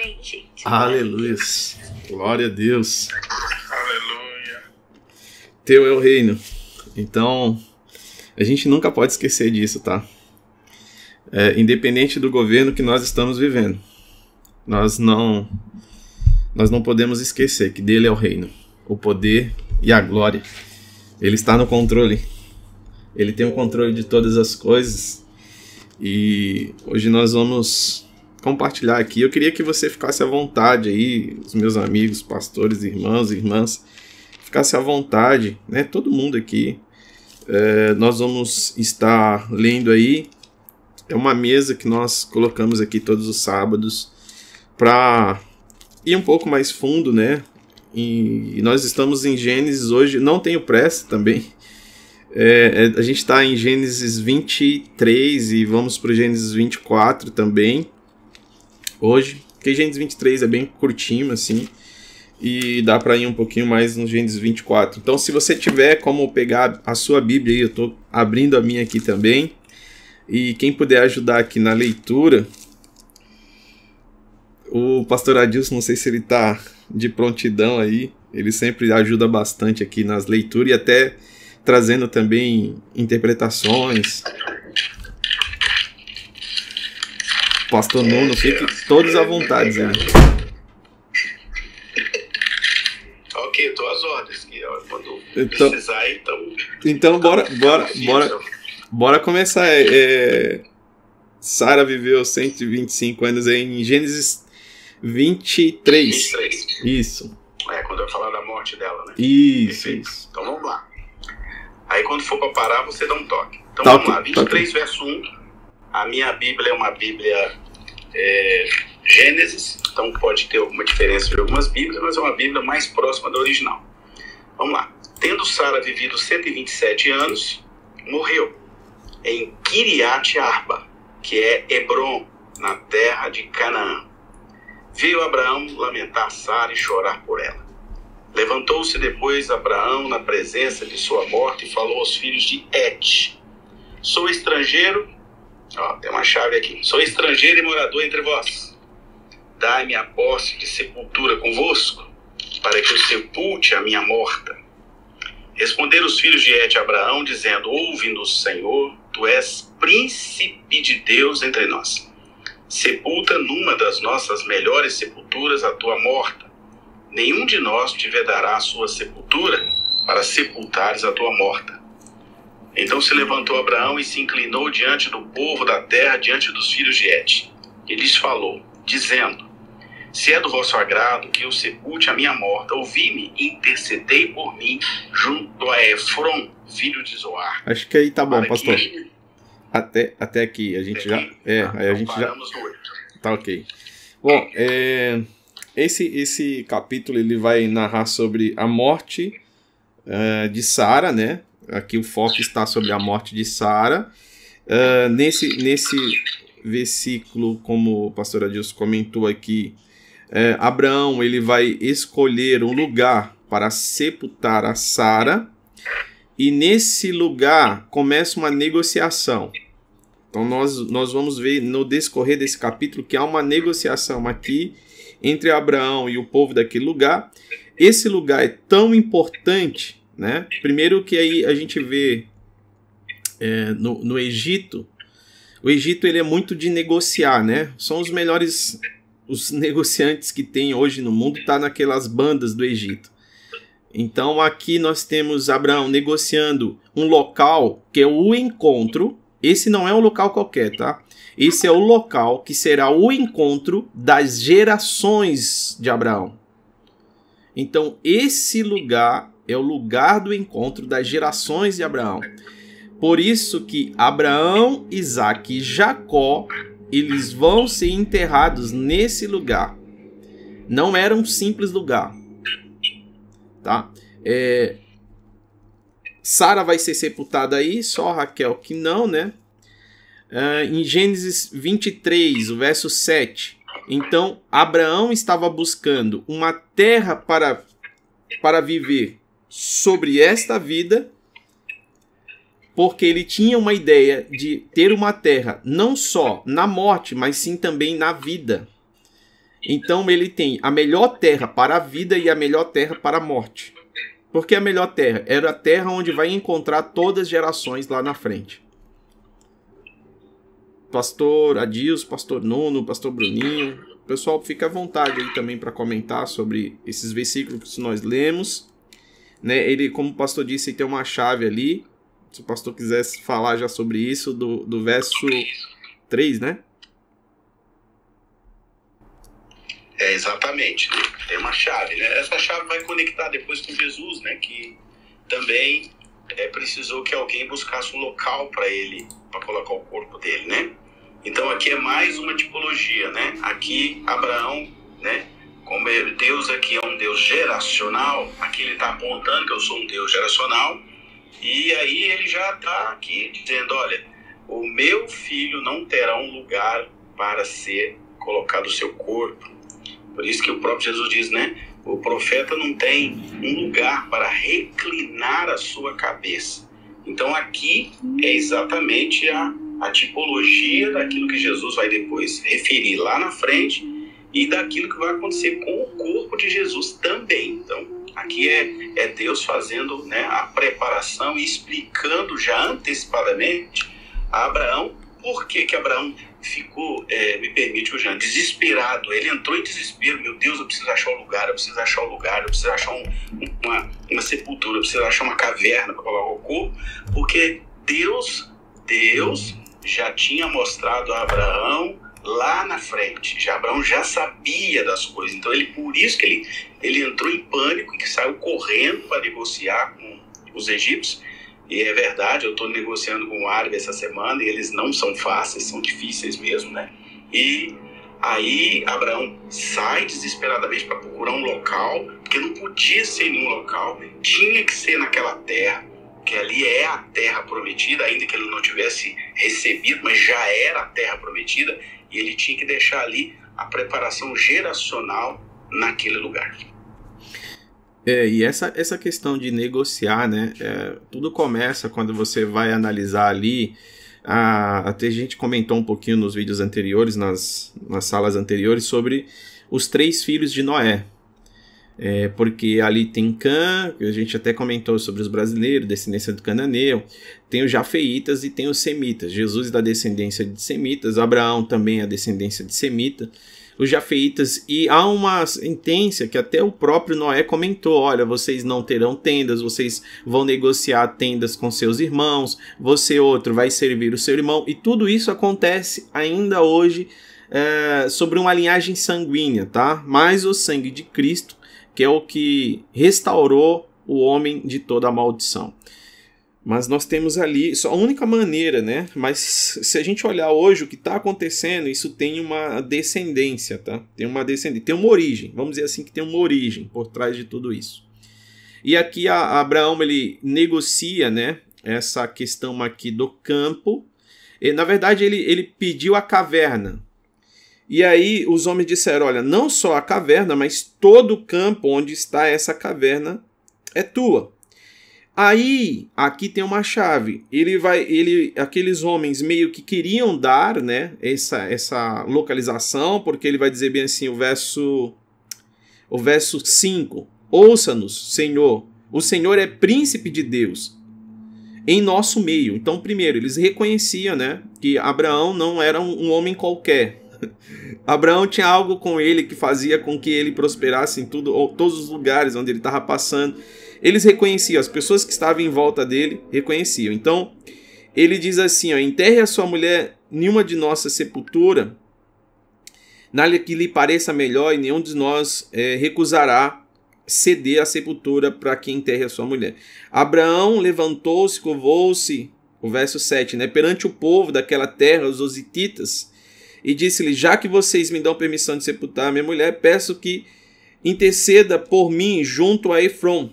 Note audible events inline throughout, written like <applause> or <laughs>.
Amém, gente. Aleluia. Glória a Deus. Aleluia. Teu é o reino. Então, a gente nunca pode esquecer disso, tá? É, independente do governo que nós estamos vivendo, nós não nós não podemos esquecer que dele é o reino, o poder e a glória. Ele está no controle. Ele tem o controle de todas as coisas. E hoje nós vamos compartilhar aqui. Eu queria que você ficasse à vontade aí, os meus amigos, pastores, irmãos, irmãs, ficasse à vontade, né? Todo mundo aqui. É, nós vamos estar lendo aí. É uma mesa que nós colocamos aqui todos os sábados para ir um pouco mais fundo, né? E nós estamos em Gênesis hoje. Não tenho pressa também. É, é a gente está em Gênesis 23 e vamos para Gênesis 24 também hoje. Porque Gênesis 23 é bem curtinho, assim. E dá para ir um pouquinho mais no Gênesis 24. Então, se você tiver como pegar a sua Bíblia aí, eu estou abrindo a minha aqui também. E quem puder ajudar aqui na leitura, o pastor Adilson, não sei se ele está de prontidão aí, ele sempre ajuda bastante aqui nas leituras e até trazendo também interpretações Pastor Nuno, fique todos à vontade, Zé. Ok, tô às ordens. Quando então, precisar, então. Então, bora, bora, bora, bora começar. É, é Sara viveu 125 anos em Gênesis 23. 23. Isso. É, quando eu falar da morte dela, né? Isso, Perfeito. isso. Então vamos lá. Aí quando for para parar, você dá um toque. Então Tá vamos ok, lá, tá 23 verso 1. A minha Bíblia é uma Bíblia é, Gênesis, então pode ter alguma diferença de algumas Bíblias, mas é uma Bíblia mais próxima da original. Vamos lá. Tendo Sara vivido 127 anos, morreu em Kiriat Arba, que é Hebron, na terra de Canaã. Veio Abraão lamentar Sara e chorar por ela. Levantou-se depois Abraão na presença de sua morte e falou aos filhos de Et: Sou estrangeiro Ó, tem uma chave aqui. Sou estrangeiro e morador entre vós. Dai-me a posse de sepultura convosco, para que eu sepulte a minha morta. Responderam os filhos de Et a Abraão, dizendo: Ouve-nos, Senhor, tu és príncipe de Deus entre nós. Sepulta numa das nossas melhores sepulturas a tua morta. Nenhum de nós te vedará a sua sepultura para sepultares a tua morta. Então se levantou Abraão e se inclinou diante do povo da terra, diante dos filhos de Et. E lhes falou, dizendo: Se é do vosso agrado que eu sepulte a minha morta, ouvi-me e intercedei por mim junto a Efron, filho de Zoar. Acho que aí tá bom, pastor. que- Até, até aqui a gente já. É, aí a gente já. Tá ok. Bom, é, esse, esse capítulo ele vai narrar sobre a morte é, de Sara, né? Aqui o foco está sobre a morte de Sara. É, nesse, nesse versículo, como o pastor Adilson comentou aqui, é, Abraão ele vai escolher um lugar para sepultar a Sara. E nesse lugar começa uma negociação. Então nós, nós vamos ver no descorrer desse capítulo que há uma negociação aqui entre Abraão e o povo daquele lugar. Esse lugar é tão importante, né? Primeiro que aí a gente vê é, no, no Egito, o Egito ele é muito de negociar, né? São os melhores, os <laughs> negociantes que tem hoje no mundo, tá naquelas bandas do Egito. Então aqui nós temos Abraão negociando um local que é o encontro esse não é um local qualquer, tá? Esse é o local que será o encontro das gerações de Abraão. Então, esse lugar é o lugar do encontro das gerações de Abraão. Por isso que Abraão, Isaac e Jacó, eles vão ser enterrados nesse lugar. Não era um simples lugar. Tá? É, Sara vai ser sepultada aí, só Raquel que não, né? Uh, em Gênesis 23, o verso 7. Então, Abraão estava buscando uma terra para, para viver sobre esta vida, porque ele tinha uma ideia de ter uma terra não só na morte, mas sim também na vida. Então ele tem a melhor terra para a vida e a melhor terra para a morte. Porque a melhor terra era a terra onde vai encontrar todas as gerações lá na frente. Pastor Adios, Pastor Nuno, Pastor Bruninho, pessoal fica à vontade aí também para comentar sobre esses versículos que nós lemos. Né? Ele, como o pastor disse, tem uma chave ali. Se o pastor quisesse falar já sobre isso, do, do verso 3, né? É, exatamente. Né? Tem uma chave, né? Essa chave vai conectar depois com Jesus, né? Que também é, precisou que alguém buscasse um local para ele, para colocar o corpo dele, né? Então aqui é mais uma tipologia, né? Aqui Abraão, né? Como Deus aqui é um Deus geracional, aqui ele está apontando que eu sou um Deus geracional, e aí ele já está aqui dizendo, olha, o meu filho não terá um lugar para ser colocado o seu corpo. Por isso que o próprio Jesus diz, né? O profeta não tem um lugar para reclinar a sua cabeça. Então aqui é exatamente a a tipologia daquilo que Jesus vai depois referir lá na frente e daquilo que vai acontecer com o corpo de Jesus também. Então, aqui é, é Deus fazendo né, a preparação e explicando já antecipadamente a Abraão por que, que Abraão ficou, é, me permite, Jean, desesperado. Ele entrou em desespero. Meu Deus, eu preciso achar um lugar, eu preciso achar um lugar, eu preciso achar um, uma, uma sepultura, eu preciso achar uma caverna para colocar o corpo, porque Deus, Deus já tinha mostrado a Abraão lá na frente. Já Abraão já sabia das coisas. Então ele por isso que ele, ele entrou em pânico e que saiu correndo para negociar com os egípcios. E é verdade, eu estou negociando com o árabe essa semana e eles não são fáceis, são difíceis mesmo, né? E aí Abraão sai desesperadamente para procurar um local, porque não podia ser em nenhum local, tinha que ser naquela terra que ali é a terra prometida, ainda que ele não tivesse recebido, mas já era a terra prometida, e ele tinha que deixar ali a preparação geracional naquele lugar. É, e essa, essa questão de negociar, né? É, tudo começa quando você vai analisar ali. A, até a gente comentou um pouquinho nos vídeos anteriores, nas, nas salas anteriores, sobre os três filhos de Noé. É, porque ali tem Cã, a gente até comentou sobre os brasileiros, descendência do cananeu, tem os jafeitas e tem os semitas. Jesus é da descendência de semitas, Abraão também é descendência de semita. Os jafeitas, e há uma sentença que até o próprio Noé comentou: olha, vocês não terão tendas, vocês vão negociar tendas com seus irmãos, você outro vai servir o seu irmão, e tudo isso acontece ainda hoje é, sobre uma linhagem sanguínea, tá? Mas o sangue de Cristo que é o que restaurou o homem de toda a maldição. Mas nós temos ali, só a única maneira, né? Mas se a gente olhar hoje o que está acontecendo, isso tem uma descendência, tá? Tem uma descendência, tem uma origem, vamos dizer assim que tem uma origem por trás de tudo isso. E aqui a Abraão ele negocia, né? Essa questão aqui do campo. E, na verdade ele, ele pediu a caverna, e aí os homens disseram: Olha, não só a caverna, mas todo o campo onde está essa caverna é tua. Aí, aqui tem uma chave. Ele vai, ele, aqueles homens meio que queriam dar, né, essa essa localização, porque ele vai dizer bem assim, o verso o verso 5. Ouça-nos, Senhor. O Senhor é príncipe de Deus em nosso meio. Então, primeiro, eles reconheciam, né, que Abraão não era um, um homem qualquer. <laughs> Abraão tinha algo com ele que fazia com que ele prosperasse em tudo, ou todos os lugares onde ele estava passando. Eles reconheciam, as pessoas que estavam em volta dele reconheciam. Então, ele diz assim: ó, enterre a sua mulher nenhuma de nossa sepultura, nada que lhe pareça melhor, e nenhum de nós é, recusará ceder a sepultura para quem enterre a sua mulher. Abraão levantou-se, covou-se, o verso 7, né, perante o povo daquela terra, os osititas, e disse-lhe: Já que vocês me dão permissão de sepultar minha mulher, peço que interceda por mim junto a Efron.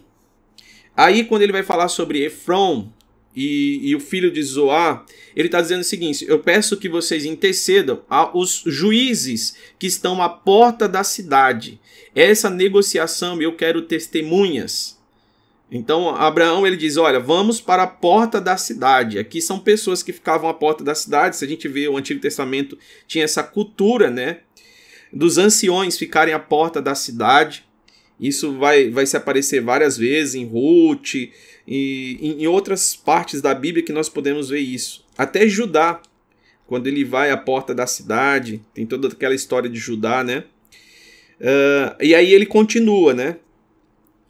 Aí, quando ele vai falar sobre Efron e, e o filho de Zoar, ele está dizendo o seguinte: Eu peço que vocês intercedam aos juízes que estão à porta da cidade. Essa negociação eu quero testemunhas. Então Abraão ele diz: Olha, vamos para a porta da cidade. Aqui são pessoas que ficavam à porta da cidade. Se a gente vê o Antigo Testamento, tinha essa cultura, né? dos anciões ficarem à porta da cidade. Isso vai, vai se aparecer várias vezes em Ruth e em, em outras partes da Bíblia que nós podemos ver isso. Até Judá, quando ele vai à porta da cidade, tem toda aquela história de Judá, né? Uh, e aí ele continua, né?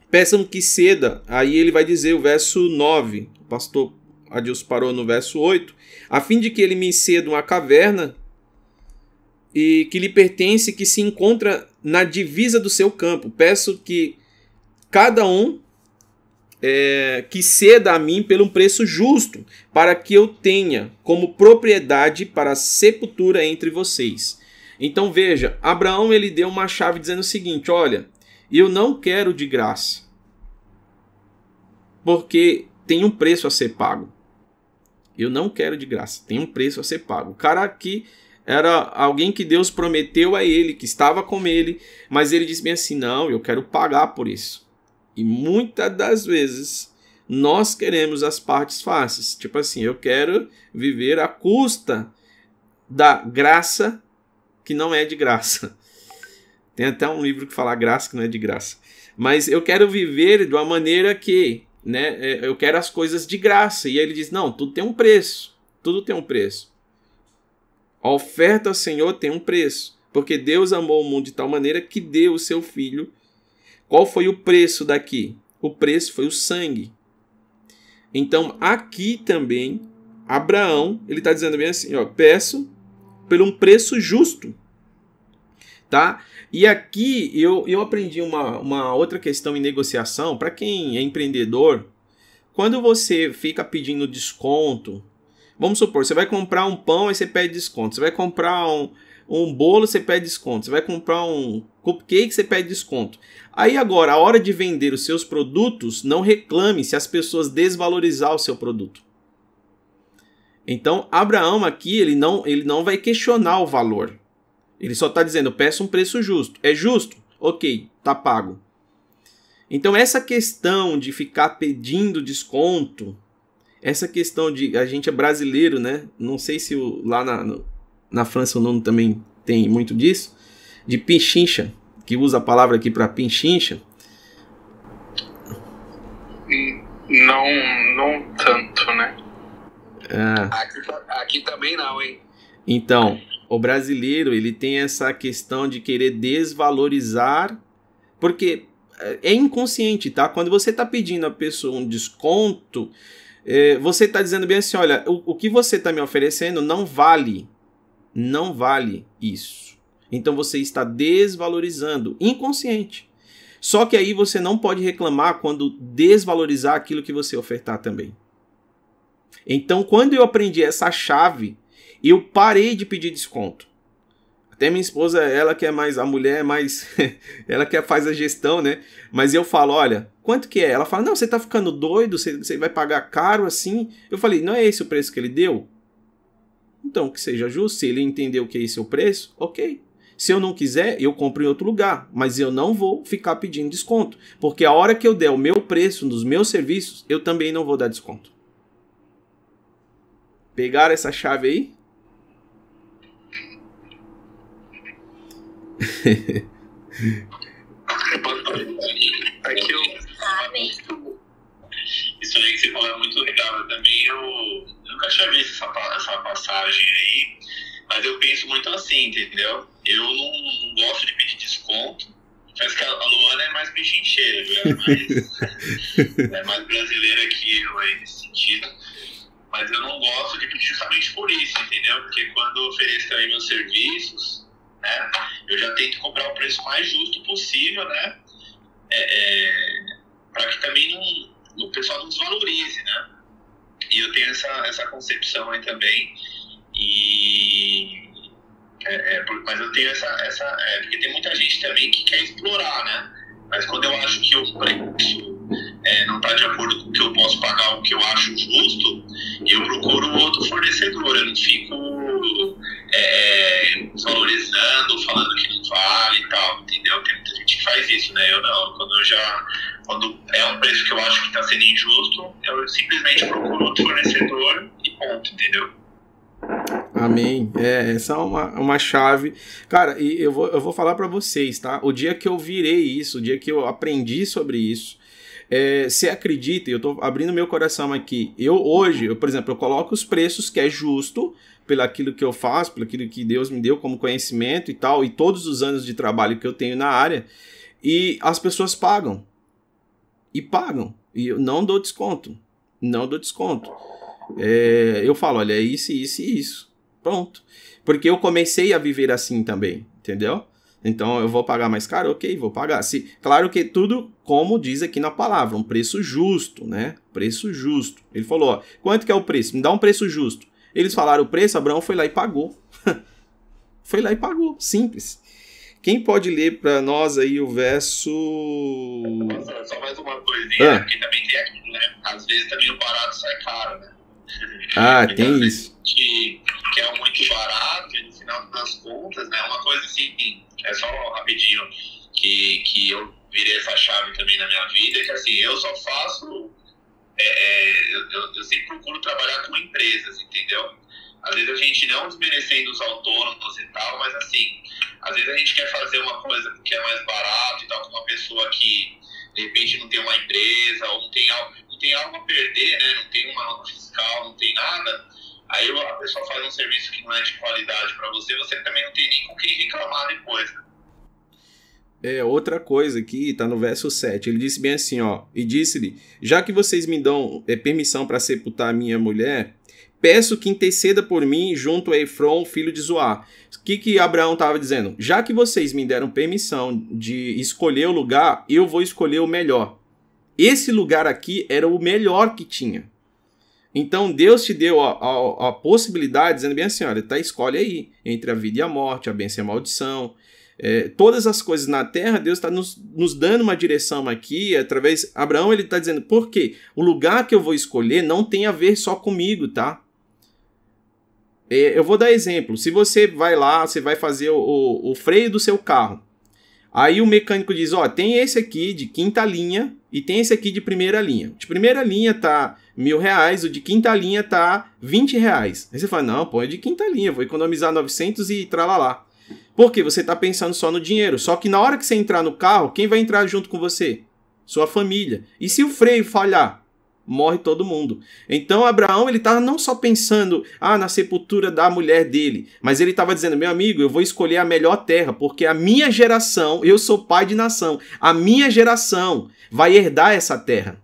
Peçam que ceda. Aí ele vai dizer o verso 9. O pastor Adilson parou no verso 8. A fim de que ele me ceda uma caverna e que lhe pertence, que se encontra na divisa do seu campo. Peço que cada um é, que ceda a mim pelo preço justo, para que eu tenha como propriedade para sepultura entre vocês. Então veja, Abraão ele deu uma chave dizendo o seguinte: olha, eu não quero de graça, porque tem um preço a ser pago. Eu não quero de graça, tem um preço a ser pago. O cara aqui era alguém que Deus prometeu a ele, que estava com ele, mas ele disse bem assim: não, eu quero pagar por isso. E muitas das vezes nós queremos as partes fáceis. Tipo assim, eu quero viver à custa da graça que não é de graça. Tem até um livro que fala graça que não é de graça. Mas eu quero viver de uma maneira que, né, é, eu quero as coisas de graça. E ele diz: "Não, tudo tem um preço. Tudo tem um preço. A oferta ao Senhor tem um preço, porque Deus amou o mundo de tal maneira que deu o seu filho qual foi o preço daqui? O preço foi o sangue. Então, aqui também, Abraão, ele está dizendo bem assim, ó, peço por um preço justo. Tá? E aqui eu, eu aprendi uma, uma outra questão em negociação. Para quem é empreendedor, quando você fica pedindo desconto, vamos supor, você vai comprar um pão e você pede desconto. Você vai comprar um, um bolo, você pede desconto. Você vai comprar um cupcake, você pede desconto. Aí agora, a hora de vender os seus produtos, não reclame se as pessoas desvalorizar o seu produto. Então, Abraão aqui, ele não, ele não vai questionar o valor. Ele só está dizendo, peça um preço justo. É justo? Ok, tá pago. Então, essa questão de ficar pedindo desconto, essa questão de. A gente é brasileiro, né? Não sei se o, lá na, na França o nome também tem muito disso, de pinchincha, que usa a palavra aqui para pinchincha. Não, não tanto, né? É. Aqui, aqui também não, hein? Então, o brasileiro ele tem essa questão de querer desvalorizar, porque é inconsciente, tá? Quando você está pedindo a pessoa um desconto, é, você está dizendo bem assim, olha, o, o que você está me oferecendo não vale não vale isso. Então você está desvalorizando, inconsciente. Só que aí você não pode reclamar quando desvalorizar aquilo que você ofertar também. Então, quando eu aprendi essa chave, eu parei de pedir desconto. Até minha esposa, ela que é mais a mulher, é mais <laughs> ela que faz a gestão, né? Mas eu falo, olha, quanto que é? Ela fala, não, você tá ficando doido, você, você vai pagar caro assim. Eu falei, não é esse o preço que ele deu? Então, que seja justo. Se ele entendeu que esse é o preço, ok. Se eu não quiser, eu compro em outro lugar, mas eu não vou ficar pedindo desconto, porque a hora que eu der o meu preço nos meus serviços, eu também não vou dar desconto. Pegaram essa chave aí? Aqui eu... Isso aí que você falou é muito legal. Também eu nunca tinha visto essa, essa passagem aí, mas eu penso muito assim, entendeu? Eu não, não gosto de pedir desconto. Parece que a Luana é mais pechincheira, viu? É mais, <laughs> é mais brasileira que eu aí nesse sentido. Mas eu não gosto de pedir justamente por isso, entendeu? Porque quando eu ofereço aí meus serviços, né? Eu já tento comprar o preço mais justo possível, né? É, é, para que também não, o pessoal não desvalorize, né? E eu tenho essa, essa concepção aí também. E. É, é, mas eu tenho essa. essa é, porque tem muita gente também que quer explorar, né? Mas quando eu acho que o preço é, não está de acordo com o que eu posso pagar, o que eu acho justo, eu procuro outro fornecedor. Eu não fico é, valorizando, falando que não vale e tal, entendeu? Tem muita gente que faz isso, né? Eu não. Quando eu já quando é um preço que eu acho que está sendo injusto, eu simplesmente procuro outro fornecedor e ponto, entendeu? Amém. É, essa é uma, uma chave. Cara, e eu vou, eu vou falar para vocês, tá? O dia que eu virei isso, o dia que eu aprendi sobre isso, é, você acredita, eu tô abrindo meu coração aqui. Eu hoje, eu, por exemplo, eu coloco os preços que é justo pelo aquilo que eu faço, pelo aquilo que Deus me deu como conhecimento e tal, e todos os anos de trabalho que eu tenho na área, e as pessoas pagam. E pagam. E eu não dou desconto. Não dou desconto. É, eu falo, olha, é isso, isso e isso. Pronto. Porque eu comecei a viver assim também, entendeu? Então eu vou pagar mais caro? Ok, vou pagar. Se, claro que tudo, como diz aqui na palavra, um preço justo, né? Preço justo. Ele falou: ó, quanto que é o preço? Me dá um preço justo. Eles falaram o preço, Abraão foi lá e pagou. <laughs> foi lá e pagou. Simples. Quem pode ler para nós aí o verso. Só mais uma coisinha, ah. porque também tem aquilo, né? Às vezes também o barato sai caro, né? Ah, tem isso. Que, que é muito barato e no final das contas, né? Uma coisa assim, é só rapidinho que, que eu virei essa chave também na minha vida, que assim, eu só faço. É, é eu, eu sempre procuro trabalhar com empresas, entendeu? Às vezes a gente não desmerecendo os autônomos e tal, mas assim, às vezes a gente quer fazer uma coisa porque é mais barato e tal, com uma pessoa que de repente não tem uma empresa ou não tem algo, não tem algo a perder, né? Não tem uma nota fiscal, não tem nada. Aí a pessoa faz um serviço que não é de qualidade para você, você também não tem nem com quem reclamar depois. Né? É, outra coisa aqui, tá no verso 7. Ele disse bem assim, ó. E disse-lhe: Já que vocês me dão é, permissão para sepultar minha mulher, peço que interceda por mim junto a Efron, filho de Zoar. O que, que Abraão estava dizendo? Já que vocês me deram permissão de escolher o lugar, eu vou escolher o melhor. Esse lugar aqui era o melhor que tinha. Então Deus te deu a, a, a possibilidade, dizendo bem assim: olha, tá, escolhe aí, entre a vida e a morte, a bênção e a maldição. É, todas as coisas na terra, Deus está nos, nos, dando uma direção aqui, através. Abraão ele está dizendo, por quê? O lugar que eu vou escolher não tem a ver só comigo, tá? É, eu vou dar exemplo. Se você vai lá, você vai fazer o, o, o freio do seu carro. Aí o mecânico diz: Ó, tem esse aqui de quinta linha e tem esse aqui de primeira linha. De primeira linha tá mil reais, o de quinta linha tá 20 reais. Aí você fala: Não, pô, é de quinta linha, vou economizar 900 e tralalá. Porque você tá pensando só no dinheiro. Só que na hora que você entrar no carro, quem vai entrar junto com você? Sua família. E se o freio falhar? morre todo mundo. Então Abraão ele estava não só pensando ah, na sepultura da mulher dele, mas ele estava dizendo: meu amigo, eu vou escolher a melhor terra, porque a minha geração, eu sou pai de nação, a minha geração vai herdar essa terra.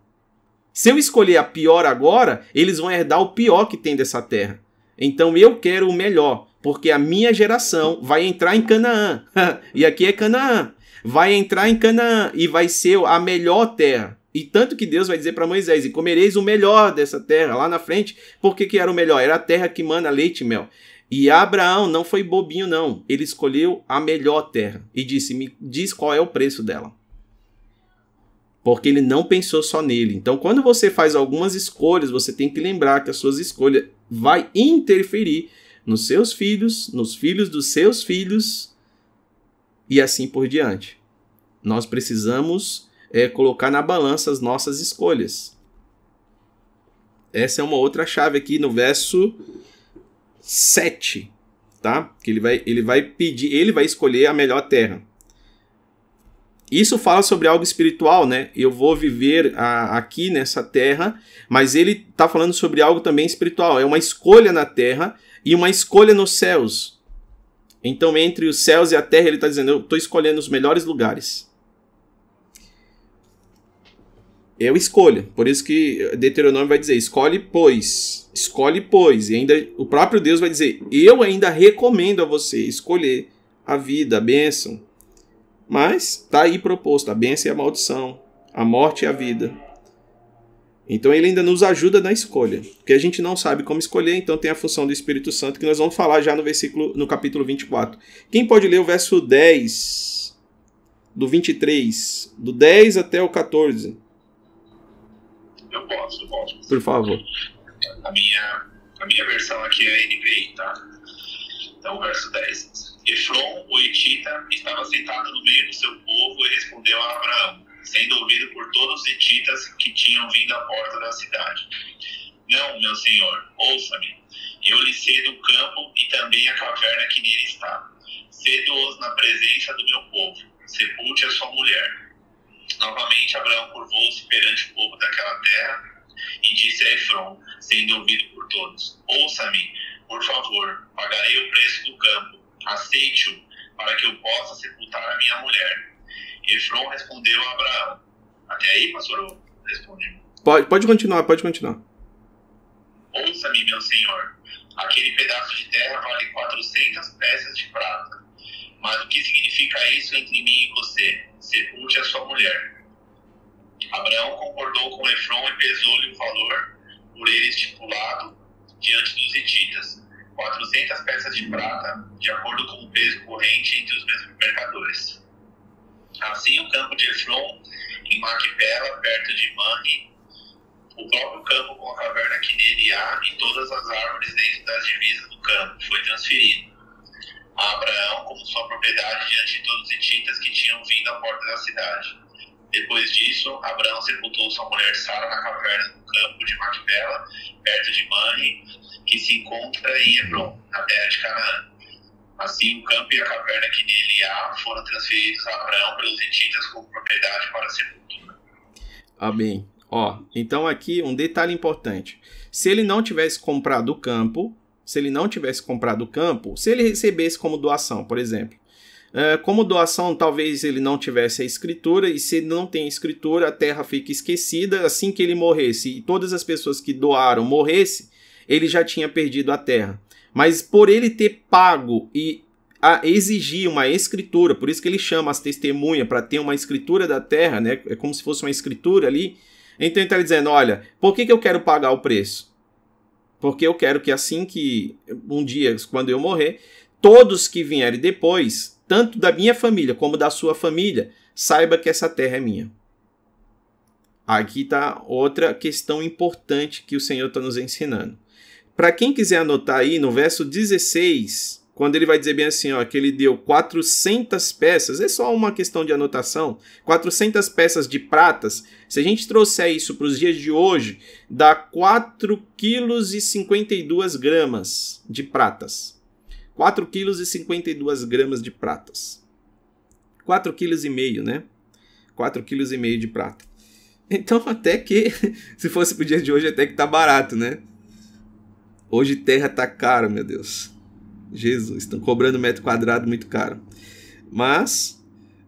Se eu escolher a pior agora, eles vão herdar o pior que tem dessa terra. Então eu quero o melhor, porque a minha geração vai entrar em Canaã. <laughs> e aqui é Canaã. Vai entrar em Canaã e vai ser a melhor terra. E tanto que Deus vai dizer para Moisés: E comereis o melhor dessa terra lá na frente. Por que, que era o melhor? Era a terra que mana leite e mel. E Abraão não foi bobinho, não. Ele escolheu a melhor terra e disse: Me diz qual é o preço dela. Porque ele não pensou só nele. Então, quando você faz algumas escolhas, você tem que lembrar que as suas escolhas vai interferir nos seus filhos, nos filhos dos seus filhos e assim por diante. Nós precisamos é, colocar na balança as nossas escolhas. Essa é uma outra chave aqui no verso 7, tá? Que ele vai, ele vai pedir, ele vai escolher a melhor terra. Isso fala sobre algo espiritual, né? Eu vou viver a, aqui nessa terra, mas ele está falando sobre algo também espiritual. É uma escolha na terra e uma escolha nos céus. Então, entre os céus e a terra, ele está dizendo: Eu estou escolhendo os melhores lugares. eu escolho. Por isso que Deuteronômio vai dizer: escolhe, pois. Escolhe, pois. E ainda o próprio Deus vai dizer: eu ainda recomendo a você escolher a vida, a bênção. Mas está aí proposto: a bênção e a maldição, a morte e a vida. Então ele ainda nos ajuda na escolha, porque a gente não sabe como escolher, então tem a função do Espírito Santo que nós vamos falar já no versículo no capítulo 24. Quem pode ler o verso 10 do 23, do 10 até o 14? Eu posso, eu posso. Por favor. A minha, a minha versão aqui é NVI, tá? Então, verso 10. Efron, o Etita, estava sentado no meio do seu povo e respondeu a Abraão, sendo ouvido por todos os Etitas que tinham vindo à porta da cidade. Não, meu senhor, ouça-me. Eu lhe cedo o campo e também a caverna que nele está. Cedo-os na presença do meu povo. Sepulte a sua mulher. Novamente, Abraão curvou-se perante o povo daquela terra e disse a Efron, sendo ouvido por todos: Ouça-me, por favor, pagarei o preço do campo. Aceite-o, para que eu possa sepultar a minha mulher. Efron respondeu a Abraão. Até aí, pastor, responde. Pode, pode continuar, pode continuar. Ouça-me, meu senhor. Aquele pedaço de terra vale 400 peças de prata. Mas o que significa isso entre mim e você? Sepulte a sua mulher. Abraão concordou com Efron e pesou-lhe o valor por ele estipulado diante dos hititas. 400 peças de prata, de acordo com o peso corrente entre os mercadores. Assim, o campo de Efron, em Maquipela, perto de Manri, o próprio campo com a caverna que nele há e todas as árvores dentro das divisas do campo foi transferido a Abraão como sua propriedade diante de todos os hititas que tinham vindo à porta da cidade. Depois disso, Abraão sepultou sua mulher Sara na caverna do campo de Macpela, perto de Manri, que se encontra em Hebron, na terra de Canaã. Assim, o campo e a caverna que nele há foram transferidos a Abraão pelos hititas como propriedade para a sepultura. Amém. Ó, então aqui um detalhe importante. Se ele não tivesse comprado o campo, se ele não tivesse comprado o campo, se ele recebesse como doação, por exemplo, é, como doação, talvez ele não tivesse a escritura, e se não tem escritura, a terra fica esquecida. Assim que ele morresse e todas as pessoas que doaram morressem, ele já tinha perdido a terra. Mas por ele ter pago e exigir uma escritura, por isso que ele chama as testemunhas para ter uma escritura da terra, né? É como se fosse uma escritura ali. Então ele está dizendo: olha, por que, que eu quero pagar o preço? Porque eu quero que assim que um dia, quando eu morrer, todos que vierem depois, tanto da minha família como da sua família, saiba que essa terra é minha. Aqui está outra questão importante que o Senhor está nos ensinando. Para quem quiser anotar aí, no verso 16, quando ele vai dizer bem assim, ó, que ele deu 400 peças, é só uma questão de anotação, 400 peças de pratas, se a gente trouxer isso para os dias de hoje, dá 4 quilos e 52 gramas de pratas. 4 quilos e 52 gramas de pratas. 4 quilos e meio, né? 4 quilos e meio de prata. <laughs> Então até que, <laughs> se fosse para o dia de hoje, até que tá barato, né? Hoje terra tá caro, meu Deus. Jesus, estão cobrando metro quadrado muito caro. Mas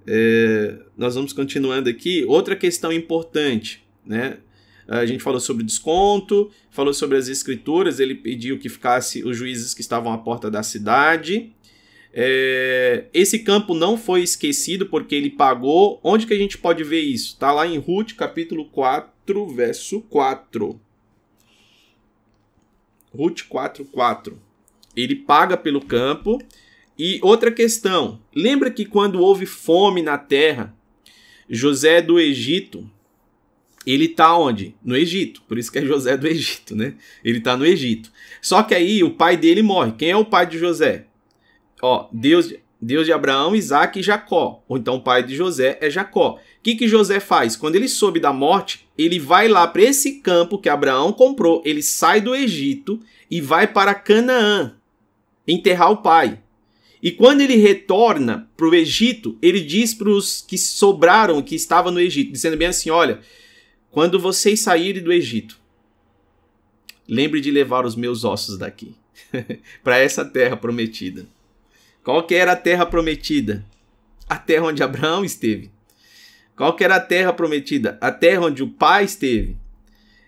é, nós vamos continuando aqui. Outra questão importante, né? A gente falou sobre desconto, falou sobre as escrituras. Ele pediu que ficasse os juízes que estavam à porta da cidade. É, esse campo não foi esquecido porque ele pagou. Onde que a gente pode ver isso? Está lá em Ruth, capítulo 4, verso 4. Ruth 4, 4 ele paga pelo campo. E outra questão, lembra que quando houve fome na terra, José do Egito, ele tá onde? No Egito. Por isso que é José do Egito, né? Ele tá no Egito. Só que aí o pai dele morre. Quem é o pai de José? Ó, Deus, Deus de Abraão, Isaac e Jacó. Ou então o pai de José é Jacó. O que, que José faz? Quando ele soube da morte, ele vai lá para esse campo que Abraão comprou. Ele sai do Egito e vai para Canaã enterrar o pai. E quando ele retorna para o Egito, ele diz para os que sobraram, que estavam no Egito, dizendo bem assim: Olha, quando vocês saírem do Egito, lembre de levar os meus ossos daqui <laughs> para essa terra prometida. Qual que era a terra prometida? A terra onde Abraão esteve. Qual que era a terra prometida? A terra onde o pai esteve.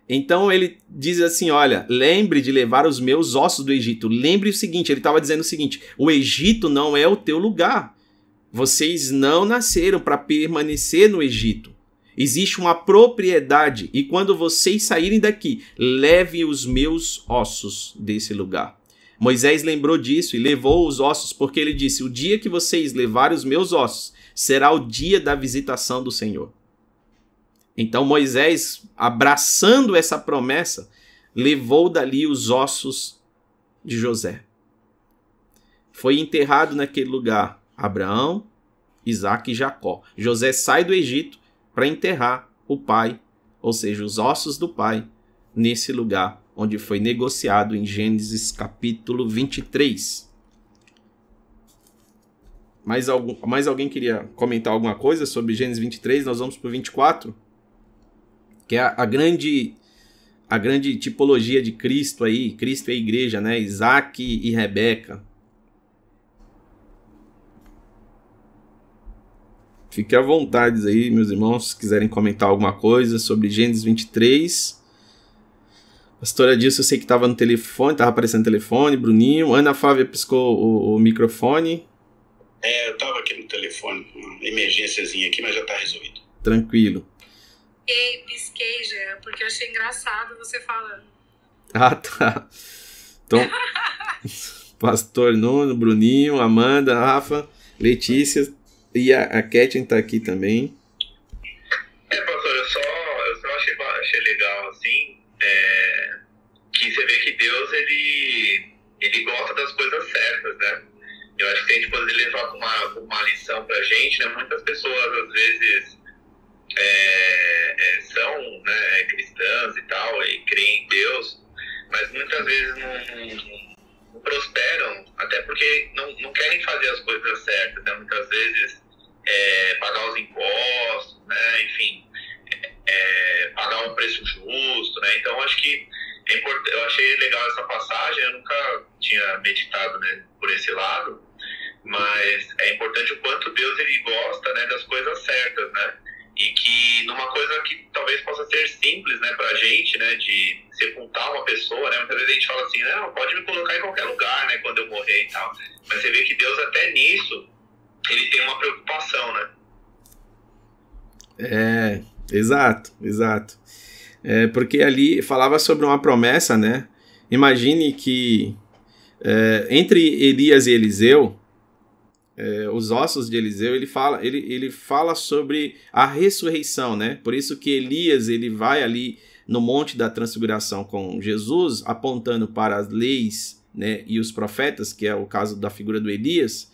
Então ele diz assim: Olha, lembre de levar os meus ossos do Egito. Lembre o seguinte: ele estava dizendo o seguinte: o Egito não é o teu lugar. Vocês não nasceram para permanecer no Egito. Existe uma propriedade, e quando vocês saírem daqui, leve os meus ossos desse lugar. Moisés lembrou disso e levou os ossos, porque ele disse: O dia que vocês levarem os meus ossos será o dia da visitação do Senhor. Então Moisés, abraçando essa promessa, levou dali os ossos de José. Foi enterrado naquele lugar Abraão, Isaac e Jacó. José sai do Egito para enterrar o pai, ou seja, os ossos do pai, nesse lugar onde foi negociado em Gênesis capítulo 23. Mais, algum, mais alguém queria comentar alguma coisa sobre Gênesis 23? Nós vamos para o 24, que é a, a, grande a grande tipologia de Cristo aí, Cristo e a igreja, né? Isaac e Rebeca. Fique à vontade aí, meus irmãos, se quiserem comentar alguma coisa sobre Gênesis 23. Pastora Dilson, eu sei que estava no telefone, estava aparecendo no telefone, Bruninho. Ana Flávia piscou o, o microfone. É, eu estava aqui no telefone, uma emergênciazinha aqui, mas já está resolvido. Tranquilo. Pisquei, pisquei já, porque eu achei engraçado você falando. Ah, tá. Então, <laughs> Pastor Nuno, Bruninho, Amanda, Rafa, Letícia, e a, a Kathleen tá aqui também. É, pastor, eu só, eu só achei, achei legal, assim, é, que você vê que Deus, ele, ele gosta das coisas certas, né? Eu acho que a gente pode levar uma, uma lição pra gente, né? Muitas pessoas, às vezes, é, é, são né, cristãs e tal, e creem em Deus, mas muitas vezes não, não, prosperam, até porque não, não querem fazer as coisas certas, né? Muitas vezes é, pagar os impostos, né? enfim, é, pagar um preço justo, né? Então acho que é. Eu achei legal essa passagem, eu nunca tinha meditado né, por esse lado, mas é importante o quanto Deus ele gosta né, das coisas certas, né? E que numa coisa que talvez possa ser simples, né, pra gente, né, de sepultar uma pessoa, né, muitas vezes a gente fala assim, não, pode me colocar em qualquer lugar, né, quando eu morrer e tal. Mas você vê que Deus até nisso ele tem uma preocupação, né? É, exato, exato. É, porque ali falava sobre uma promessa, né? Imagine que é, entre Elias e Eliseu, é, os ossos de Eliseu, ele fala, ele, ele fala sobre a ressurreição, né? Por isso que Elias ele vai ali no monte da transfiguração com Jesus, apontando para as leis, né, e os profetas, que é o caso da figura do Elias.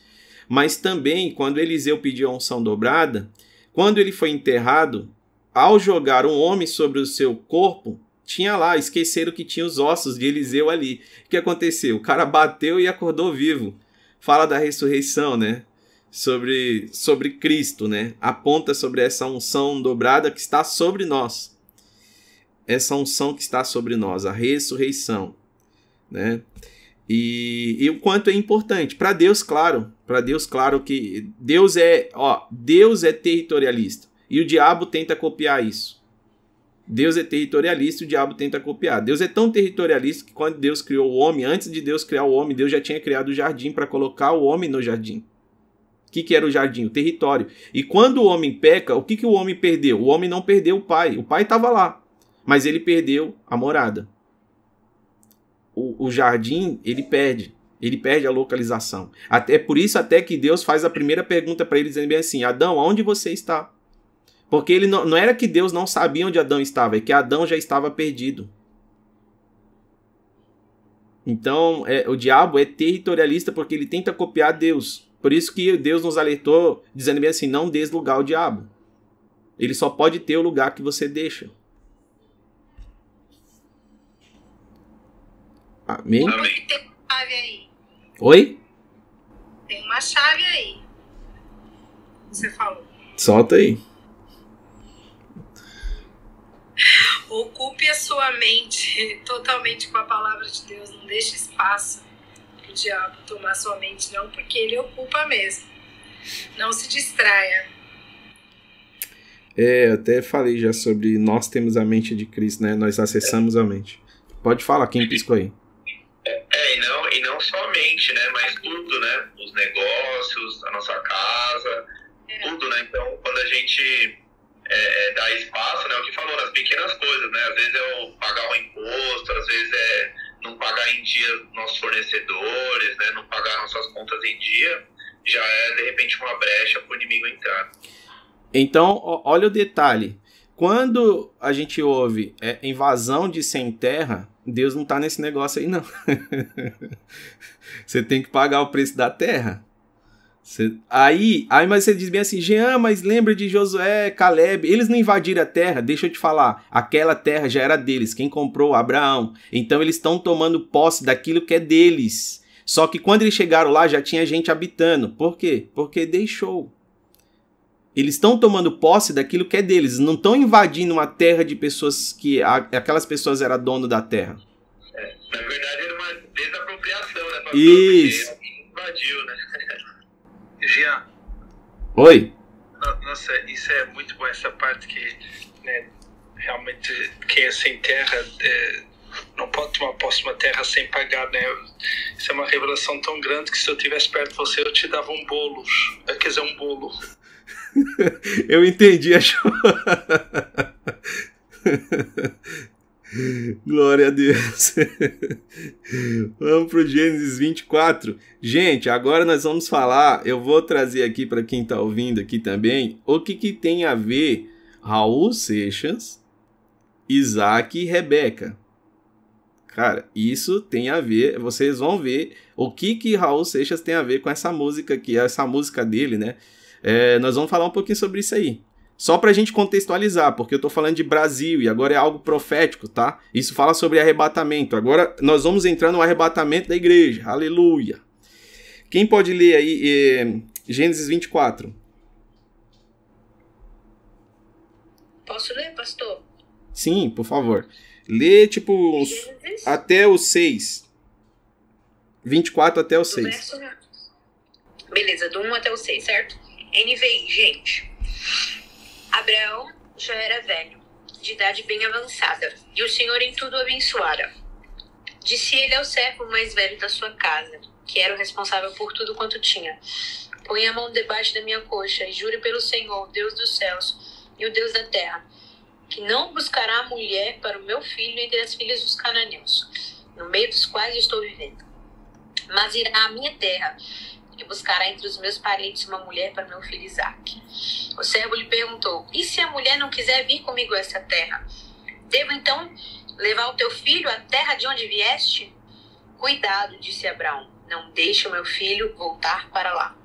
Mas também, quando Eliseu pediu a unção dobrada, quando ele foi enterrado, ao jogar um homem sobre o seu corpo, tinha lá, esqueceram que tinha os ossos de Eliseu ali. O que aconteceu? O cara bateu e acordou vivo. Fala da ressurreição, né? Sobre, sobre Cristo, né? Aponta sobre essa unção dobrada que está sobre nós. Essa unção que está sobre nós, a ressurreição, né? E, e o quanto é importante para Deus, claro, para Deus, claro que Deus é, ó, Deus é territorialista e o diabo tenta copiar isso. Deus é territorialista e o diabo tenta copiar. Deus é tão territorialista que quando Deus criou o homem, antes de Deus criar o homem, Deus já tinha criado o jardim para colocar o homem no jardim. O que, que era o jardim? O território. E quando o homem peca, o que, que o homem perdeu? O homem não perdeu o pai. O pai estava lá, mas ele perdeu a morada o, o jardim ele perde. Ele perde a localização. Até por isso até que Deus faz a primeira pergunta para ele dizendo bem assim: Adão, aonde você está? Porque ele não, não era que Deus não sabia onde Adão estava, é que Adão já estava perdido. Então, é, o diabo é territorialista porque ele tenta copiar Deus. Por isso que Deus nos alertou, dizendo bem assim: não des lugar ao diabo. Ele só pode ter o lugar que você deixa. Amém? Amém. Tem uma chave aí. Oi? Tem uma chave aí. Você falou. Solta aí. <laughs> Ocupe a sua mente <laughs> totalmente com a palavra de Deus. Não deixe espaço para o diabo tomar sua mente, não, porque ele ocupa mesmo. Não se distraia. É, eu até falei já sobre nós temos a mente de Cristo, né? Nós acessamos a mente. Pode falar, quem piscou aí? É, e não, e não somente, né? Mas tudo, né? Os negócios, a nossa casa, é. tudo, né? Então, quando a gente é, é, dá espaço, né? O que falou, nas pequenas coisas, né? Às vezes é o pagar o imposto, às vezes é não pagar em dia nossos fornecedores, né? Não pagar nossas contas em dia, já é, de repente, uma brecha para o inimigo entrar. Então, olha o detalhe. Quando a gente ouve é, invasão de sem terra, Deus não está nesse negócio aí, não. <laughs> Você tem que pagar o preço da terra. Cê, aí, aí, mas você diz bem assim, Jean, mas lembra de Josué, Caleb, eles não invadiram a terra, deixa eu te falar, aquela terra já era deles, quem comprou? Abraão. Então eles estão tomando posse daquilo que é deles. Só que quando eles chegaram lá já tinha gente habitando. Por quê? Porque deixou. Eles estão tomando posse daquilo que é deles, não estão invadindo uma terra de pessoas que a, aquelas pessoas eram dono da terra. É, na verdade era uma desapropriação, né? Isso. Invadiu, né? Jean. Oi. Nossa, isso é muito bom essa parte que né, realmente quem é sem terra é, não pode tomar posse de uma terra sem pagar, né? Isso é uma revelação tão grande que se eu tivesse perto de você eu te dava um bolo, quer dizer um bolo. <laughs> eu entendi, acho. <laughs> Glória a Deus. vamos para o Gênesis 24. Gente, agora nós vamos falar. Eu vou trazer aqui para quem está ouvindo aqui também o que, que tem a ver Raul Seixas, Isaac e Rebeca. Cara, isso tem a ver. Vocês vão ver o que que Raul Seixas tem a ver com essa música aqui, essa música dele, né? É, nós vamos falar um pouquinho sobre isso aí. Só para a gente contextualizar, porque eu estou falando de Brasil e agora é algo profético, tá? Isso fala sobre arrebatamento. Agora nós vamos entrar no arrebatamento da igreja. Aleluia. Quem pode ler aí é, Gênesis 24? Posso ler, pastor? Sim, por favor. Lê, tipo, os, até o 6. 24 até o 6. Verso... Beleza, do 1 até o 6, certo? NVI, gente. Abraão já era velho, de idade bem avançada, e o Senhor em tudo abençoara. Disse ele ao servo mais velho da sua casa, que era o responsável por tudo quanto tinha: Põe a mão debaixo da minha coxa e jure pelo Senhor, Deus dos céus e o Deus da terra, que não buscará mulher para o meu filho entre as filhas dos cananeus, no meio dos quais estou vivendo. Mas irá à minha terra e buscará entre os meus parentes uma mulher para meu filho Isaque. O servo lhe perguntou: E se a mulher não quiser vir comigo a essa terra? Devo então levar o teu filho à terra de onde vieste? Cuidado, disse Abraão, não deixe o meu filho voltar para lá.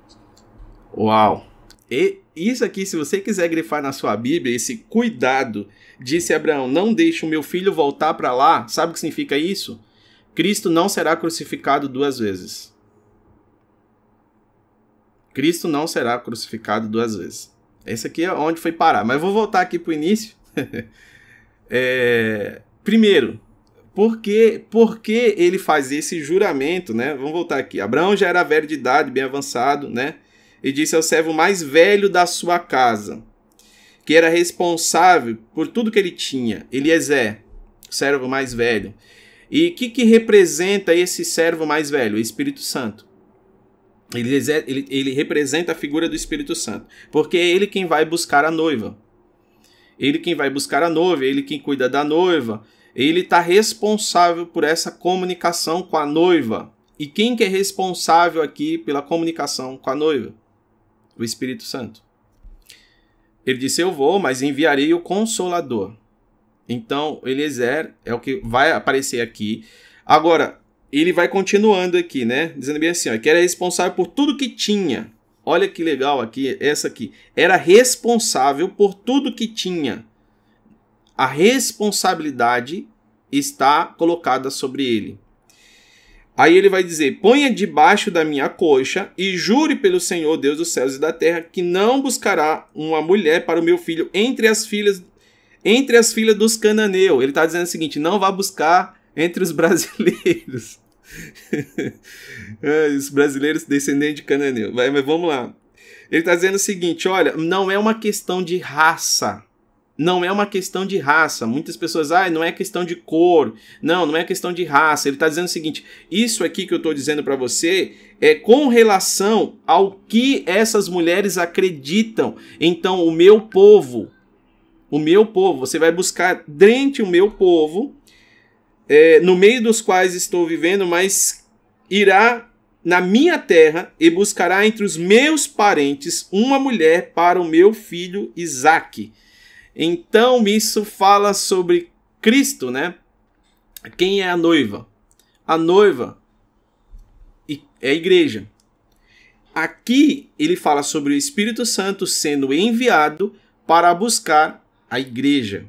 Uau! E isso aqui, se você quiser grifar na sua Bíblia, esse cuidado, disse Abraão, não deixe o meu filho voltar para lá, sabe o que significa isso? Cristo não será crucificado duas vezes. Cristo não será crucificado duas vezes. Esse aqui é onde foi parar. Mas vou voltar aqui para o início. <laughs> é, primeiro, por que, por que ele faz esse juramento, né? Vamos voltar aqui. Abraão já era velho de idade, bem avançado, né? E disse ao servo mais velho da sua casa, que era responsável por tudo que ele tinha, Eliezer, o servo mais velho. E o que, que representa esse servo mais velho? O Espírito Santo. Ele, ele, ele representa a figura do Espírito Santo, porque é ele quem vai buscar a noiva. Ele quem vai buscar a noiva, ele quem cuida da noiva. Ele está responsável por essa comunicação com a noiva. E quem que é responsável aqui pela comunicação com a noiva? O Espírito Santo. Ele disse: Eu vou, mas enviarei o Consolador. Então, Eliezer é o que vai aparecer aqui. Agora, ele vai continuando aqui, né? Dizendo bem assim, ó, que era responsável por tudo que tinha. Olha que legal aqui, essa aqui. Era responsável por tudo que tinha. A responsabilidade está colocada sobre ele. Aí ele vai dizer: Ponha debaixo da minha coxa e jure pelo Senhor Deus dos céus e da terra que não buscará uma mulher para o meu filho entre as filhas entre as filhas dos cananeus. Ele está dizendo o seguinte: não vá buscar entre os <laughs> brasileiros. os brasileiros descendentes de cananeu. Vai, mas vamos lá. Ele está dizendo o seguinte: olha, não é uma questão de raça. Não é uma questão de raça. Muitas pessoas, ah, não é questão de cor. Não, não é questão de raça. Ele está dizendo o seguinte: isso aqui que eu estou dizendo para você é com relação ao que essas mulheres acreditam. Então, o meu povo, o meu povo, você vai buscar dentro o meu povo é, no meio dos quais estou vivendo, mas irá na minha terra e buscará entre os meus parentes uma mulher para o meu filho Isaque. Então, isso fala sobre Cristo, né? Quem é a noiva? A noiva é a igreja. aqui ele fala sobre o Espírito Santo sendo enviado para buscar a igreja.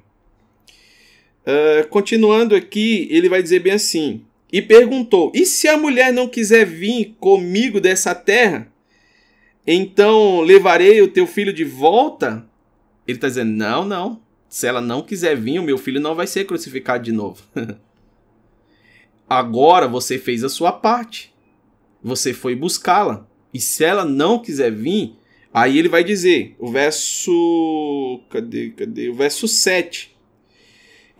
Uh, continuando aqui, ele vai dizer bem assim: e perguntou: E se a mulher não quiser vir comigo dessa terra? Então levarei o teu filho de volta? Ele está dizendo: Não, não. Se ela não quiser vir, o meu filho não vai ser crucificado de novo. <laughs> Agora você fez a sua parte. Você foi buscá-la. E se ela não quiser vir, aí ele vai dizer, o verso. Cadê? Cadê? O verso 7.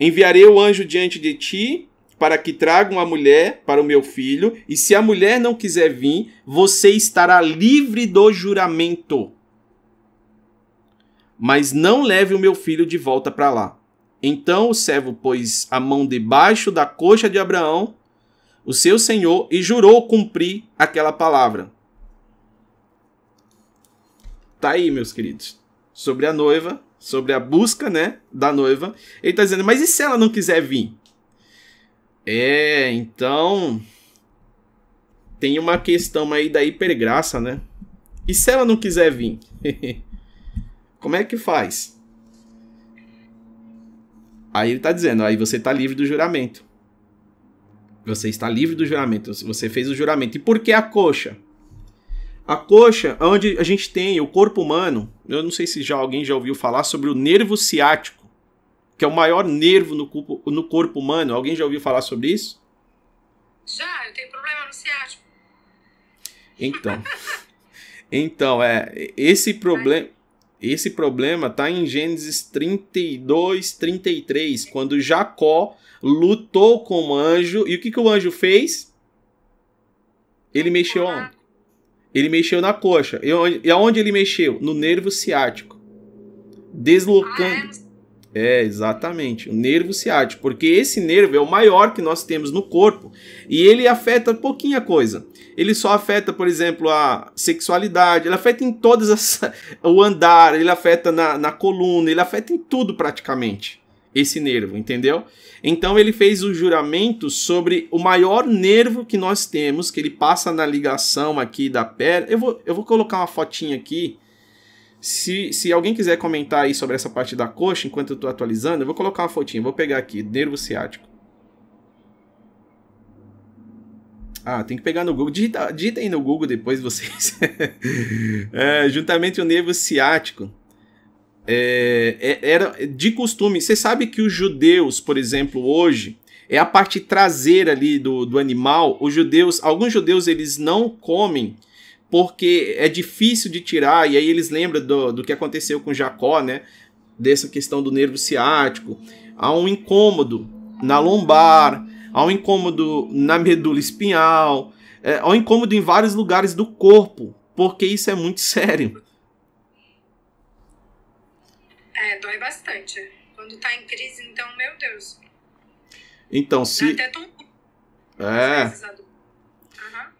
Enviarei o anjo diante de ti para que tragam a mulher para o meu filho, e se a mulher não quiser vir, você estará livre do juramento. Mas não leve o meu filho de volta para lá. Então o servo pôs a mão debaixo da coxa de Abraão, o seu senhor, e jurou cumprir aquela palavra. Tá aí, meus queridos. Sobre a noiva, sobre a busca, né, da noiva. Ele está dizendo: "Mas e se ela não quiser vir?" É, então. Tem uma questão aí da hipergraça, né? E se ela não quiser vir? <laughs> Como é que faz? Aí ele tá dizendo, aí você tá livre do juramento. Você está livre do juramento. Você fez o juramento. E por que a coxa? A coxa, onde a gente tem o corpo humano, eu não sei se já alguém já ouviu falar sobre o nervo ciático que é o maior nervo no corpo, no corpo humano. Alguém já ouviu falar sobre isso? Já, eu tenho problema no ciático. Então. então, é, esse problema esse problema está em Gênesis 32, 33, quando Jacó lutou com o anjo. E o que, que o anjo fez? Ele mexeu onde? Ele mexeu na coxa. E aonde ele mexeu? No nervo ciático. Deslocando. Ah, é? É, exatamente. O nervo ciático. Porque esse nervo é o maior que nós temos no corpo. E ele afeta pouquinha coisa. Ele só afeta, por exemplo, a sexualidade, ele afeta em todas as. <laughs> o andar, ele afeta na, na coluna, ele afeta em tudo praticamente. Esse nervo, entendeu? Então ele fez o juramento sobre o maior nervo que nós temos, que ele passa na ligação aqui da perna. Eu vou, eu vou colocar uma fotinha aqui se, se alguém quiser comentar aí sobre essa parte da coxa, enquanto eu estou atualizando, eu vou colocar uma fotinha. Vou pegar aqui, nervo ciático. Ah, tem que pegar no Google. Digita, digita aí no Google depois vocês. <laughs> é, juntamente o nervo ciático. É, é, era de costume. Você sabe que os judeus, por exemplo, hoje, é a parte traseira ali do, do animal. Os judeus, alguns judeus, eles não comem porque é difícil de tirar, e aí eles lembram do, do que aconteceu com Jacó, né? Dessa questão do nervo ciático. Há um incômodo na lombar, há um incômodo na medula espinhal, é, há um incômodo em vários lugares do corpo, porque isso é muito <laughs> sério. É, dói bastante. Quando tá em crise, então, meu Deus. Então, se. Dá até tom... É.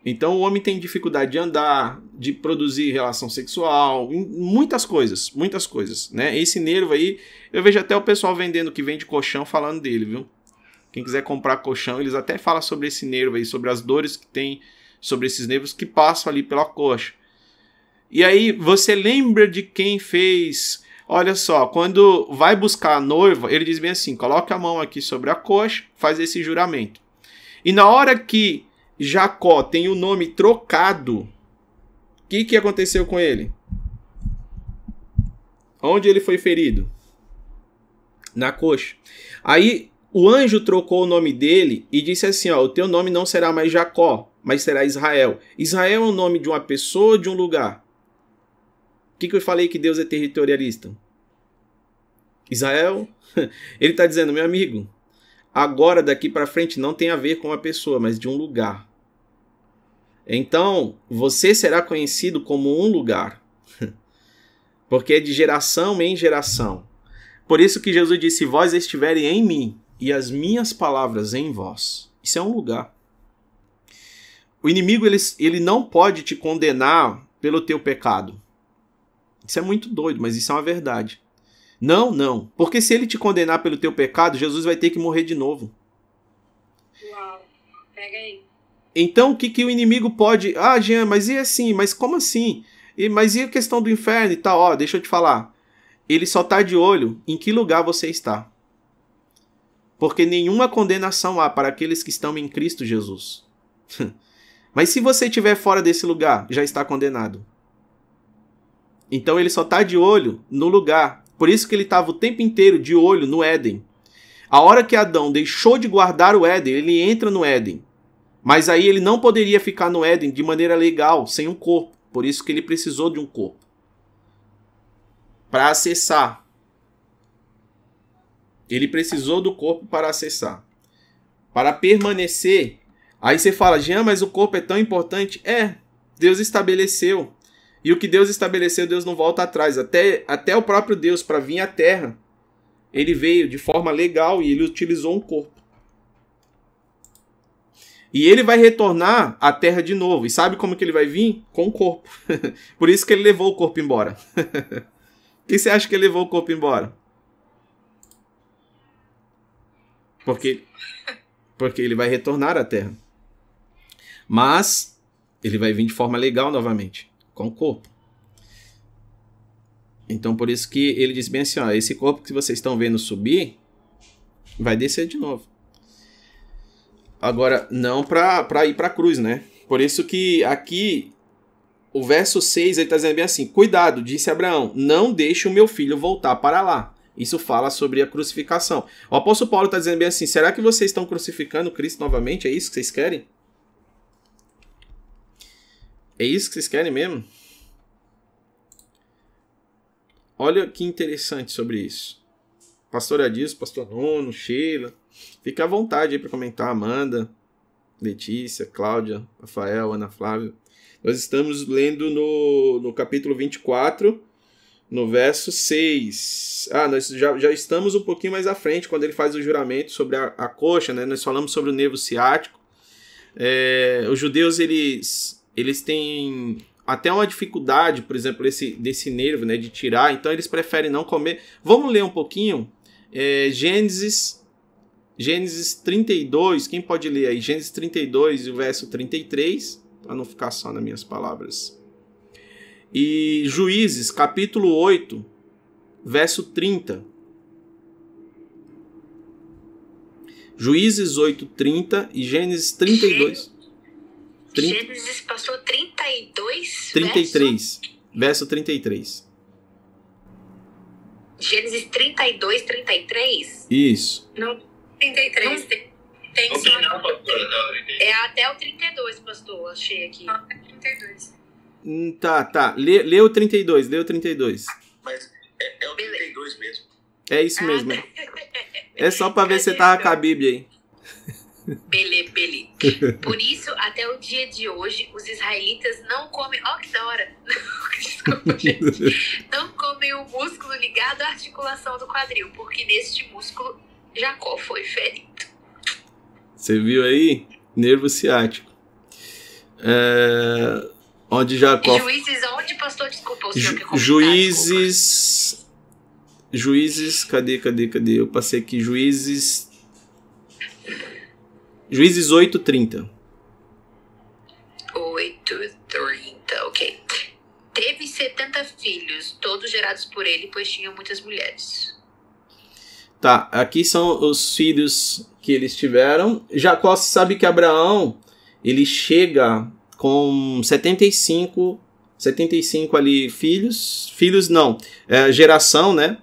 Então o homem tem dificuldade de andar, de produzir relação sexual, muitas coisas, muitas coisas, né? Esse nervo aí, eu vejo até o pessoal vendendo que vende colchão falando dele, viu? Quem quiser comprar colchão, eles até falam sobre esse nervo aí, sobre as dores que tem sobre esses nervos que passam ali pela coxa. E aí você lembra de quem fez? Olha só, quando vai buscar a noiva, ele diz bem assim: coloca a mão aqui sobre a coxa, faz esse juramento. E na hora que Jacó tem o nome trocado, o que, que aconteceu com ele? Onde ele foi ferido? Na coxa. Aí o anjo trocou o nome dele e disse assim: ó, o teu nome não será mais Jacó, mas será Israel. Israel é o nome de uma pessoa de um lugar? O que, que eu falei que Deus é territorialista? Israel, <laughs> ele está dizendo, meu amigo, agora daqui para frente não tem a ver com a pessoa, mas de um lugar. Então, você será conhecido como um lugar, <laughs> porque é de geração em geração. Por isso que Jesus disse: Vós estiverem em mim e as minhas palavras em vós. Isso é um lugar. O inimigo ele, ele não pode te condenar pelo teu pecado. Isso é muito doido, mas isso é uma verdade. Não, não. Porque se ele te condenar pelo teu pecado, Jesus vai ter que morrer de novo. Uau. Pega aí. Então, o que, que o inimigo pode. Ah, Jean, mas e assim? Mas como assim? E, mas e a questão do inferno e tal? Ó, deixa eu te falar. Ele só tá de olho em que lugar você está. Porque nenhuma condenação há para aqueles que estão em Cristo Jesus. <laughs> mas se você estiver fora desse lugar, já está condenado. Então ele só tá de olho no lugar. Por isso que ele estava o tempo inteiro de olho no Éden. A hora que Adão deixou de guardar o Éden, ele entra no Éden. Mas aí ele não poderia ficar no Éden de maneira legal, sem um corpo. Por isso que ele precisou de um corpo. Para acessar. Ele precisou do corpo para acessar. Para permanecer. Aí você fala, Jean, mas o corpo é tão importante. É, Deus estabeleceu. E o que Deus estabeleceu, Deus não volta atrás. Até, até o próprio Deus, para vir à Terra, ele veio de forma legal e ele utilizou um corpo. E ele vai retornar à terra de novo. E sabe como que ele vai vir? Com o corpo. <laughs> Por isso que ele levou o corpo embora. <laughs> que você acha que ele levou o corpo embora? Porque, porque ele vai retornar à terra. Mas ele vai vir de forma legal novamente, com o corpo. Então por isso que ele diz bem assim, ó, esse corpo que vocês estão vendo subir vai descer de novo. Agora, não para ir para a cruz, né? Por isso que aqui o verso 6 ele está dizendo bem assim: Cuidado, disse Abraão, não deixe o meu filho voltar para lá. Isso fala sobre a crucificação. O apóstolo Paulo está dizendo bem assim: será que vocês estão crucificando Cristo novamente? É isso que vocês querem? É isso que vocês querem mesmo? Olha que interessante sobre isso. Pastor Adilson, Pastor Nono, Sheila. Fique à vontade aí para comentar, Amanda, Letícia, Cláudia, Rafael, Ana Flávia. Nós estamos lendo no, no capítulo 24, no verso 6. Ah, nós já, já estamos um pouquinho mais à frente, quando ele faz o juramento sobre a, a coxa, né? Nós falamos sobre o nervo ciático. É, os judeus, eles, eles têm até uma dificuldade, por exemplo, desse, desse nervo, né? De tirar, então eles preferem não comer. Vamos ler um pouquinho? É, Gênesis Gênesis 32, quem pode ler aí? Gênesis 32 e o verso 33, para não ficar só nas minhas palavras. E Juízes, capítulo 8, verso 30. Juízes 8, 30 e Gênesis 32. Gênesis passou 32? 33, verso, verso 33. Gênesis 32, 33? Isso. Não 33. Não, tem, não só. Não, é até o 32, pastor. Achei aqui. Até 32. Hum, tá, tá. Lê, lê o 32, lê o 32. Mas é, é o 32 mesmo. É isso mesmo. Ah, é só pra ver se você tava com a Bíblia aí. Bele, bele. Por isso, até o dia de hoje, os israelitas não comem. Ó, oh, que da hora! <laughs> Desculpa, gente. Não comem o músculo ligado à articulação do quadril, porque neste músculo Jacó foi ferido. Você viu aí? Nervo ciático. É... Onde Jacó. Juízes, onde, pastor? Desculpa, o senhor Ju Juízes. Juízes, cadê, cadê, cadê? Eu passei aqui, Juízes. Juízes 8:30. 8:30, ok. Teve 70 filhos, todos gerados por ele, pois tinha muitas mulheres. Tá, aqui são os filhos que eles tiveram. Jacó sabe que Abraão, ele chega com 75, 75 ali filhos, filhos não, é, geração, né?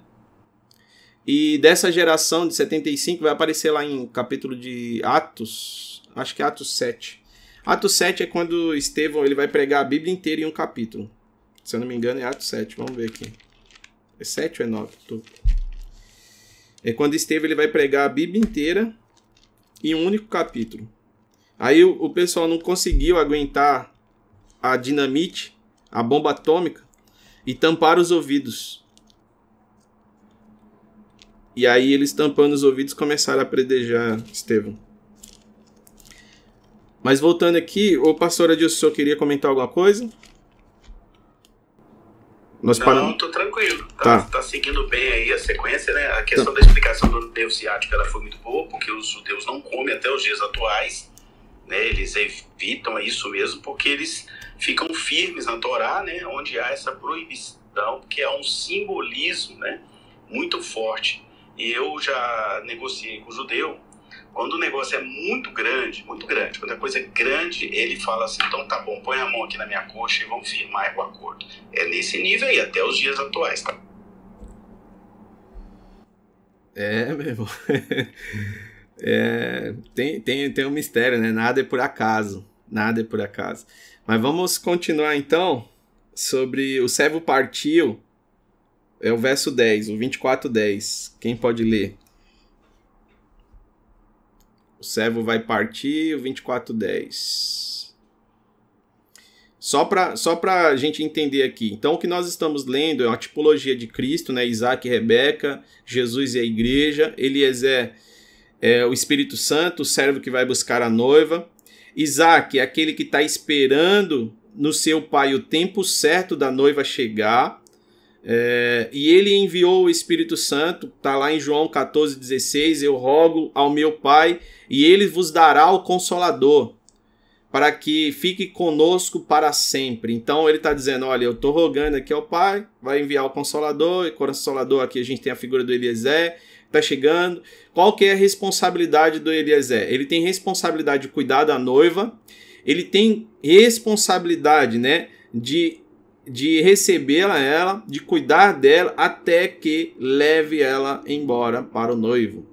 E dessa geração de 75 vai aparecer lá em capítulo de Atos, acho que é Atos 7. Atos 7 é quando Estevão ele vai pregar a Bíblia inteira em um capítulo. Se eu não me engano é Atos 7, vamos ver aqui. É 7 ou é 9? Tô... É quando Estevão ele vai pregar a Bíblia inteira em um único capítulo. Aí o, o pessoal não conseguiu aguentar a dinamite, a bomba atômica, e tampar os ouvidos. E aí eles tampando os ouvidos começaram a predejar Estevão. Mas voltando aqui, o pastor Adilson queria comentar alguma coisa? Nós Não, tô tranquilo. Tá, tá. tá, seguindo bem aí a sequência, né? A questão tá. da explicação do nervo ciático ela foi muito boa, porque os judeus não comem até os dias atuais, né? Eles evitam isso mesmo porque eles ficam firmes na Torá, né? Onde há essa proibição, que é um simbolismo, né? Muito forte. E eu já negociei com o judeu. Quando o negócio é muito grande, muito grande, quando a coisa é grande, ele fala assim: então tá bom, põe a mão aqui na minha coxa e vamos firmar o acordo. É nesse nível aí, até os dias atuais, tá? É, meu irmão. <laughs> É, tem, tem, tem um mistério, né? Nada é por acaso. Nada é por acaso. Mas vamos continuar então sobre o servo partiu. É o verso 10, o 24, 10. Quem pode ler? O servo vai partir, o 24, 10. Só para só a gente entender aqui. Então, o que nós estamos lendo é uma tipologia de Cristo, né? Isaac e Rebeca, Jesus e a igreja, Eliezer é o Espírito Santo, o servo que vai buscar a noiva. Isaac é aquele que está esperando no seu pai o tempo certo da noiva chegar. É, e ele enviou o Espírito Santo, está lá em João 14,16. Eu rogo ao meu Pai, e ele vos dará o Consolador, para que fique conosco para sempre. Então ele está dizendo: Olha, eu estou rogando aqui ao Pai, vai enviar o Consolador, e Consolador aqui a gente tem a figura do Eliezer, está chegando. Qual que é a responsabilidade do Eliezer? Ele tem responsabilidade de cuidar da noiva, ele tem responsabilidade, né, de, de recebê-la ela, de cuidar dela até que leve ela embora para o noivo.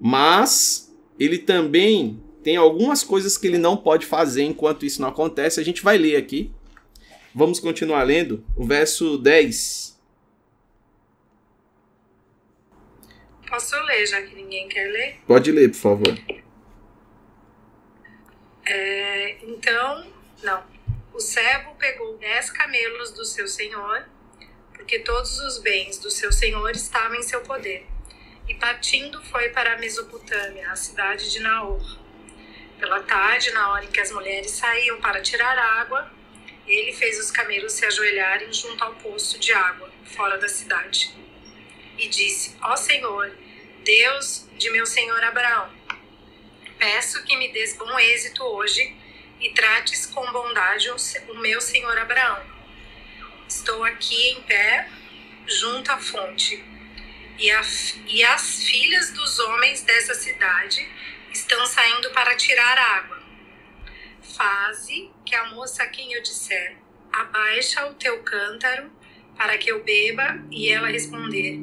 Mas ele também tem algumas coisas que ele não pode fazer enquanto isso não acontece. A gente vai ler aqui. Vamos continuar lendo o verso 10. Posso ler, já que ninguém quer ler? Pode ler, por favor. É, então, não. O servo pegou dez camelos do seu senhor, porque todos os bens do seu senhor estavam em seu poder. E partindo foi para a Mesopotâmia, a cidade de Naor. Pela tarde, na hora em que as mulheres saíam para tirar água, ele fez os camelos se ajoelharem junto ao poço de água, fora da cidade. E disse: Ó Senhor, Deus de meu senhor Abraão, peço que me des bom êxito hoje e trates com bondade o meu senhor Abraão. Estou aqui em pé, junto à fonte, e, a, e as filhas dos homens dessa cidade estão saindo para tirar água. Faze que a moça a quem eu disser, abaixa o teu cântaro para que eu beba, e ela responder,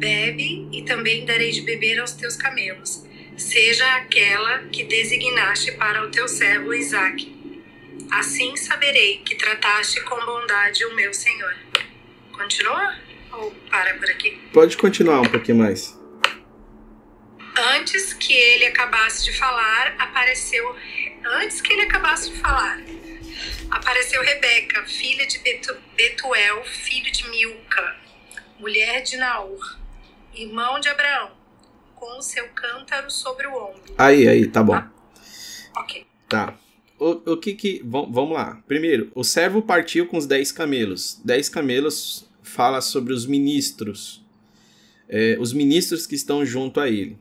Bebe e também darei de beber aos teus camelos. Seja aquela que designaste para o teu servo Isaque. Assim saberei que trataste com bondade o meu Senhor. Continua? Ou para por aqui? Pode continuar um pouquinho mais. Antes que ele acabasse de falar, apareceu. Antes que ele acabasse de falar, apareceu Rebeca, filha de Betu... Betuel, filho de Milca, mulher de Naor irmão de Abraão, com o seu cântaro sobre o ombro. Aí, aí, tá bom. Ah, ok. Tá. O, o que que. Vamos lá. Primeiro, o servo partiu com os dez camelos. Dez camelos fala sobre os ministros. É, os ministros que estão junto a ele.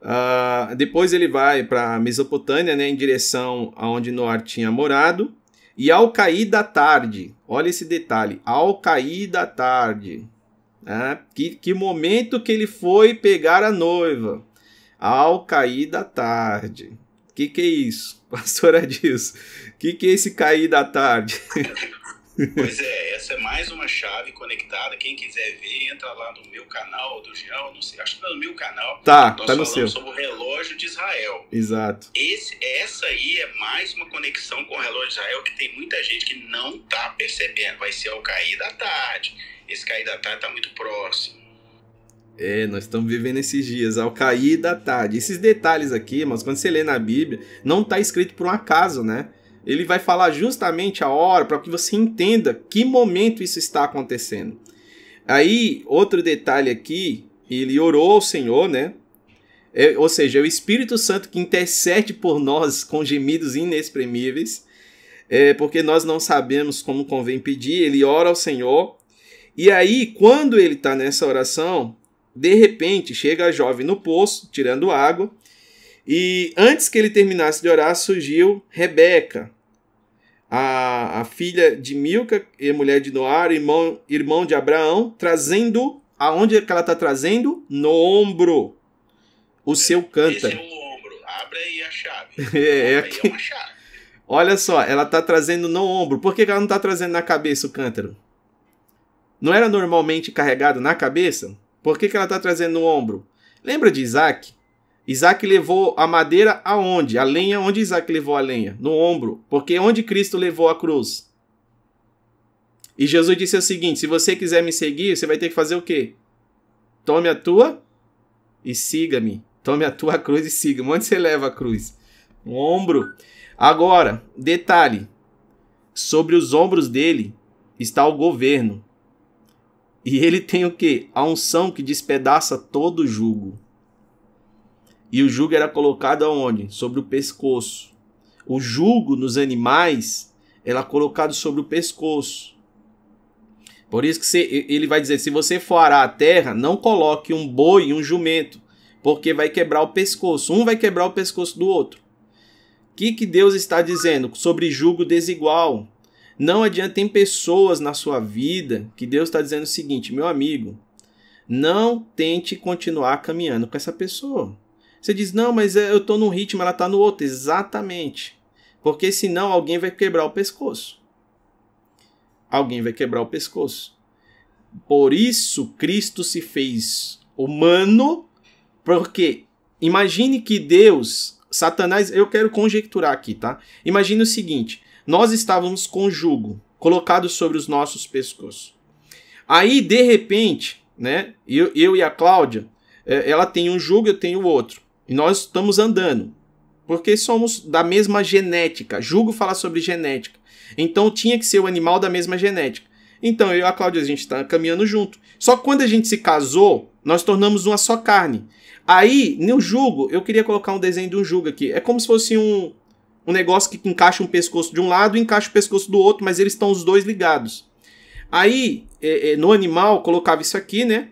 Uh, depois ele vai para Mesopotâmia, né, em direção aonde Noar tinha morado. E ao cair da tarde, olha esse detalhe, ao cair da tarde, né? Que, que momento que ele foi pegar a noiva? Ao cair da tarde. O que, que é isso? <laughs> Pastora diz. O que, que é esse cair da tarde? Pois é, essa é mais uma chave conectada. Quem quiser ver, entra lá no meu canal do Jean, não sei, acho que tá no meu canal. Tá, Nós tá no seu. sobre o relógio de Israel. Exato. Esse, essa aí é mais uma conexão com o relógio de Israel que tem muita gente que não tá percebendo. Vai ser ao cair da tarde esse cair da tarde está muito próximo. É, nós estamos vivendo esses dias, ao cair da tarde. Esses detalhes aqui, mas quando você lê na Bíblia, não está escrito por um acaso, né? Ele vai falar justamente a hora para que você entenda que momento isso está acontecendo. Aí, outro detalhe aqui, ele orou ao Senhor, né? É, ou seja, é o Espírito Santo que intercede por nós com gemidos inexprimíveis, é, porque nós não sabemos como convém pedir. Ele ora ao Senhor e aí, quando ele está nessa oração, de repente chega a jovem no poço, tirando água, E antes que ele terminasse de orar, surgiu Rebeca, a, a filha de Milca e mulher de Noar, irmão, irmão de Abraão, trazendo. Aonde é que ela está trazendo? No ombro. O seu cântaro. Esse é o ombro. Abre aí a chave. <laughs> É, é aqui. uma chave. Olha só, ela está trazendo no ombro. Por que que ela não está trazendo na cabeça o cântaro? Não era normalmente carregado na cabeça? Por que, que ela está trazendo no ombro? Lembra de Isaac? Isaac levou a madeira aonde? A lenha, onde Isaac levou a lenha? No ombro. Porque onde Cristo levou a cruz? E Jesus disse o seguinte: se você quiser me seguir, você vai ter que fazer o quê? Tome a tua e siga-me. Tome a tua cruz e siga-me. Onde você leva a cruz? No ombro. Agora, detalhe: sobre os ombros dele está o governo. E ele tem o quê? A unção que despedaça todo o jugo. E o jugo era colocado aonde? Sobre o pescoço. O jugo nos animais era colocado sobre o pescoço. Por isso que você- ele vai dizer: se você for arar a terra, não coloque um boi e um jumento, porque vai quebrar o pescoço. Um vai quebrar o pescoço do outro. O que, que Deus está dizendo sobre jugo desigual? Não adianta, tem pessoas na sua vida que Deus está dizendo o seguinte, meu amigo, não tente continuar caminhando com essa pessoa. Você diz, não, mas é, eu estou num ritmo, ela está no outro. Exatamente. Porque senão alguém vai quebrar o pescoço. Alguém vai quebrar o pescoço. Por isso Cristo se fez humano, porque imagine que Deus, Satanás, eu quero conjecturar aqui, tá? Imagine o seguinte: nós estávamos com jugo colocado sobre os nossos pescoços. Aí, de repente, né, eu, eu e a Cláudia, eh, ela tem um jugo, eu tenho outro. E nós estamos andando. Porque somos da mesma genética. Jugo fala sobre genética. Então tinha que ser o animal da mesma genética. Então eu e a Cláudia, a gente está caminhando junto. Só quando a gente se casou, nós tornamos uma só carne. Aí, no jugo, eu queria colocar um desenho de um jugo aqui. É como se fosse um, um negócio que encaixa um pescoço de um lado e encaixa o pescoço do outro, mas eles estão os dois ligados. Aí, é, é, no animal, colocava isso aqui, né?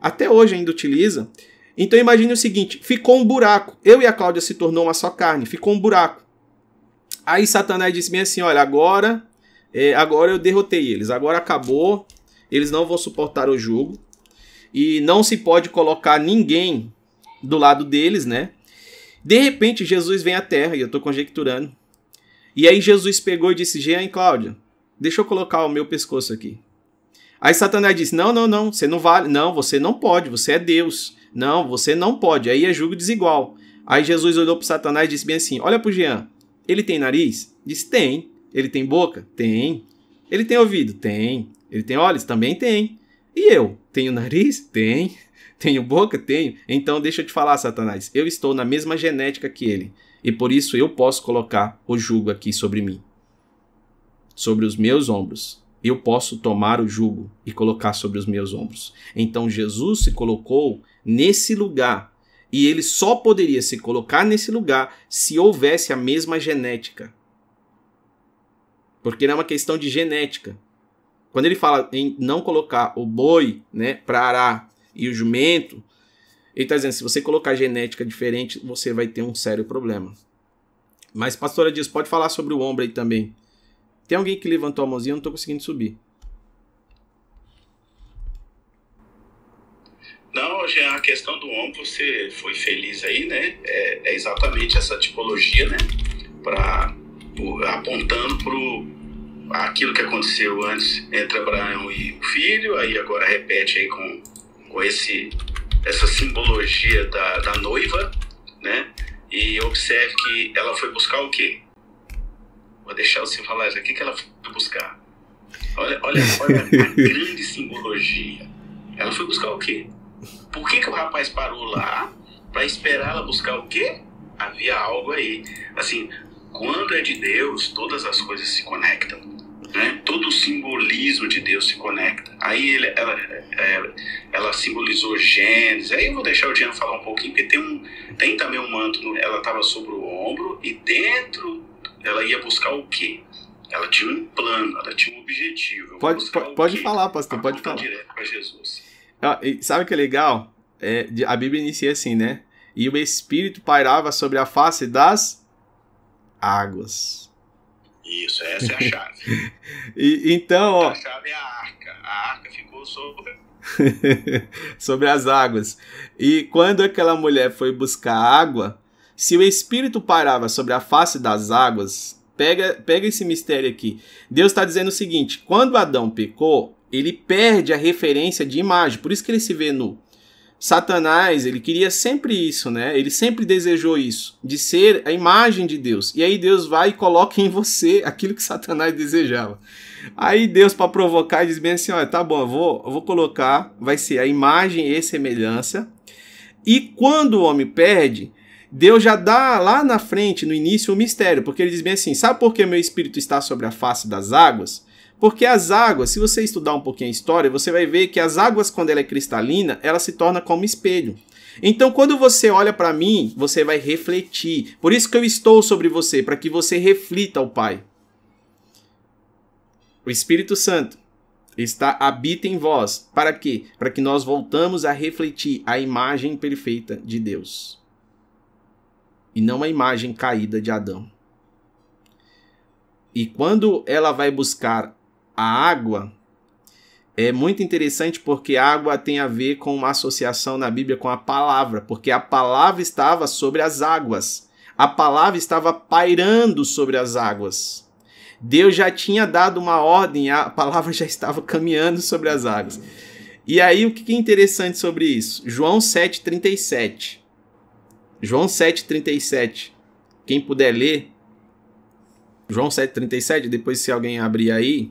Até hoje ainda utiliza. Então imagine o seguinte: ficou um buraco. Eu e a Cláudia se tornou uma só carne, ficou um buraco. Aí Satanás disse bem assim: olha, agora, é, agora eu derrotei eles, agora acabou, eles não vão suportar o jugo. E não se pode colocar ninguém do lado deles, né? De repente, Jesus vem à Terra, e eu estou conjecturando. E aí Jesus pegou e disse: Jean e Cláudia, deixa eu colocar o meu pescoço aqui. Aí Satanás disse: Não, não, não, você não vale. Não, você não pode, você é Deus. Não, você não pode. Aí é julgo desigual. Aí Jesus olhou para Satanás e disse bem assim: Olha para o Jean, ele tem nariz? Disse: Tem. Ele tem boca? Tem. Ele tem ouvido? Tem. Ele tem olhos? Também tem. E eu? Tenho nariz? Tem. Tenho boca? Tenho. Então deixa eu te falar, Satanás. Eu estou na mesma genética que ele. E por isso eu posso colocar o jugo aqui sobre mim. Sobre os meus ombros. Eu posso tomar o jugo e colocar sobre os meus ombros. Então Jesus se colocou nesse lugar. E ele só poderia se colocar nesse lugar se houvesse a mesma genética. Porque não é uma questão de genética. Quando ele fala em não colocar o boi né, para arar e o jumento, ele está dizendo: se você colocar genética diferente, você vai ter um sério problema. Mas, pastora Dias, pode falar sobre o ombro aí também. Tem alguém que levantou a mãozinha, eu não estou conseguindo subir. Não, Jean, a questão do ombro, você foi feliz aí, né? É, é exatamente essa tipologia, né? Pra, o- apontando para aquilo que aconteceu antes entre Abraão e o filho, aí agora repete aí com, com esse, essa simbologia da, da noiva, né? E observe que ela foi buscar o quê? Vou deixar você falar isso aqui que ela foi buscar. Olha, olha, olha a <laughs> grande simbologia. Ela foi buscar o quê? Por que, que o rapaz parou lá para esperar ela buscar o quê? Havia algo aí. Assim, quando é de Deus, todas as coisas se conectam. Né? Todo o simbolismo de Deus se conecta. Aí ele, ela, é, ela simbolizou Gênesis. Aí eu vou deixar o Jean falar um pouquinho, porque tem, um, tem também um manto. no- Ela estava sobre o ombro e dentro ela ia buscar o quê? Ela tinha um plano, ela tinha um objetivo. Eu Pode, pode, pode falar, pastor, pode Apontar falar. direto para Jesus. Ah, sabe o que é legal? É, a Bíblia inicia assim, né? e o Espírito pairava sobre a face das águas. Isso, essa é a chave. <laughs> e, então, ó. A chave é a arca. A arca ficou sobre. <laughs> sobre as águas. E quando aquela mulher foi buscar água, se o Espírito parava sobre a face das águas, pega, pega esse mistério aqui. Deus está dizendo o seguinte: quando Adão pecou, ele perde a referência de imagem, por isso que ele se vê nu. Satanás, ele queria sempre isso, né? Ele sempre desejou isso, de ser a imagem de Deus. E aí Deus vai e coloca em você aquilo que Satanás desejava. Aí Deus, para provocar, diz bem assim: olha, tá bom, eu vou, eu vou colocar, vai ser a imagem e semelhança. E quando o homem perde, Deus já dá lá na frente, no início, o um mistério, porque ele diz bem assim: sabe por que meu espírito está sobre a face das águas? Porque as águas, se você estudar um pouquinho a história, você vai ver que as águas, quando ela é cristalina, ela se torna como espelho. Então, quando você olha para mim, você vai refletir. Por isso que eu estou sobre você, para que você reflita ao Pai. O Espírito Santo está habita em vós. Para quê? Para que nós voltamos a refletir a imagem perfeita de Deus. E não a imagem caída de Adão. E quando ela vai buscar a água é muito interessante porque água tem a ver com uma associação na Bíblia com a palavra, porque a palavra estava sobre as águas. A palavra estava pairando sobre as águas. Deus já tinha dado uma ordem, a palavra já estava caminhando sobre as águas. E aí o que é interessante sobre isso? João 7:37. João 7:37. Quem puder ler João 7:37, depois se alguém abrir aí,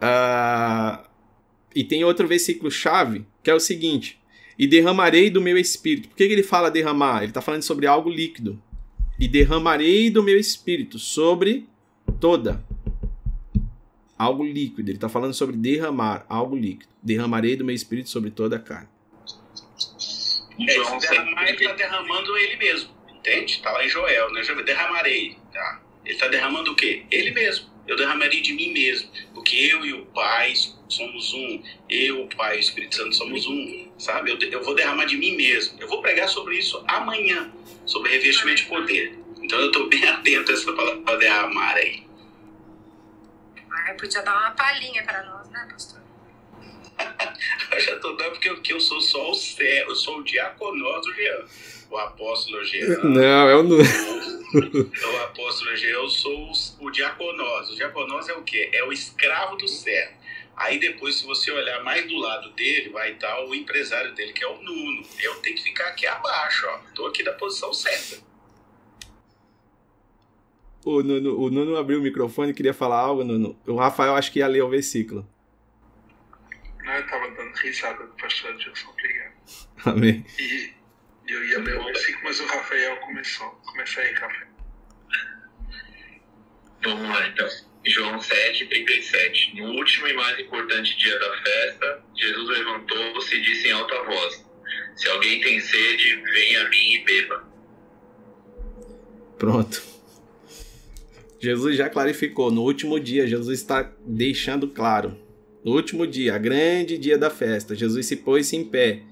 Uh, e tem outro versículo chave que é o seguinte: E derramarei do meu espírito. Por que, que ele fala derramar? Ele está falando sobre algo líquido. E derramarei do meu espírito sobre toda. Algo líquido. Ele está falando sobre derramar, algo líquido. Derramarei do meu espírito sobre toda a carne. É, esse derramar ele está derramando ele mesmo. Entende? Está lá em Joel, né? Derramarei. Tá? Ele está derramando o quê? Ele mesmo eu derramaria de mim mesmo, porque eu e o Pai somos um, eu, o Pai e o Espírito Santo somos um, sabe? Eu, eu vou derramar de mim mesmo. Eu vou pregar sobre isso amanhã, sobre revestimento de poder. Então eu estou bem <laughs> atento a essa palavra derramar aí. Ai, podia dar uma palhinha para nós, né, pastor? <laughs> eu já estou dando porque eu, eu sou só o céu, eu sou o diaconós Jean o apóstolo Jean. Não, eu não. O, o apóstolo Jean, eu sou o, o diaconós. O diaconós é o quê? É o escravo do servo. Aí depois, se você olhar mais do lado dele, vai estar o empresário dele, que é o Nuno. Eu tenho que ficar aqui abaixo, ó. Tô aqui da posição certa. O Nuno, o Nuno abriu o microfone e queria falar algo, Nuno. O Rafael acho que ia ler o versículo. Não, eu tava dando risada do pastor Gilson, obrigado. Amém. E eu ia ler o versículo, mas o Rafael começou. Começa aí, Rafael. Vamos lá, então. João 7, 37. No último e mais importante dia da festa, Jesus levantou-se e disse em alta voz: Se alguém tem sede, venha a mim e beba. Pronto. Jesus já clarificou. No último dia, Jesus está deixando claro. No último dia, a grande dia da festa, Jesus se pôs em pé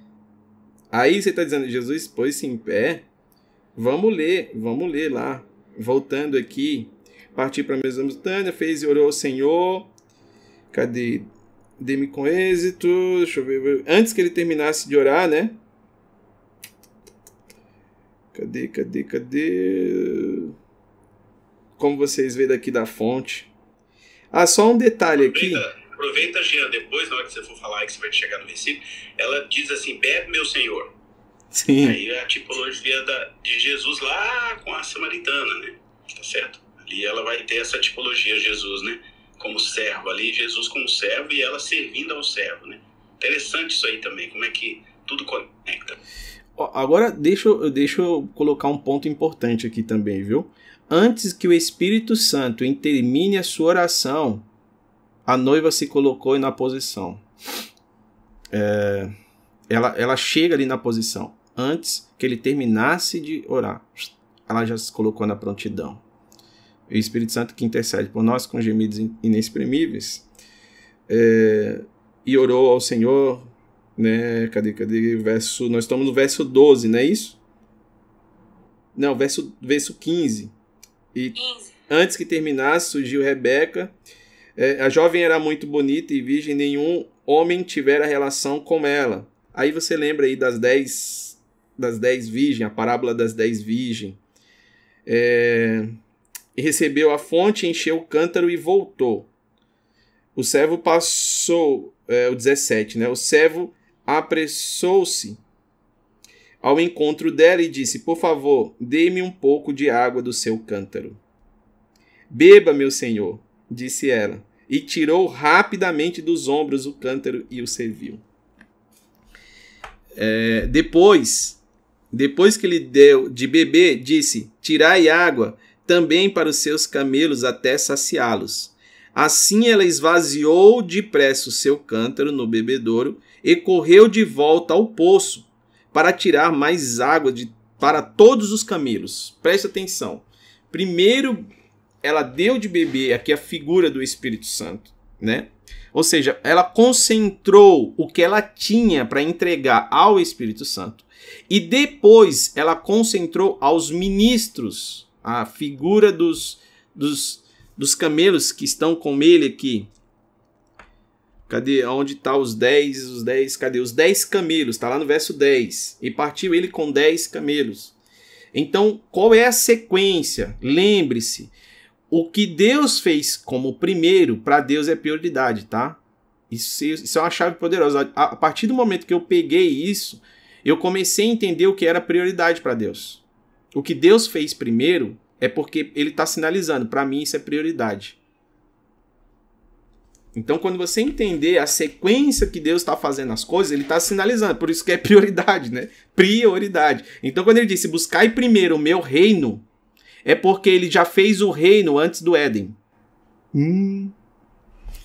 Aí você está dizendo, Jesus pôs-se em pé. Vamos ler, vamos ler lá. Voltando aqui, partiu para a Mesopotâmia, fez e orou ao Senhor. Cadê? Dê-me com êxito. Deixa eu ver. Antes que ele terminasse de orar, né? Cadê, cadê, cadê? Como vocês veem daqui da fonte. Ah, só um detalhe aqui. Aproveita, Jean, depois, na hora que você for falar que você vai chegar no versículo, ela diz assim: bebe, meu Senhor. Sim. Aí é a tipologia da, de Jesus lá com a samaritana, né? Tá certo? Ali ela vai ter essa tipologia, Jesus, né? Como servo ali, Jesus como servo e ela servindo ao servo, né? Interessante isso aí também, como é que tudo conecta. Agora, deixa, deixa eu colocar um ponto importante aqui também, viu? Antes que o Espírito Santo termine a sua oração, a noiva se colocou na posição. É, ela, ela chega ali na posição. Antes que ele terminasse de orar, ela já se colocou na prontidão. O Espírito Santo que intercede por nós com gemidos inexprimíveis. É, e orou ao Senhor Né? Cadê, cadê? Verso, nós estamos no verso 12, não é isso? Não, verso, verso 15. E 15. antes que terminasse, surgiu Rebeca. É, a jovem era muito bonita e virgem, nenhum homem tivera relação com ela. Aí você lembra aí das dez, das dez virgens, a parábola das dez virgens. É, e recebeu a fonte, encheu o cântaro e voltou. O servo passou, é, o 17, né? O servo apressou-se ao encontro dela e disse: Por favor, dê-me um pouco de água do seu cântaro. Beba, meu senhor, disse ela, e tirou rapidamente dos ombros o cântaro e o serviu. É, depois, depois que lhe deu de beber, disse: Tirai água também para os seus camelos até saciá-los. Assim ela esvaziou depressa o seu cântaro no bebedouro e correu de volta ao poço para tirar mais água de, para todos os camelos. Preste atenção. Primeiro, ela deu de beber aqui a figura do Espírito Santo, né? Ou seja, ela concentrou o que ela tinha para entregar ao Espírito Santo. E depois ela concentrou aos ministros a figura dos, dos, dos camelos que estão com ele aqui. Cadê? Onde está os 10? Os 10, cadê? Os 10 camelos, está lá no verso 10. E partiu ele com 10 camelos. Então, qual é a sequência? Lembre-se, o que Deus fez como primeiro, para Deus é prioridade, tá? Isso, isso, é uma chave poderosa. A, a partir do momento que eu peguei isso, eu comecei a entender o que era prioridade para Deus. O que Deus fez primeiro é porque ele está sinalizando, para mim isso é prioridade. Então, quando você entender a sequência que Deus está fazendo as coisas, ele está sinalizando. Por isso que é prioridade, né? Prioridade. Então, quando ele disse buscai primeiro o meu reino, é porque ele já fez o reino antes do Éden. Hum.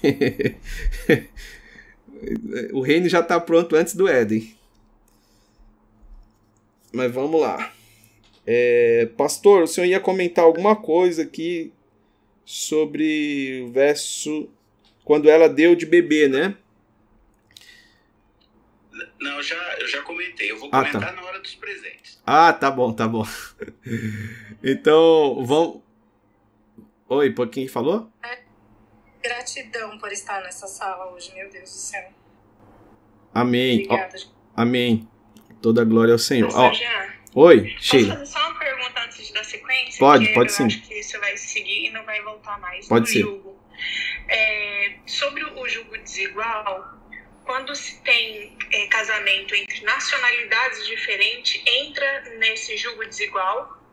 <laughs> o reino já está pronto antes do Éden. Mas vamos lá. É, pastor, o senhor ia comentar alguma coisa aqui sobre o verso quando ela deu de bebê, né? Não, já, eu já comentei. Eu vou comentar ah, tá. na hora dos presentes. Ah, tá bom, tá bom. então, vamos. Oi, por quem falou? É, gratidão por estar nessa sala hoje, meu Deus do céu. Amém. Obrigada. Oh, amém. Toda glória ao Senhor. Oh. Oi, Sheila. Posso fazer só uma pergunta antes da sequência? Pode, pode eu sim. acho que você vai seguir e não vai voltar mais pode ser. Julgo. É, sobre o julgo desigual, quando se tem é, casamento entre nacionalidades diferentes, entra nesse julgo desigual?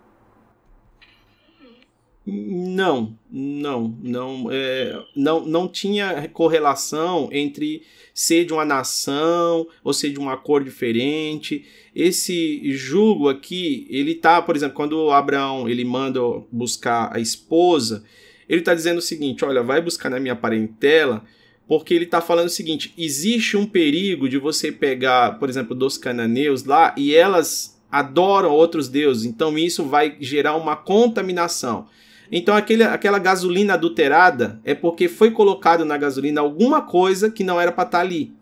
Não, não, não, é, não, não tinha correlação entre ser de uma nação ou ser de uma cor diferente. Esse julgo aqui, ele tá, por exemplo, quando Abraão ele manda buscar a esposa, ele está dizendo o seguinte: olha, vai buscar na minha parentela, porque ele está falando o seguinte: existe um perigo de você pegar, por exemplo, dos cananeus lá e elas adoram outros deuses, então isso vai gerar uma contaminação. Então aquele, aquela gasolina adulterada é porque foi colocado na gasolina alguma coisa que não era para estar tá ali.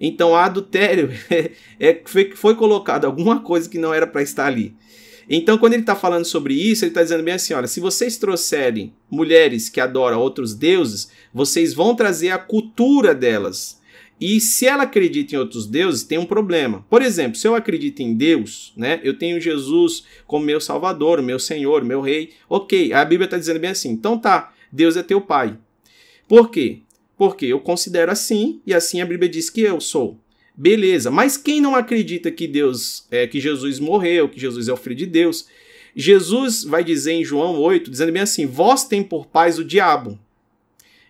Então adultério <laughs> é, é foi, foi colocado alguma coisa que não era para estar ali. Então, quando ele está falando sobre isso, ele está dizendo bem assim: olha, se vocês trouxerem mulheres que adoram outros deuses, vocês vão trazer a cultura delas. E se ela acredita em outros deuses, tem um problema. Por exemplo, se eu acredito em Deus, né? Eu tenho Jesus como meu Salvador, meu Senhor, meu Rei. Ok, a Bíblia está dizendo bem assim. Então tá, Deus é teu Pai. Por quê? Porque eu considero assim e assim a Bíblia diz que eu sou. Beleza, mas quem não acredita que Deus, é, que Jesus morreu, que Jesus é o filho de Deus, Jesus vai dizer em João 8, dizendo bem assim: Vós tem por pais o diabo.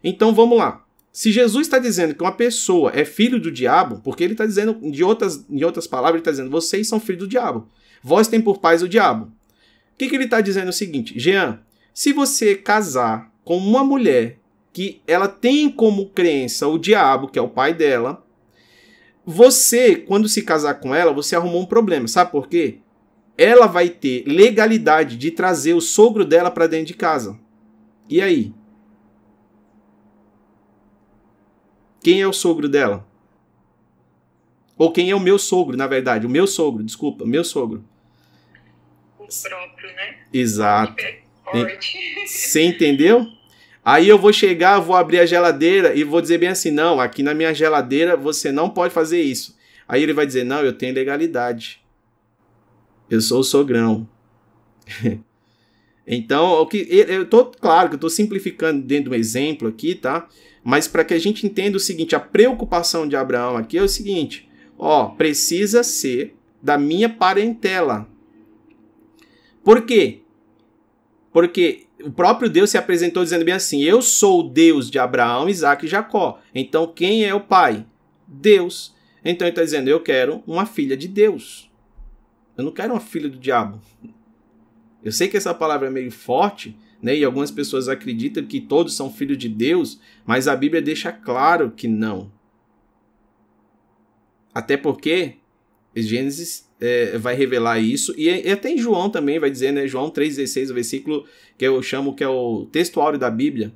Então vamos lá. Se Jesus está dizendo que uma pessoa é filho do diabo, porque ele está dizendo, de outras, em outras palavras, ele está dizendo: vocês são filhos do diabo. Vós tem por pais o diabo. O que, que ele está dizendo é o seguinte: Jean, se você casar com uma mulher que ela tem como crença o diabo, que é o pai dela, você, quando se casar com ela, você arrumou um problema. Sabe por quê? Ela vai ter legalidade de trazer o sogro dela para dentro de casa. E aí? Quem é o sogro dela? Ou quem é o meu sogro, na verdade. O meu sogro, desculpa, meu sogro. O próprio, né? Exato. Você entendeu? Aí eu vou chegar, vou abrir a geladeira e vou dizer bem assim: não, aqui na minha geladeira você não pode fazer isso. Aí ele vai dizer: não, eu tenho legalidade. Eu sou o sogrão. <laughs> então, o que eu tô claro que eu tô simplificando dentro de um exemplo aqui, tá? Mas para que a gente entenda o seguinte, a preocupação de Abraão aqui é o seguinte: ó, precisa ser da minha parentela. Por quê? Porque o próprio Deus se apresentou dizendo bem assim: Eu sou o Deus de Abraão, Isaac e Jacó. Então quem é o pai? Deus. Então ele está dizendo: Eu quero uma filha de Deus. Eu não quero uma filha do diabo. Eu sei que essa palavra é meio forte, né? E algumas pessoas acreditam que todos são filhos de Deus, mas a Bíblia deixa claro que não. Até porque Gênesis é, vai revelar isso, e, e, até em João também vai dizer, né? João 3,16, o versículo que eu chamo que é o texto áureo da Bíblia.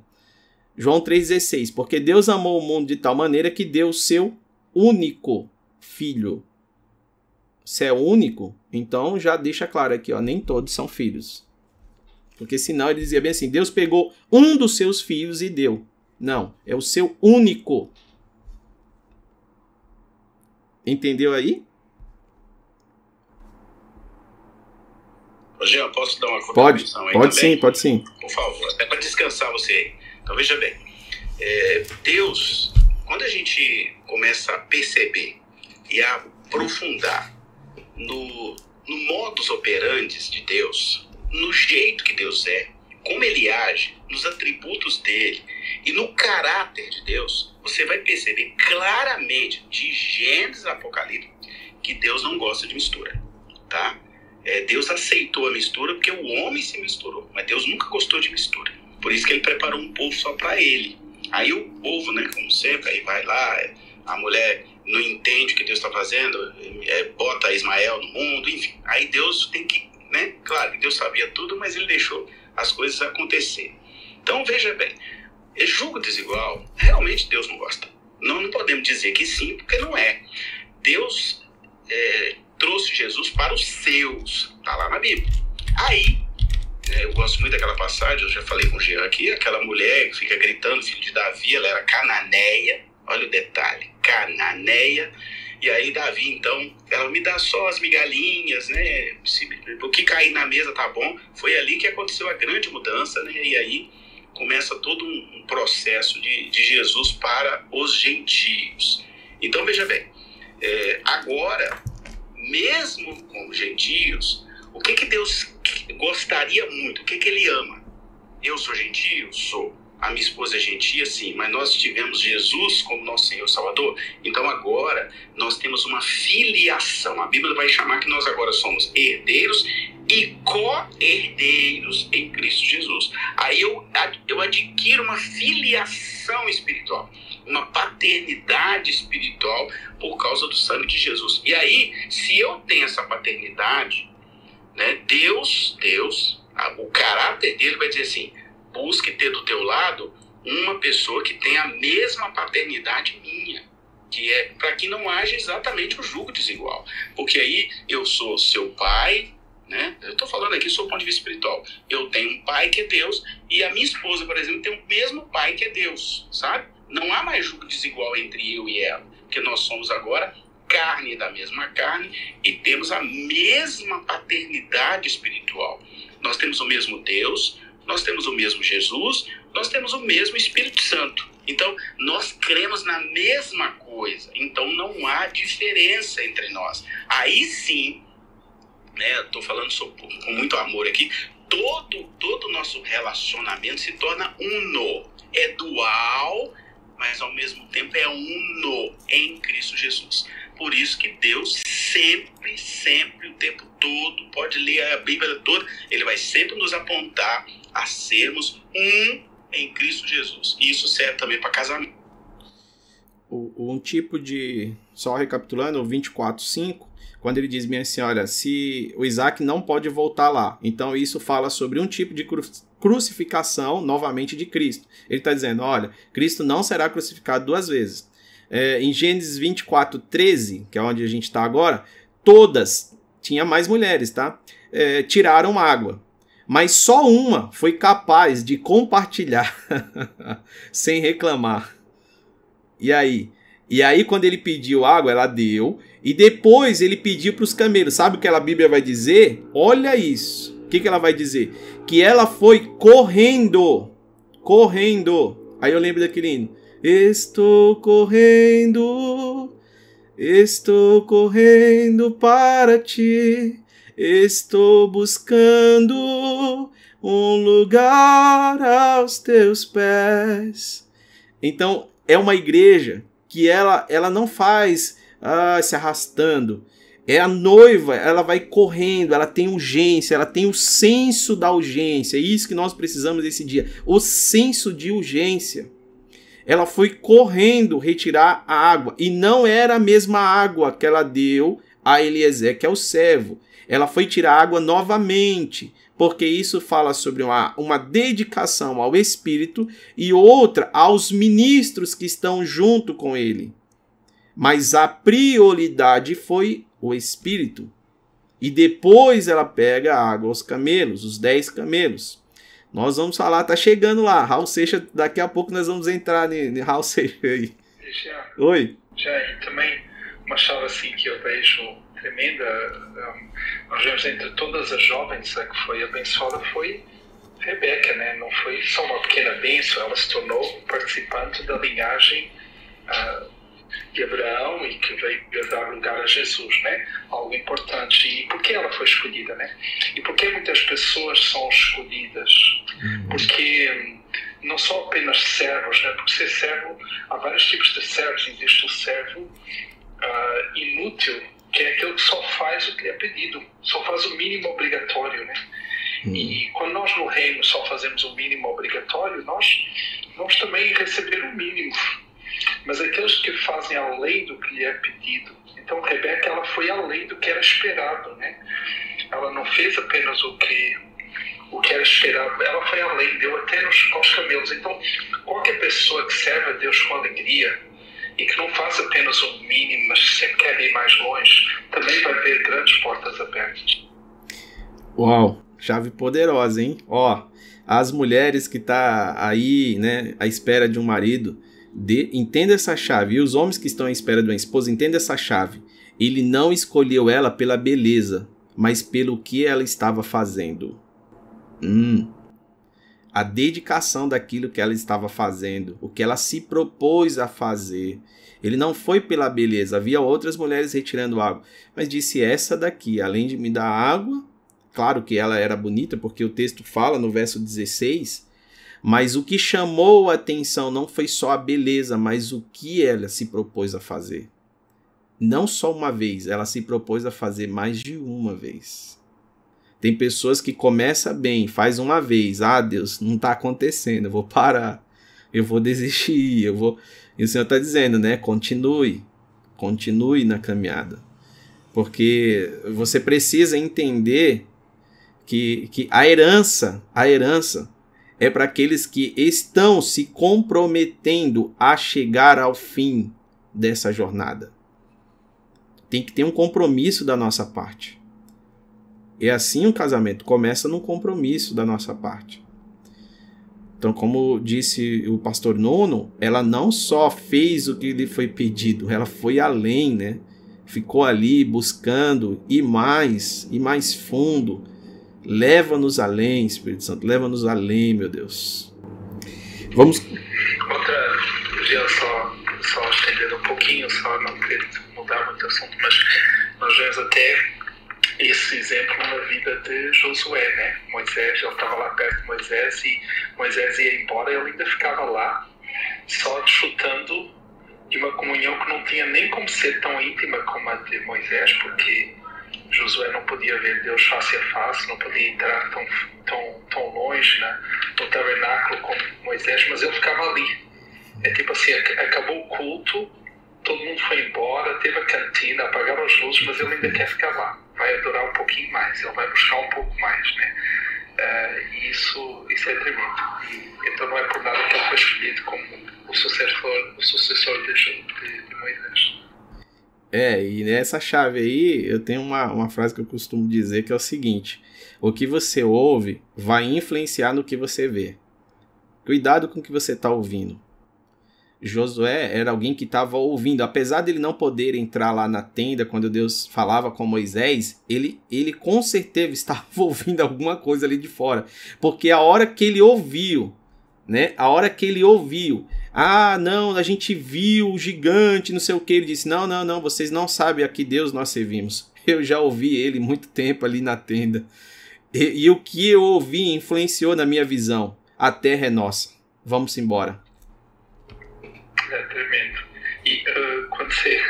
João 3,16, porque Deus amou o mundo de tal maneira que deu o seu único filho. Se é único, então já deixa claro aqui, ó, nem todos são filhos. Porque senão ele dizia bem assim: Deus pegou um dos seus filhos e deu. Não, é o seu único. Entendeu aí? Jean, posso dar uma Pode, aí pode também? sim, pode sim. Por favor, até para descansar você aí. Então veja bem, é, Deus, quando a gente começa a perceber e a aprofundar no, no modus operandi de Deus, no jeito que Deus é, como ele age, nos atributos dele e no caráter de Deus, você vai perceber claramente de Gênesis a Apocalipse que Deus não gosta de mistura, tá? É, Deus aceitou a mistura porque o homem se misturou, mas Deus nunca gostou de mistura. Por isso que ele preparou um povo só para ele. Aí o povo, né, como sempre, aí vai lá, a mulher não entende o que Deus está fazendo, é, bota Ismael no mundo, enfim. Aí Deus tem que né? Claro Deus sabia tudo, mas ele deixou as coisas acontecer. Então veja bem, é julgo desigual, realmente Deus não gosta. Não, não podemos dizer que sim, porque não é. Deus é, trouxe Jesus para os seus, tá lá na Bíblia. Aí, é, eu gosto muito daquela passagem, eu já falei com o Jean aqui, aquela mulher que fica gritando, filho de Davi, ela era cananeia, olha o detalhe, cananeia, e aí Davi, então, ela me dá só as migalhinhas, né? O que cair na mesa tá bom. Foi ali que aconteceu a grande mudança, né? E aí começa todo um processo de, de Jesus para os gentios. Então veja bem, é, agora, mesmo com os gentios, o que, que Deus gostaria muito? O que, que Ele ama? Eu sou gentio? Sou a minha esposa é gentia, sim, mas nós tivemos Jesus como nosso Senhor Salvador. Então agora nós temos uma filiação. A Bíblia vai chamar que nós agora somos herdeiros e co-herdeiros em Cristo Jesus. Aí eu, eu adquiro uma filiação espiritual, uma paternidade espiritual por causa do sangue de Jesus. E aí, se eu tenho essa paternidade, né, Deus, Deus, o caráter dele vai dizer assim: busque ter do teu lado uma pessoa que tenha a mesma paternidade minha, que é para que não haja exatamente o julgo desigual, porque aí eu sou seu pai, né? Eu estou falando aqui do ponto de vista espiritual. Eu tenho um pai que é Deus e a minha esposa, por exemplo, tem o mesmo pai que é Deus, sabe? Não há mais julgo desigual entre eu e ela, porque nós somos agora carne da mesma carne e temos a mesma paternidade espiritual. Nós temos o mesmo Deus, nós temos o mesmo Jesus, nós temos o mesmo Espírito Santo. Então, nós cremos na mesma coisa. Então, não há diferença entre nós. Aí sim, né, estou falando sobre, com muito amor aqui, todo todo o nosso relacionamento se torna uno. É dual, mas ao mesmo tempo é uno em Cristo Jesus. Por isso que Deus sempre, sempre, o tempo todo, pode ler a Bíblia toda, ele vai sempre nos apontar a sermos um em Cristo Jesus. E isso serve também para casamento. Um tipo de. Só recapitulando, o 24.5, quando ele diz bem assim: olha, se o Isaac não pode voltar lá. Então isso fala sobre um tipo de crucificação novamente de Cristo. Ele está dizendo: olha, Cristo não será crucificado duas vezes. é, em Gênesis 24, 13, que é onde a gente está agora, todas, tinha mais mulheres, tá? É, tiraram água. Mas só uma foi capaz de compartilhar <laughs> sem reclamar. E aí? E aí, quando ele pediu água, ela deu. E depois ele pediu para os camelos. Sabe o que a Bíblia vai dizer? Olha isso. Que, que ela vai dizer? Que ela foi correndo. Correndo. Aí eu lembro daquele hino. Estou correndo. Estou correndo para ti. Estou buscando um lugar aos teus pés. Então, é uma igreja que ela, ela não faz ah, se arrastando. É a noiva, ela vai correndo, ela tem urgência, ela tem o senso da urgência. É isso que nós precisamos esse dia, o senso de urgência. Ela foi correndo retirar a água e não era a mesma água que ela deu a Eliezer, que é o servo. Ela foi tirar água novamente, porque isso fala sobre uma, uma dedicação ao Espírito e outra aos ministros que estão junto com ele. Mas a prioridade foi o Espírito. E depois ela pega a água aos camelos, os dez camelos. Nós vamos falar, tá chegando lá. Raul Seixas, daqui a pouco nós vamos entrar em Raul Seixas aí. Já, Oi. já, e também uma chave assim que eu vejo tremenda, um, nós vemos entre todas as jovens a que foi abençoada foi Rebeca, né? Não foi só uma pequena bênção, ela se tornou participante da linhagem uh, de Abraão e que veio dar lugar a Jesus, né? Algo importante. E por que ela foi escolhida, né? E por que muitas pessoas são escolhidas? Porque hum, não são apenas servos, né? Porque ser servo, há vários tipos de servos. Existe o servo uh, inútil, que é aquele que só faz o que é pedido, só faz o mínimo obrigatório, né? E quando nós no reino só fazemos o mínimo obrigatório, nós vamos também receber o mínimo. Mas aqueles que fazem além do que lhe é pedido. Então Rebeca ela foi além do que era esperado, né? Ela não fez apenas o que o que era esperado, ela foi além, deu até nos, aos camelos. Então qualquer pessoa que serve a Deus com alegria e que não faz apenas o mínimo, mas sempre quer ir mais longe, também vai ver grandes portas abertas. Uau, chave poderosa, hein? Ó, as mulheres que tá aí, né, à espera de um marido, entenda essa chave. E os homens que estão à espera de uma esposa, entenda essa chave. Ele não escolheu ela pela beleza, mas pelo que ela estava fazendo. Hum. A dedicação daquilo que ela estava fazendo, o que ela se propôs a fazer. Ele não foi pela beleza, havia outras mulheres retirando água, mas disse essa daqui, além de me dar água, claro que ela era bonita, porque o texto fala no verso 16, mas o que chamou a atenção não foi só a beleza, mas o que ela se propôs a fazer. Não só uma vez, ela se propôs a fazer mais de uma vez. Tem pessoas que começa bem, faz uma vez, ah Deus, não está acontecendo, eu vou parar, eu vou desistir, eu vou. E o Senhor está dizendo, né? Continue, continue na caminhada, porque você precisa entender que, que a herança, a herança é para aqueles que estão se comprometendo a chegar ao fim dessa jornada. Tem que ter um compromisso da nossa parte. E assim o casamento começa num compromisso da nossa parte. Então, como disse o pastor Nono, ela não só fez o que lhe foi pedido, ela foi além, né? Ficou ali buscando e mais, e mais fundo. Leva-nos além, Espírito Santo, leva-nos além, meu Deus. Vamos. Outra, já só, só estendendo um pouquinho, só não querer mudar muito o assunto, mas nós vemos até esse exemplo na vida de Josué, né? Moisés, ele estava lá perto de Moisés e Moisés ia embora e ele ainda ficava lá, só desfrutando de uma comunhão que não tinha nem como ser tão íntima como a de Moisés, porque Josué não podia ver Deus face a face, não podia entrar tão, tão, tão longe né, no tabernáculo como Moisés, mas ele ficava ali. É tipo assim, acabou o culto, todo mundo foi embora, teve a cantina, apagaram as luzes, mas ele ainda quer ficar lá. Vai adorar um pouquinho mais, ele vai buscar um pouco mais, né? Uh, e isso, isso é tremendo. Então não é por nada que ele foi escolhido como o sucessor, o sucessor de, de, de Moisés. É, e nessa chave aí eu tenho uma, uma frase que eu costumo dizer que é o seguinte: o que você ouve vai influenciar no que você vê. Cuidado com o que você está ouvindo. Josué era alguém que estava ouvindo, apesar dele não poder entrar lá na tenda quando Deus falava com Moisés, ele, ele com certeza <laughs> estava ouvindo alguma coisa ali de fora, porque a hora que ele ouviu, né? A hora que ele ouviu, ah, não, a gente viu o gigante, não sei o que, ele disse: "Não, não, não, vocês não sabem a que Deus nós servimos. <laughs> Eu já ouvi ele muito tempo ali na tenda. E, e o que eu ouvi influenciou na minha visão. A terra é nossa. Vamos embora." é tremendo. E uh, quando você.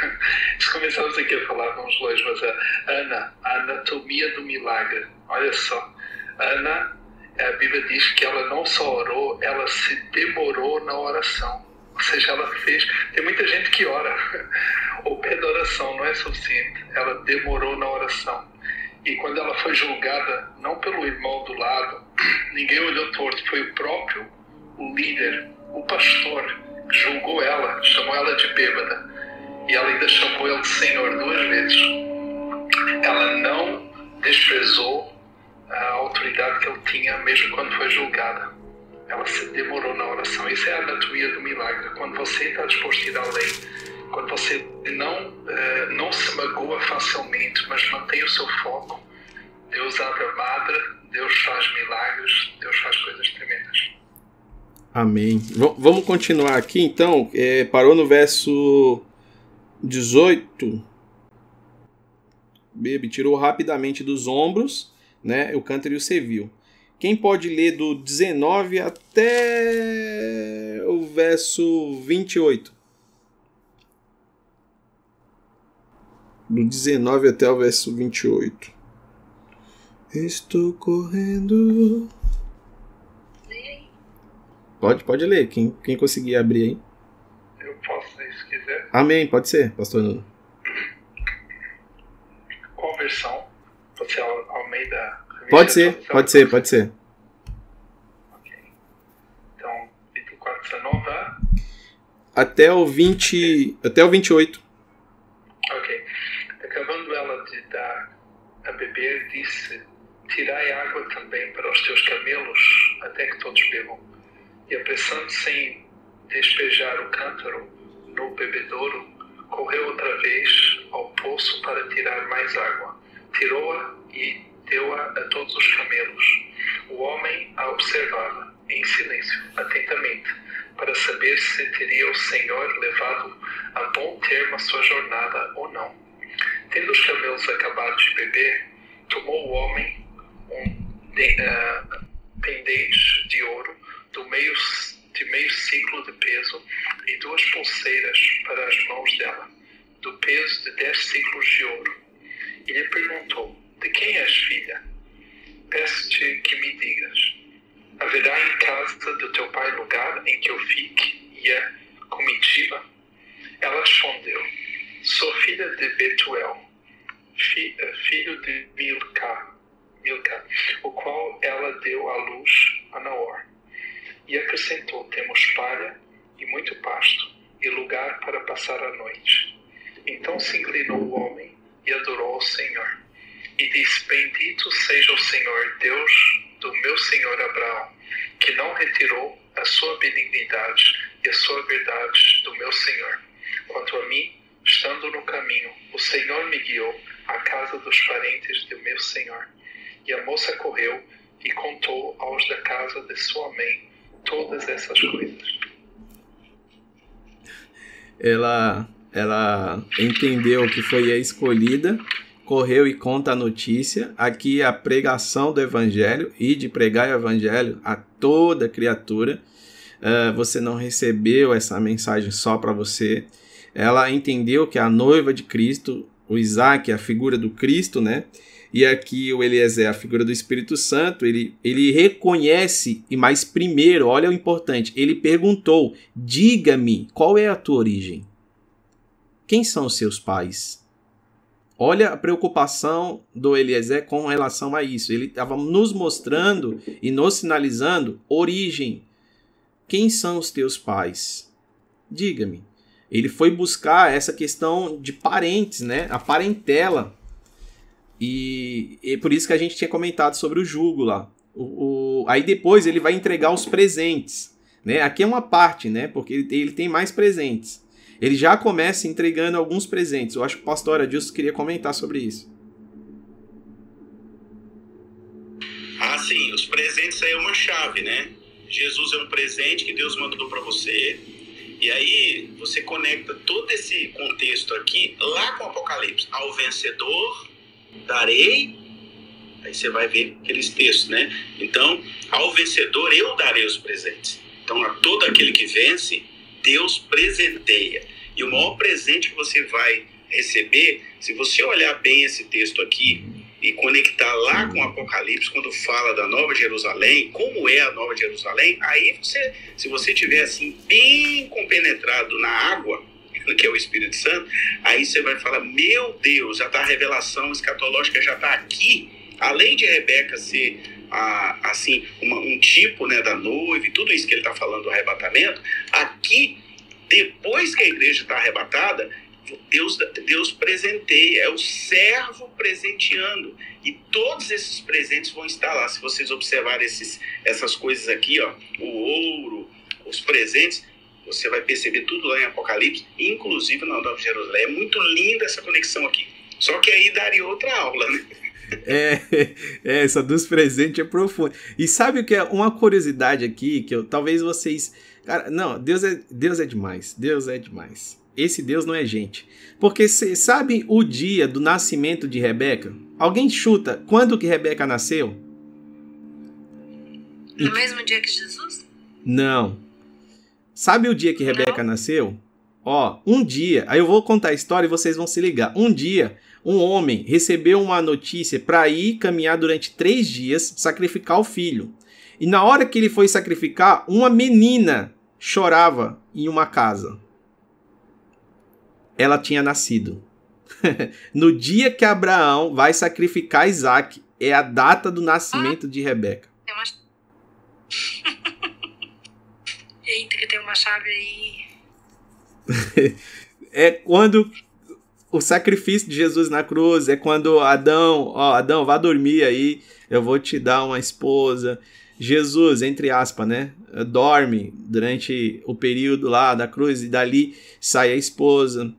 Começamos aqui a falar, vamos longe, mas a Ana, a anatomia do milagre. Olha só. Ana, a Bíblia diz que ela não só orou, ela se demorou na oração. Ou seja, ela fez. Tem muita gente que ora. <laughs> O pé da oração não é suficiente. Ela demorou na oração. E quando ela foi julgada, não pelo irmão do lado, <clears throat> ninguém olhou torto, foi o próprio o líder, o pastor, julgou ela, chamou ela de bêbada. E ela ainda chamou ele de Senhor duas vezes. Ela não desprezou a autoridade que ele tinha, mesmo quando foi julgada. Ela se demorou na oração. Isso é a anatomia do milagre. Quando você está disposto a ir além, quando você não, eh, não se magoa facilmente, mas mantém o seu foco, Deus abre a madre, Deus faz milagres, Deus faz coisas tremendas. Amém. V vamos continuar aqui então. É, parou no verso 18. Bebe tirou rapidamente dos ombros né, o cântaro e o cevil. Quem pode ler do 19 até o verso 28? Do 19 até o verso 28. Estou correndo Pode, pode ler. Quem, quem conseguir abrir aí. Eu posso ler se quiser. Amém, pode ser, pastor Nuno. Qual versão? Pode ser Almeida? Pode ser, pode ser, pode ser. Ok. Então, 24, 19 a... Até o 20. Até o 28. Ok. Acabando ela de dar a beber, disse: Tirai água também para os teus camelos, até que todos bebam e apressando-se em despejar o cântaro no bebedouro, correu outra vez ao poço para tirar mais água. Tirou-a e deu-a a todos os camelos. O homem a observava, em silêncio, atentamente, para saber se teria o Senhor levado a bom termo a sua jornada ou não. Tendo os camelos acabado de beber, tomou o homem um de, uh, pendente de ouro do meio, de meio ciclo de peso e duas pulseiras para as mãos dela, do peso de dez ciclos de ouro. E lhe perguntou: De quem és filha? Peço-te que me digas: Haverá em casa do teu pai lugar em que eu fique e a comitiva? Ela respondeu: Sou filha de Betuel, fi, filho de Milca, Milca, o qual ela deu à luz a Naor. E acrescentou: Temos palha e muito pasto, e lugar para passar a noite. Então se inclinou o homem e adorou ao Senhor. E disse: Bendito seja o Senhor, Deus do meu senhor Abraão, que não retirou a sua benignidade e a sua verdade do meu senhor. Quanto a mim, estando no caminho, o Senhor me guiou à casa dos parentes do meu senhor. E a moça correu e contou aos da casa de sua mãe todas essas coisas. Ela, ela entendeu que foi a escolhida, correu e conta a notícia. Aqui é a pregação do evangelho e de pregar o evangelho a toda criatura. Uh, você não recebeu essa mensagem só para você. Ela entendeu que a noiva de Cristo, o Isaac, é a figura do Cristo, né? E aqui o Eliezer, a figura do Espírito Santo, ele, ele reconhece, e mais primeiro, olha o importante, ele perguntou: diga-me, qual é a tua origem? Quem são os seus pais? Olha a preocupação do Eliezer com relação a isso. Ele estava nos mostrando e nos sinalizando origem. Quem são os teus pais? Diga-me. Ele foi buscar essa questão de parentes, né? A parentela. E, e por isso que a gente tinha comentado sobre o jugo lá. O, o, aí depois ele vai entregar os presentes. Né? Aqui é uma parte, né? Porque ele, ele tem mais presentes. Ele já começa entregando alguns presentes. Eu acho que o pastor Adilson queria comentar sobre isso. Ah, sim, os presentes aí é uma chave, né? Jesus é um presente que Deus mandou para você. E aí você conecta todo esse contexto aqui lá com o Apocalipse. Ao vencedor darei. Aí você vai ver aqueles textos, né? Então, ao vencedor eu darei os presentes. Então, a todo aquele que vence, Deus presenteia. E o maior presente que você vai receber, se você olhar bem esse texto aqui e conectar lá com o Apocalipse, quando fala da Nova Jerusalém, como é a Nova Jerusalém, aí você, se você tiver assim bem compenetrado na água, <laughs> que é o Espírito Santo, aí você vai falar: Meu Deus, já está a revelação escatológica, já está aqui. Além de Rebeca ser assim uma, um tipo né, da noiva e tudo isso que ele está falando do arrebatamento, aqui depois que a igreja está arrebatada, Deus, Deus presenteia, é o servo presenteando. E todos esses presentes vão estar lá. Se vocês observarem esses, essas coisas aqui, ó, o ouro, os presentes, você vai perceber tudo lá em Apocalipse, inclusive na Nova Jerusalém. É muito linda essa conexão aqui. Só que aí daria outra aula, né? É, é, essa dos presentes é profunda. E sabe o que é uma curiosidade aqui que eu, talvez vocês Cara, não, Deus é, Deus é demais. Deus é demais. Esse Deus não é gente. Porque você sabe o dia do nascimento de Rebeca? Alguém chuta quando que Rebeca nasceu? No mesmo dia que Jesus? Não. Sabe o dia que Rebeca não. nasceu? Ó, um dia, aí eu vou contar a história e vocês vão se ligar. Um dia, um homem recebeu uma notícia para ir caminhar durante três dias, sacrificar o filho. E na hora que ele foi sacrificar, uma menina chorava em uma casa. Ela tinha nascido. <laughs> no dia que Abraão vai sacrificar Isaac, é a data do nascimento de Rebeca. Tem uma... <laughs> Eita, que tem uma chave aí. <laughs> é quando o sacrifício de Jesus na cruz, é quando Adão, ó, Adão, vá dormir aí, eu vou te dar uma esposa. Jesus, entre aspas, né, dorme durante o período lá da cruz e dali sai a esposa.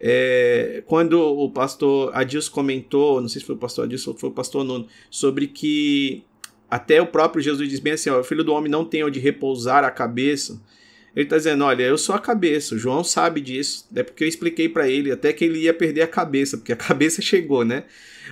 É, quando o pastor Adilson comentou, não sei se foi o pastor Adilson ou foi o pastor Nuno, sobre que até o próprio Jesus diz bem assim: ó, o filho do homem não tem onde repousar a cabeça. Ele está dizendo: olha, eu sou a cabeça. O João sabe disso. É porque eu expliquei para ele até que ele ia perder a cabeça, porque a <laughs> cabeça chegou, né?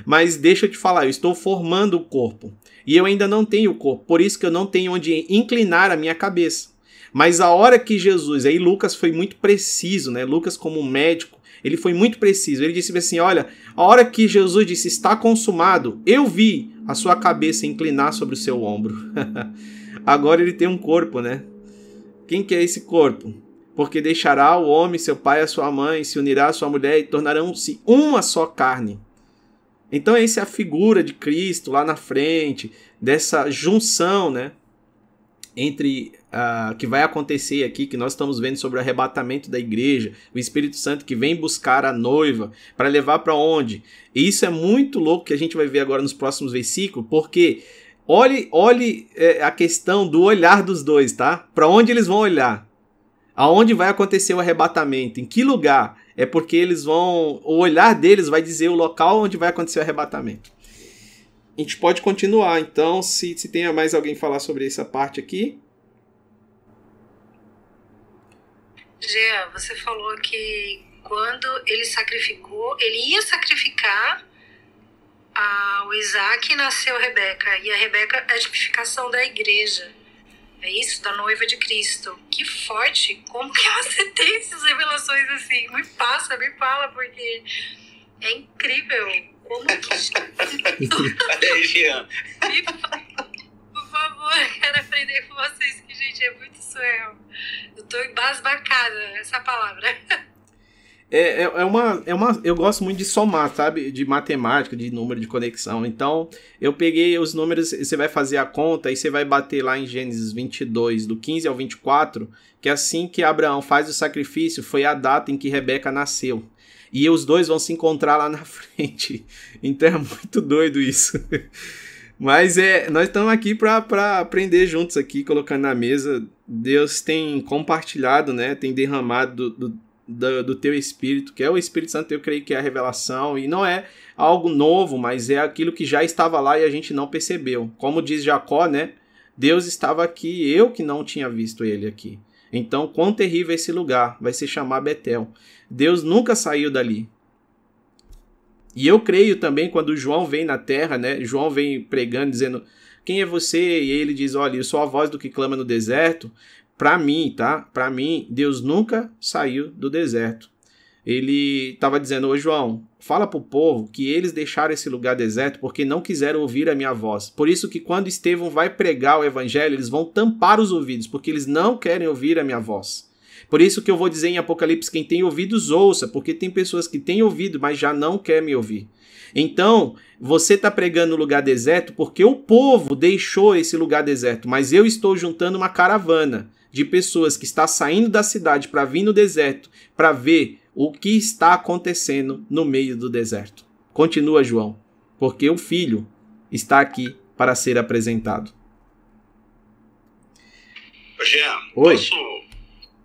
Mas deixa eu te falar, eu estou formando o corpo. E eu ainda não tenho o corpo, por isso que eu não tenho onde inclinar a minha cabeça. Mas a hora que Jesus, aí Lucas foi muito preciso, né? Lucas, como médico, ele foi muito preciso. Ele disse assim: Olha, a hora que Jesus disse está consumado, eu vi a sua cabeça inclinar sobre o seu ombro. <laughs> Agora ele tem um corpo, né? Quem que é esse corpo? Porque deixará o homem, seu pai, a sua mãe, se unirá à sua mulher e tornarão-se uma só carne. Então essa é a figura de Cristo lá na frente, dessa junção, né? Entre uh, que vai acontecer aqui, que nós estamos vendo sobre o arrebatamento da igreja, o Espírito Santo que vem buscar a noiva para levar para onde? E isso é muito louco que a gente vai ver agora nos próximos versículos, porque olhe, olhe é, a questão do olhar dos dois, tá? Para onde eles vão olhar? Aonde vai acontecer o arrebatamento? Em que lugar? É porque eles vão. O olhar deles vai dizer o local onde vai acontecer o arrebatamento. A gente pode continuar, então, se, se tem mais alguém falar sobre essa parte aqui. Jean, você falou que quando ele sacrificou, ele ia sacrificar a, o Isaac e nasceu Rebeca. E a Rebeca é a tipificação da igreja. É isso? Da noiva de Cristo. Que forte! Como que você <laughs> tem essas revelações assim? Me passa, me fala, porque é incrível. Como que. Aí, Jean. Por favor, quero aprender com vocês, que, gente, é muito surreal. Eu tô embasbacada essa palavra. É, é, é, uma, é uma. Eu gosto muito de somar, sabe? De matemática, de número de conexão. Então, eu peguei os números, você vai fazer a conta e você vai bater lá em Gênesis 22, do 15 ao 24, que é assim que Abraão faz o sacrifício, foi a data em que Rebeca nasceu. E os dois vão se encontrar lá na <laughs> frente. Então é muito doido isso. Mas é, nós estamos aqui para aprender juntos aqui, colocando na mesa. Deus tem compartilhado, né? Tem derramado do, do, do, do teu Espírito, que é o Espírito Santo, eu creio que é a revelação, e não é algo novo, mas é aquilo que já estava lá e a gente não percebeu. Como diz Jacó, né? Deus estava aqui, eu que não tinha visto ele aqui. Então, quão terrível é esse lugar, vai se chamar Betel. Deus nunca saiu dali. E eu creio também quando João vem na terra, né? João vem pregando, dizendo: Quem é você? E ele diz: Olha, eu sou a voz do que clama no deserto. Para mim, tá? Para mim, Deus nunca saiu do deserto. Ele estava dizendo: Ô João, fala para o povo que eles deixaram esse lugar deserto porque não quiseram ouvir a minha voz. Por isso que quando Estevão vai pregar o evangelho, eles vão tampar os ouvidos, porque eles não querem ouvir a minha voz. Por isso que eu vou dizer em Apocalipse: quem tem ouvidos, ouça, porque tem pessoas que têm ouvido, mas já não quer me ouvir. Então, você está pregando no lugar deserto porque o povo deixou esse lugar deserto, mas eu estou juntando uma caravana de pessoas que está saindo da cidade para vir no deserto para ver o que está acontecendo no meio do deserto. Continua João, porque o filho está aqui para ser apresentado. Jean, Oi. posso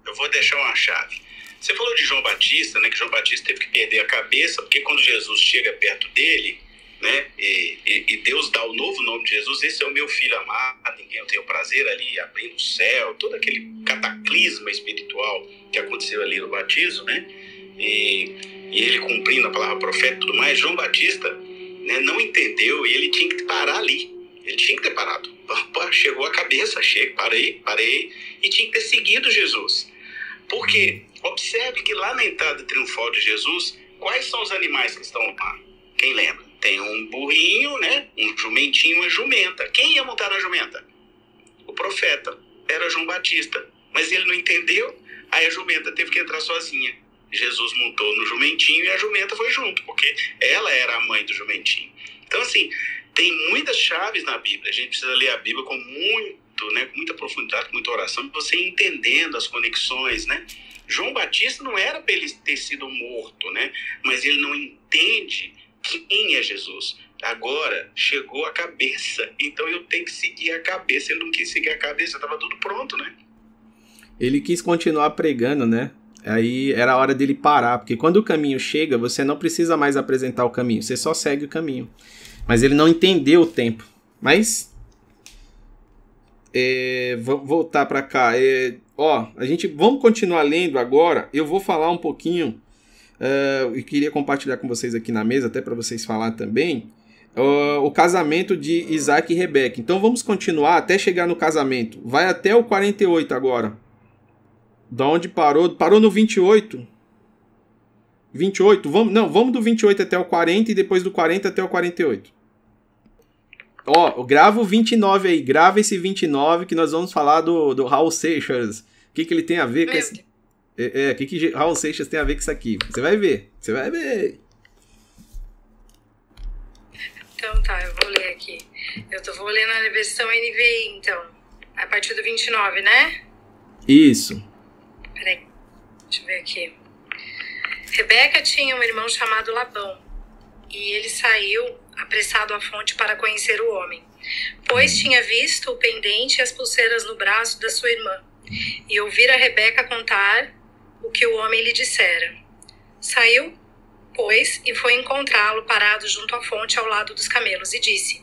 eu vou deixar uma chave. Você falou de João Batista, né? Que João Batista teve que perder a cabeça, porque quando Jesus chega perto dele, né? E, e, e, Deus dá o novo nome de Jesus, esse é o meu filho amado, em quem eu tenho prazer ali, abrindo o céu, todo aquele cataclisma espiritual que aconteceu ali no batismo, né? E, e ele cumprindo a palavra profeta e tudo mais, João Batista né, não entendeu e ele tinha que parar ali. Ele tinha que ter parado. Opa, chegou a cabeça, chega, parei, parei, e tinha que ter seguido Jesus. Porque observe que lá na entrada triunfal de Jesus, quais são os animais que estão lá? Quem lembra? Tem um burrinho, né? Um jumentinho, uma jumenta. Quem ia montar na jumenta? O profeta. Era João Batista. Mas ele não entendeu, aí a jumenta teve que entrar sozinha. Jesus montou no jumentinho e a jumenta foi junto, porque ela era a mãe do jumentinho. Então, assim, tem muitas chaves na Bíblia. A gente precisa ler a Bíblia com muito né, com muita profundidade, com muita oração, você entendendo as conexões, né? João Batista não era para ele ter sido morto, né? Mas ele não entende quem é Jesus. Agora chegou a cabeça, então eu tenho que seguir a cabeça. Ele não quis seguir a cabeça, estava tudo pronto, né? Ele quis continuar pregando, né? Aí era a hora dele parar, porque quando o caminho chega, você não precisa mais apresentar o caminho, você só segue o caminho. Mas ele não entendeu o tempo. Mas é, vamos voltar para cá. É, ó, a gente vamos continuar lendo agora. Eu vou falar um pouquinho uh, e queria compartilhar com vocês aqui na mesa, até para vocês falar também. Uh, o casamento de Isaac e Rebeca. Então vamos continuar até chegar no casamento. Vai até o 48 agora. Da onde parou? Parou no 28. 28, vamos, não, vamos do 28 até o 40 e depois do 40 até o 48. Ó, grava o 29 aí, grava esse 29 que nós vamos falar do, do Raul Seixas. O que, que ele tem a ver com esse. É, é, o que, que Raul Seixas tem a ver com isso aqui? Você vai ver, você vai ver. Então tá, eu vou ler aqui. Eu tô, vou ler na versão NVI, então. A partir do 29, né? Isso. Peraí, deixa eu ver aqui. Rebeca tinha um irmão chamado Labão. E ele saiu apressado à fonte para conhecer o homem, pois tinha visto o pendente e as pulseiras no braço da sua irmã, e ouvira Rebeca contar o que o homem lhe dissera. Saiu, pois, e foi encontrá-lo parado junto à fonte ao lado dos camelos, e disse: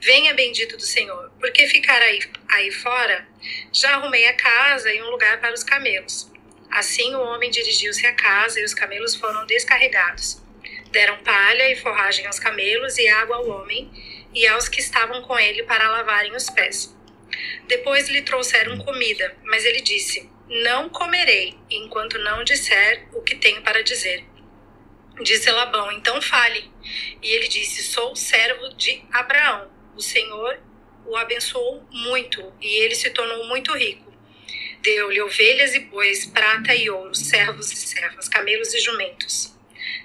Venha, bendito do Senhor, por que ficar aí, aí fora? Já arrumei a casa e um lugar para os camelos. Assim o homem dirigiu-se à casa e os camelos foram descarregados. Deram palha e forragem aos camelos e água ao homem e aos que estavam com ele para lavarem os pés. Depois lhe trouxeram comida, mas ele disse: Não comerei, enquanto não disser o que tenho para dizer. Disse Labão: Então fale. E ele disse: Sou servo de Abraão. O Senhor o abençoou muito e ele se tornou muito rico. Deu-lhe ovelhas e bois, prata e ouro, servos e servas, camelos e jumentos.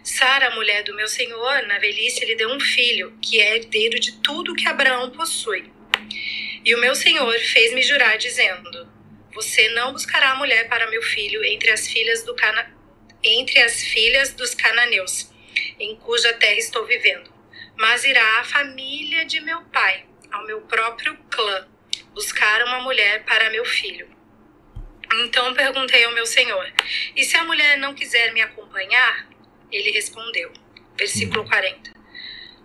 Sara, mulher do meu senhor, na velhice lhe deu um filho, que é herdeiro de tudo que Abraão possui. E o meu senhor fez-me jurar, dizendo: Você não buscará mulher para meu filho entre as filhas do Cana... entre as filhas dos cananeus, em cuja terra estou vivendo, mas irá à família de meu pai, ao meu próprio clã, buscar uma mulher para meu filho. Então perguntei ao meu senhor: E se a mulher não quiser me acompanhar? Ele respondeu. Versículo 40.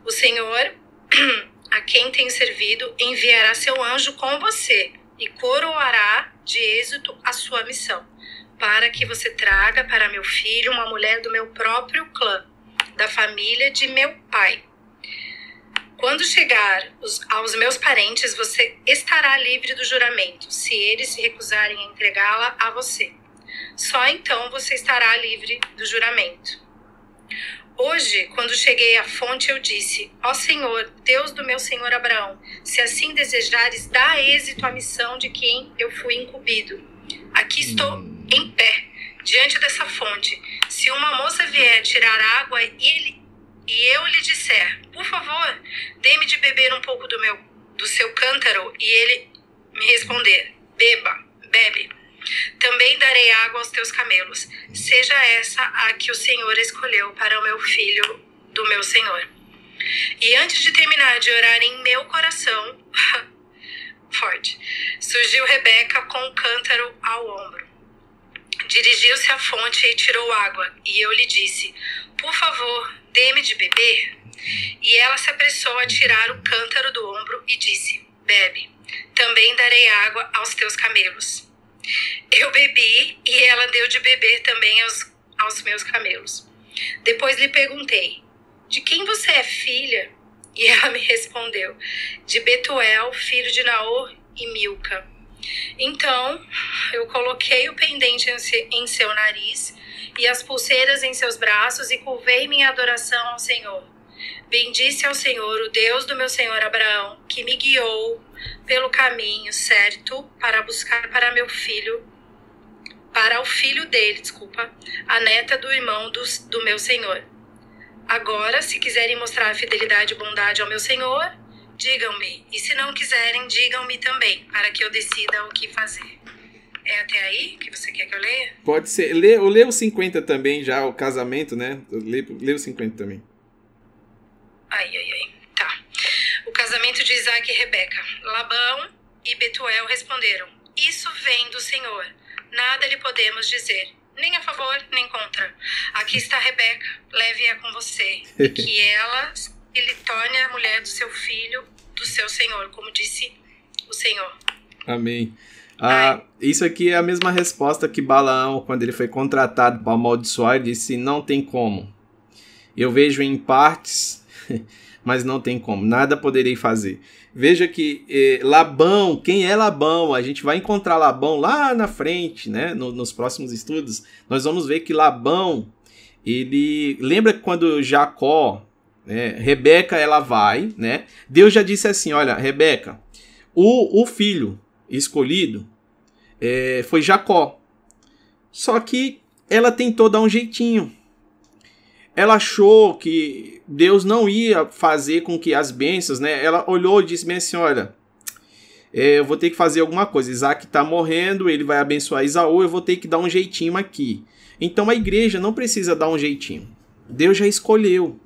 O Senhor, <clears throat> a quem tem servido, enviará seu anjo com você e coroará de êxito a sua missão, para que você traga para meu filho uma mulher do meu próprio clã, da família de meu pai. Quando chegar os, aos meus parentes, você estará livre do juramento, se eles se recusarem a entregá-la a você. Só então você estará livre do juramento. Hoje, quando cheguei à fonte, eu disse: Ó Senhor, Deus do meu senhor Abraão, se assim desejares, dá êxito à missão de quem eu fui incumbido. Aqui estou em pé, diante dessa fonte. Se uma moça vier tirar água e, ele, e eu lhe disser: Por favor, dê-me de beber um pouco do, meu, do seu cântaro, e ele me responder: Beba, bebe. Também darei água aos teus camelos. Seja essa a que o Senhor escolheu para o meu filho do meu Senhor. E antes de terminar de orar em meu coração, <laughs> forte, surgiu Rebeca com o um cântaro ao ombro. Dirigiu-se à fonte e tirou água, e eu lhe disse: Por favor, dê-me de beber. E ela se apressou a tirar o cântaro do ombro e disse: Bebe. Também darei água aos teus camelos. Eu bebi e ela deu de beber também aos, aos meus camelos. Depois lhe perguntei: De quem você é filha? E ela me respondeu: De Betuel, filho de Naor e Milca. Então eu coloquei o pendente em seu nariz e as pulseiras em seus braços e curvei minha adoração ao Senhor. Bendisse ao Senhor, o Deus do meu senhor Abraão, que me guiou pelo caminho certo para buscar para meu filho, para o filho dele, desculpa, a neta do irmão do, do meu senhor. Agora, se quiserem mostrar fidelidade e bondade ao meu senhor, digam-me, e se não quiserem, digam-me também, para que eu decida o que fazer. É até aí que você quer que eu leia? Pode ser. Lê, eu leio o 50 também, já, o casamento, né? Lê, lê o 50 também. Ai, ai, ai. Tá. O casamento de Isaac e Rebeca. Labão e Betuel responderam: Isso vem do Senhor. Nada lhe podemos dizer, nem a favor, nem contra. Aqui está Rebeca, leve-a com você, e que <laughs> ela lhe torne a mulher do seu filho, do seu Senhor, como disse o Senhor. Amém. Ah, isso aqui é a mesma resposta que Balaão, quando ele foi contratado para amaldiçoar, disse: Não tem como. Eu vejo em partes <laughs> mas não tem como, nada poderei fazer. Veja que eh, Labão, quem é Labão? A gente vai encontrar Labão lá na frente, né? No, nos próximos estudos, nós vamos ver que Labão, ele lembra quando Jacó, né, Rebeca, ela vai, né? Deus já disse assim, olha, Rebeca, o, o filho escolhido é, foi Jacó. Só que ela tentou dar um jeitinho ela achou que Deus não ia fazer com que as bênçãos, né? Ela olhou e disse bem assim: olha, é, eu vou ter que fazer alguma coisa. Isaac está morrendo, ele vai abençoar Isaú, eu vou ter que dar um jeitinho aqui. Então a igreja não precisa dar um jeitinho. Deus já escolheu.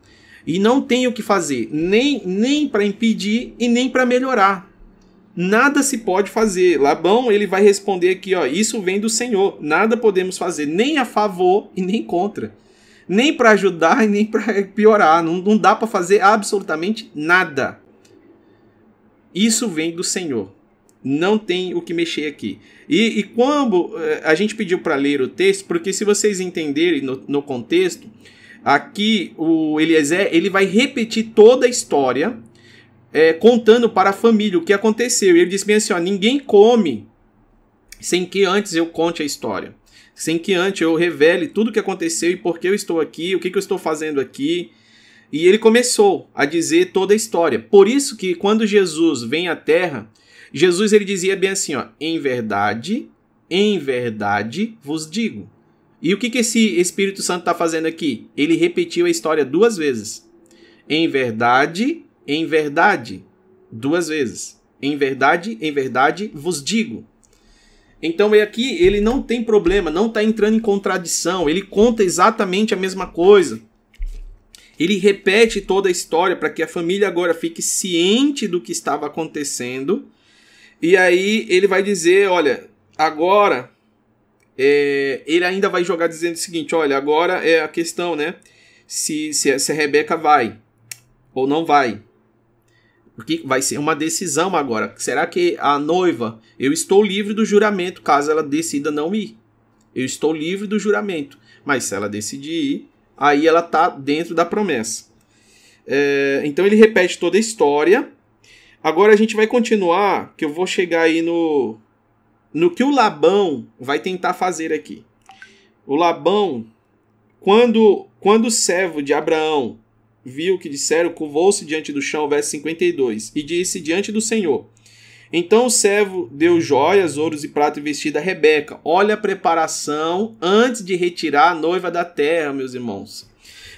E não tem o que fazer, nem, nem para impedir e nem para melhorar. Nada se pode fazer. Labão, ele vai responder aqui, ó, isso vem do Senhor. Nada podemos fazer, nem a favor e nem contra nem para ajudar e nem para piorar. Não, não dá para fazer absolutamente nada. Isso vem do Senhor. Não tem o que mexer aqui. E, e quando eh, a gente pediu para ler o texto, porque se vocês entenderem no, no contexto, aqui o Eliezer ele vai repetir toda a história, é, contando para a família o que aconteceu. E ele disse bem assim: ó, ninguém come sem que antes eu conte a história sem que antes eu revele tudo o que aconteceu e por que eu estou aqui, o que, que eu estou fazendo aqui. E ele começou a dizer toda a história. Por isso que quando Jesus vem à Terra, Jesus ele dizia bem assim, ó, em verdade, em verdade vos digo. E o que, que esse Espírito Santo está fazendo aqui? Ele repetiu a história duas vezes. Em verdade, em verdade, duas vezes. Em verdade, em verdade vos digo. Então é aqui ele não tem problema, não está entrando em contradição, ele conta exatamente a mesma coisa. Ele repete toda a história para que a família agora fique ciente do que estava acontecendo. E aí ele vai dizer: olha, agora. É, ele ainda vai jogar dizendo o seguinte: olha, agora é a questão, né? Se, se, se a Rebeca vai ou não vai. Porque vai ser uma decisão agora. Será que a noiva, eu estou livre do juramento caso ela decida não ir? Eu estou livre do juramento. Mas se ela decidir ir, aí ela está dentro da promessa. É, então ele repete toda a história. Agora a gente vai continuar, que eu vou chegar aí no, no que o Labão vai tentar fazer aqui. O Labão, quando, quando o servo de Abraão viu o que disseram, curvou-se diante do chão, verso 52, e disse diante do Senhor. Então o servo deu joias, ouros e prata e vestido a Rebeca. Olha a preparação antes de retirar a noiva da terra, meus irmãos.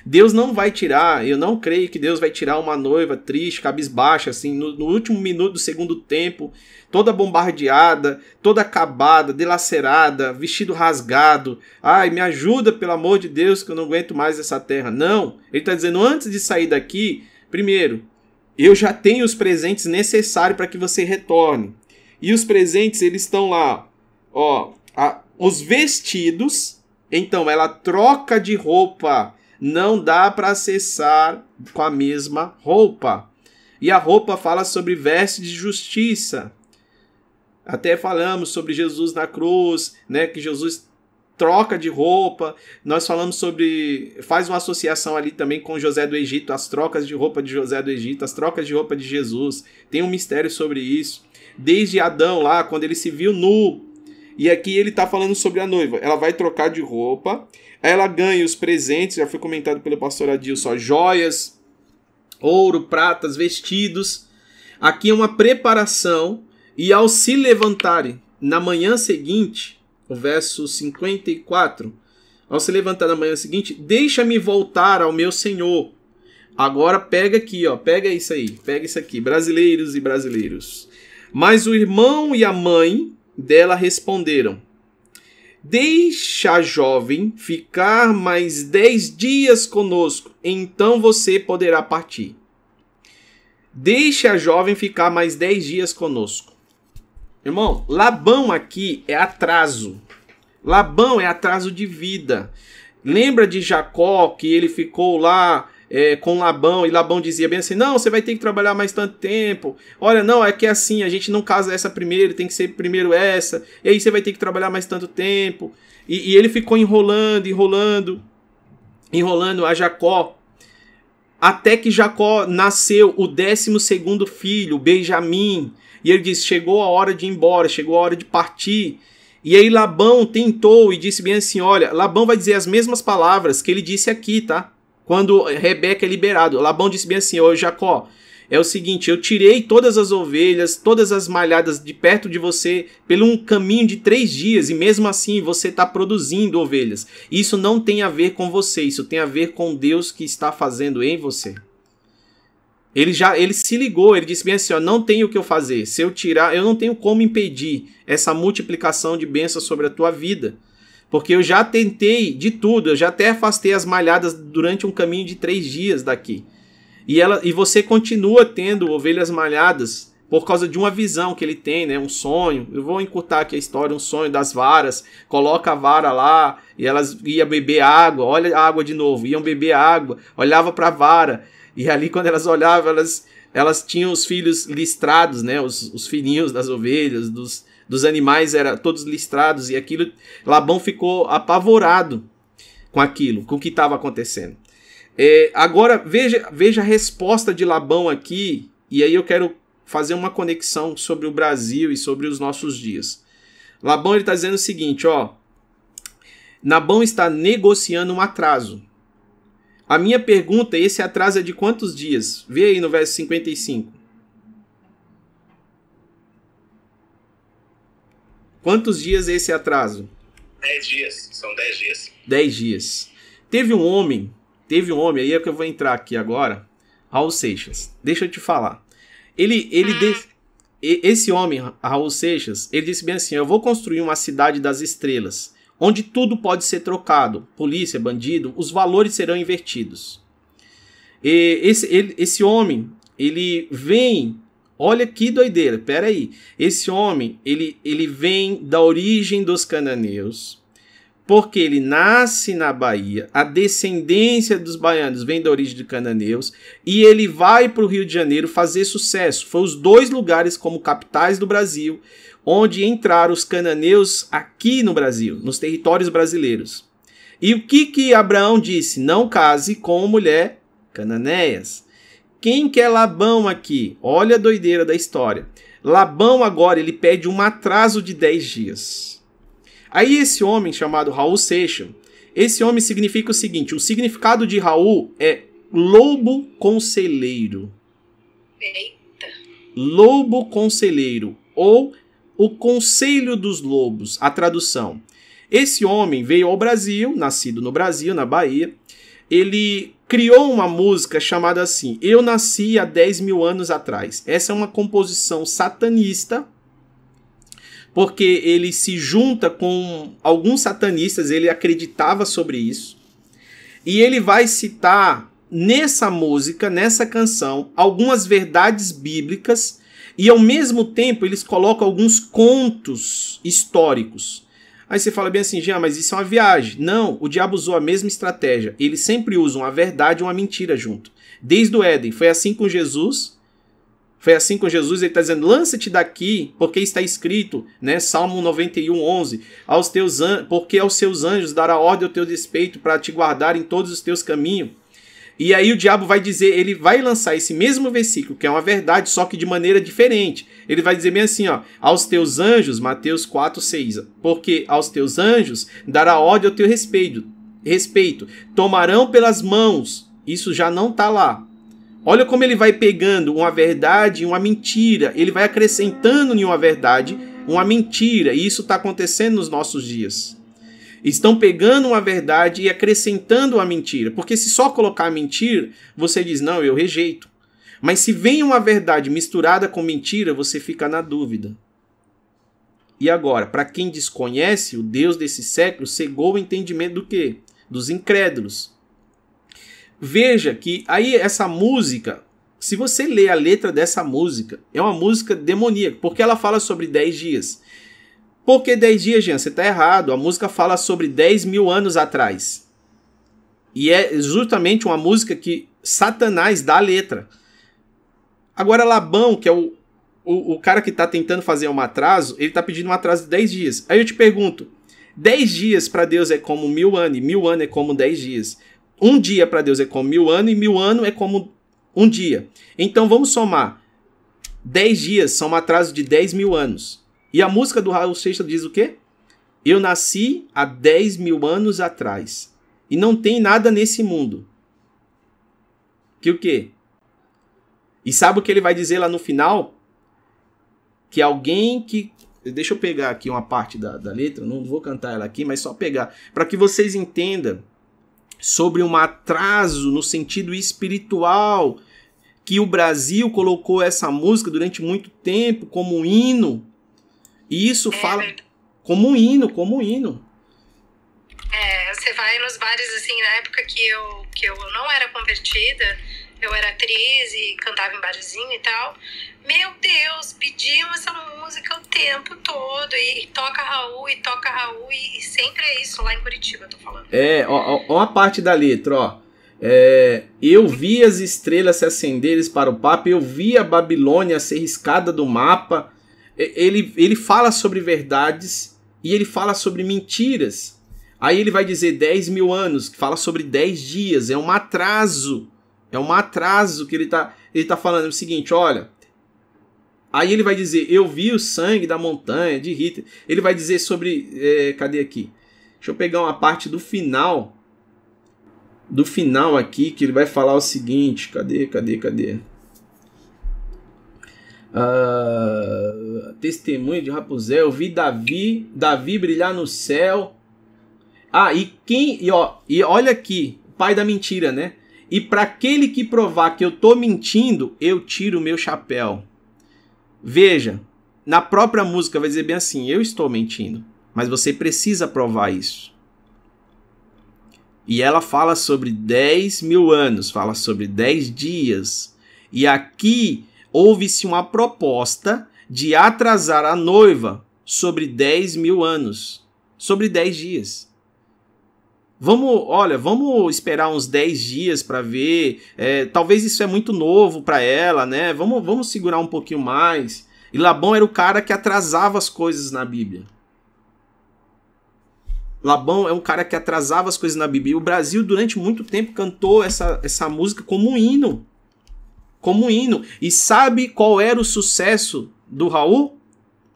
Deus não vai tirar, eu não creio que Deus vai tirar uma noiva triste, cabisbaixa, assim, no, no último minuto do segundo tempo, toda bombardeada, toda acabada, dilacerada, vestido rasgado. Ai, me ajuda, pelo amor de Deus, que eu não aguento mais essa terra. Não, ele está dizendo, antes de sair daqui, primeiro, eu já tenho os presentes necessários para que você retorne. E os presentes, eles estão lá, ó, a, os vestidos. Então, ela troca de roupa não dá para acessar com a mesma roupa. E a roupa fala sobre veste de justiça. Até falamos sobre Jesus na cruz, né, que Jesus troca de roupa. Nós falamos sobre faz uma associação ali também com José do Egito, as trocas de roupa de José do Egito, as trocas de roupa de Jesus. Tem um mistério sobre isso. Desde Adão lá, quando ele se viu nu, e aqui ele está falando sobre a noiva. Ela vai trocar de roupa ela ganha os presentes, já foi comentado pelo pastor Adilson, joias, ouro, pratas, vestidos. Aqui é uma preparação e ao se levantarem na manhã seguinte, o verso 54, ao se levantar na manhã seguinte, deixa-me voltar ao meu Senhor. Agora pega aqui, ó, pega isso aí, pega isso aqui, brasileiros e brasileiros. Mas o irmão e a mãe dela responderam: Deixa a jovem ficar mais dez dias conosco, então você poderá partir. Deixe a jovem ficar mais dez dias conosco. Irmão, Labão aqui é atraso. Labão é atraso de vida. Lembra de Jacó que ele ficou lá é, com Labão, e Labão dizia bem assim: não, você vai ter que trabalhar mais tanto tempo. Olha, não, é que é assim, a gente não casa essa primeiro, tem que ser primeiro essa, e aí você vai ter que trabalhar mais tanto tempo. E, e ele ficou enrolando, enrolando, enrolando a Jacó. Até que Jacó nasceu o 12 segundo filho, Benjamim. E ele disse: chegou a hora de ir embora, chegou a hora de partir. E aí Labão tentou e disse bem assim: olha, Labão vai dizer as mesmas palavras que ele disse aqui, tá? quando Rebeca é liberado. Labão disse bem assim: Ô Jacó, é o seguinte, eu tirei todas as ovelhas, todas as malhadas de perto de você pelo um caminho de três dias e mesmo assim você está produzindo ovelhas. Isso não tem a ver com você, isso tem a ver com Deus que está fazendo em você. Ele já ele se ligou, ele disse bem assim: ó, não tenho o que eu fazer. Se eu tirar, eu não tenho como impedir essa multiplicação de bênçãos sobre a tua vida. Porque eu já tentei de tudo, eu já até afastei as malhadas durante um caminho de três dias daqui. E, ela, e você continua tendo ovelhas malhadas por causa de uma visão que ele tem, né? Um sonho. Eu vou encurtar aqui a história, um sonho das varas. Coloca a vara lá e elas iam beber água. Olha a água de novo. Iam beber água. Olhava para a vara. E ali quando elas olhavam, elas, elas tinham os filhos listrados, né? Os, os filhinhos das ovelhas, dos, dos animais eram todos listrados e aquilo Labão ficou apavorado com aquilo, com o que estava acontecendo. É, agora veja, veja a resposta de Labão aqui e aí eu quero fazer uma conexão sobre o Brasil e sobre os nossos dias. Labão está dizendo o seguinte, ó, Nabão está negociando um atraso. A minha pergunta, esse atraso é de quantos dias? Vê aí no verso 55. Quantos dias é esse atraso? Dez dias, são dez dias. Dez dias. Teve um homem, teve um homem, aí é que eu vou entrar aqui agora, Raul Seixas. Deixa eu te falar. Ele, ele, de, esse homem, Raul Seixas, ele disse bem assim: Eu vou construir uma cidade das estrelas, onde tudo pode ser trocado, polícia, bandido, os valores serão invertidos. E esse, ele, esse homem, ele vem, olha que doideira, peraí. Esse homem, ele, ele vem da origem dos cananeus, porque ele nasce na Bahia, a descendência dos baianos vem da origem de cananeus, e ele vai para o Rio de Janeiro fazer sucesso. Foi os dois lugares como capitais do Brasil, onde entraram os cananeus aqui no Brasil, nos territórios brasileiros. E o que que Abraão disse? Não case com mulher cananéias. Quem que é Labão aqui? Olha a doideira da história. Labão agora ele pede um atraso de 10 dias. Aí esse homem chamado Raul Seixas, esse homem significa o seguinte: o significado de Raul é lobo conselheiro. Eita. Lobo conselheiro ou o conselho dos lobos, a tradução. Esse homem veio ao Brasil, nascido no Brasil, na Bahia. Ele criou uma música chamada assim: Eu nasci há 10 mil anos atrás. Essa é uma composição satanista porque ele se junta com alguns satanistas, ele acreditava sobre isso. E ele vai citar nessa música, nessa canção, algumas verdades bíblicas e ao mesmo tempo eles colocam alguns contos históricos. Aí você fala bem assim, Jean, mas isso é uma viagem. Não, o diabo usou a mesma estratégia. Ele sempre usa uma verdade e uma mentira junto. Desde o Éden. Foi assim com Jesus, foi assim com Jesus, ele está dizendo: lança-te daqui, porque está escrito, né? Salmo 91, 11: aos teus porque aos seus anjos dará ordem ao teu despeito para te guardar em todos os teus caminhos. E aí o diabo vai dizer, ele vai lançar esse mesmo versículo, que é uma verdade, só que de maneira diferente. Ele vai dizer bem assim, ó, aos teus anjos, Mateus 4, 6, porque aos teus anjos dará ordem ao teu respeito, respeito, tomarão pelas mãos, isso já não está lá, Olha como ele vai pegando uma verdade e uma mentira, ele vai acrescentando em uma verdade uma mentira, e isso está acontecendo nos nossos dias. Estão pegando uma verdade e acrescentando uma mentira, porque se só colocar a mentira, você diz, não, eu rejeito. Mas se vem uma verdade misturada com mentira, você fica na dúvida. E agora, para quem desconhece, o Deus desse século cegou o entendimento do quê? Dos incrédulos. Veja que aí essa música, se você lê a letra dessa música, é uma música demoníaca, porque ela fala sobre 10 dias. Por que 10 dias, Jean? Você está errado. A música fala sobre 10 mil anos atrás. E é justamente uma música que Satanás dá a letra. Agora, Labão, que é o, o, o cara que está tentando fazer um atraso, ele está pedindo um atraso de 10 dias. Aí eu te pergunto: 10 dias para Deus é como mil anos, e mil anos é como 10 dias. Um dia para Deus é como mil anos e mil anos é como um dia. Então vamos somar. Dez dias são um atraso de dez mil anos. E a música do Raul Seixas diz o quê? Eu nasci há dez mil anos atrás. E não tem nada nesse mundo. Que o quê? E sabe o que ele vai dizer lá no final? Que alguém que. Deixa eu pegar aqui uma parte da, da letra, não vou cantar ela aqui, mas só pegar. Para que vocês entendam sobre um atraso no sentido espiritual, que o Brasil colocou essa música durante muito tempo como um hino. E isso é, fala como um hino, como um hino. É, você vai nos bares assim, na época que eu, que eu não era convertida, eu era atriz e cantava em barzinho e tal. Meu Deus, pedimos essa música o tempo todo. E, toca Raul, e toca Raul, e, e, sempre é isso lá em Curitiba, eu tô falando. É, ó, ó, uma parte da letra, ó. É, eu vi as estrelas se acenderem para o Papa, eu vi a Babilônia ser riscada do mapa. Ele, ele fala sobre verdades e ele fala sobre mentiras. Aí ele vai dizer 10 mil anos, que fala sobre 10 dias, é um atraso. É um atraso que ele está ele tá falando o seguinte, olha, Aí ele vai dizer: Eu vi o sangue da montanha de Hitler. Ele vai dizer sobre. É, cadê aqui? Deixa eu pegar uma parte do final. Do final aqui, que ele vai falar o seguinte: Cadê, cadê, cadê? Uh, testemunho de Rapunzel, eu vi Davi, Davi brilhar no céu. Ah, e quem, e, ó, e olha aqui, pai da mentira, né? E para aquele que provar que eu tô mentindo, eu tiro o meu chapéu. Veja, na própria música vai dizer bem assim: eu estou mentindo, mas você precisa provar isso. E ela fala sobre 10 mil anos, fala sobre 10 dias. E aqui houve-se uma proposta de atrasar a noiva sobre 10 mil anos, sobre 10 dias. Vamos, olha, vamos esperar uns 10 dias para ver. É, talvez isso é muito novo para ela, né? Vamos, vamos segurar um pouquinho mais. E Labão era o cara que atrasava as coisas na Bíblia. Labão é um cara que atrasava as coisas na Bíblia. E o Brasil, durante muito tempo, cantou essa, essa música como um hino como hino. E sabe qual era o sucesso do Raul?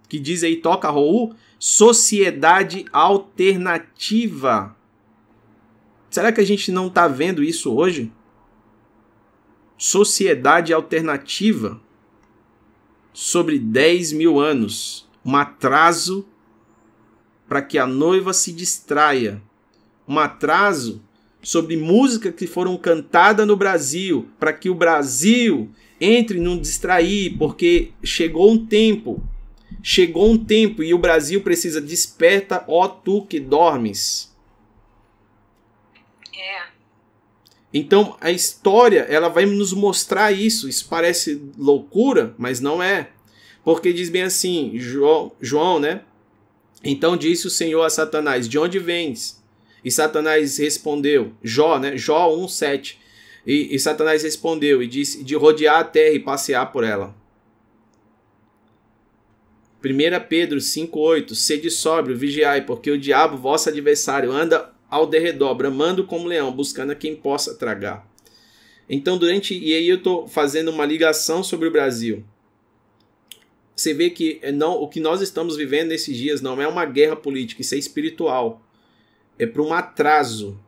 Que diz aí, toca Raul? Sociedade alternativa. Será que a gente não está vendo isso hoje? Sociedade alternativa. Sobre 10 mil anos. Um atraso para que a noiva se distraia. Um atraso sobre música que foram cantadas no Brasil, para que o Brasil entre num distrair, porque chegou um tempo, chegou um tempo e o Brasil precisa desperta, ó tu que dormes. É. Então a história ela vai nos mostrar isso. Isso parece loucura, mas não é, porque diz bem assim, João, João, né? Então disse o Senhor a Satanás: De onde vens? E Satanás respondeu, Jó, né? Jó 1:7. E, e Satanás respondeu e disse de rodear a terra e passear por ela. 1 Pedro 5,8 Sede sóbrio, vigiai, porque o diabo, vosso adversário, anda ao derredor, bramando como leão, buscando a quem possa tragar. Então, durante. E aí eu estou fazendo uma ligação sobre o Brasil. Você vê que não, o que nós estamos vivendo nesses dias não é uma guerra política, isso é espiritual é para um atraso.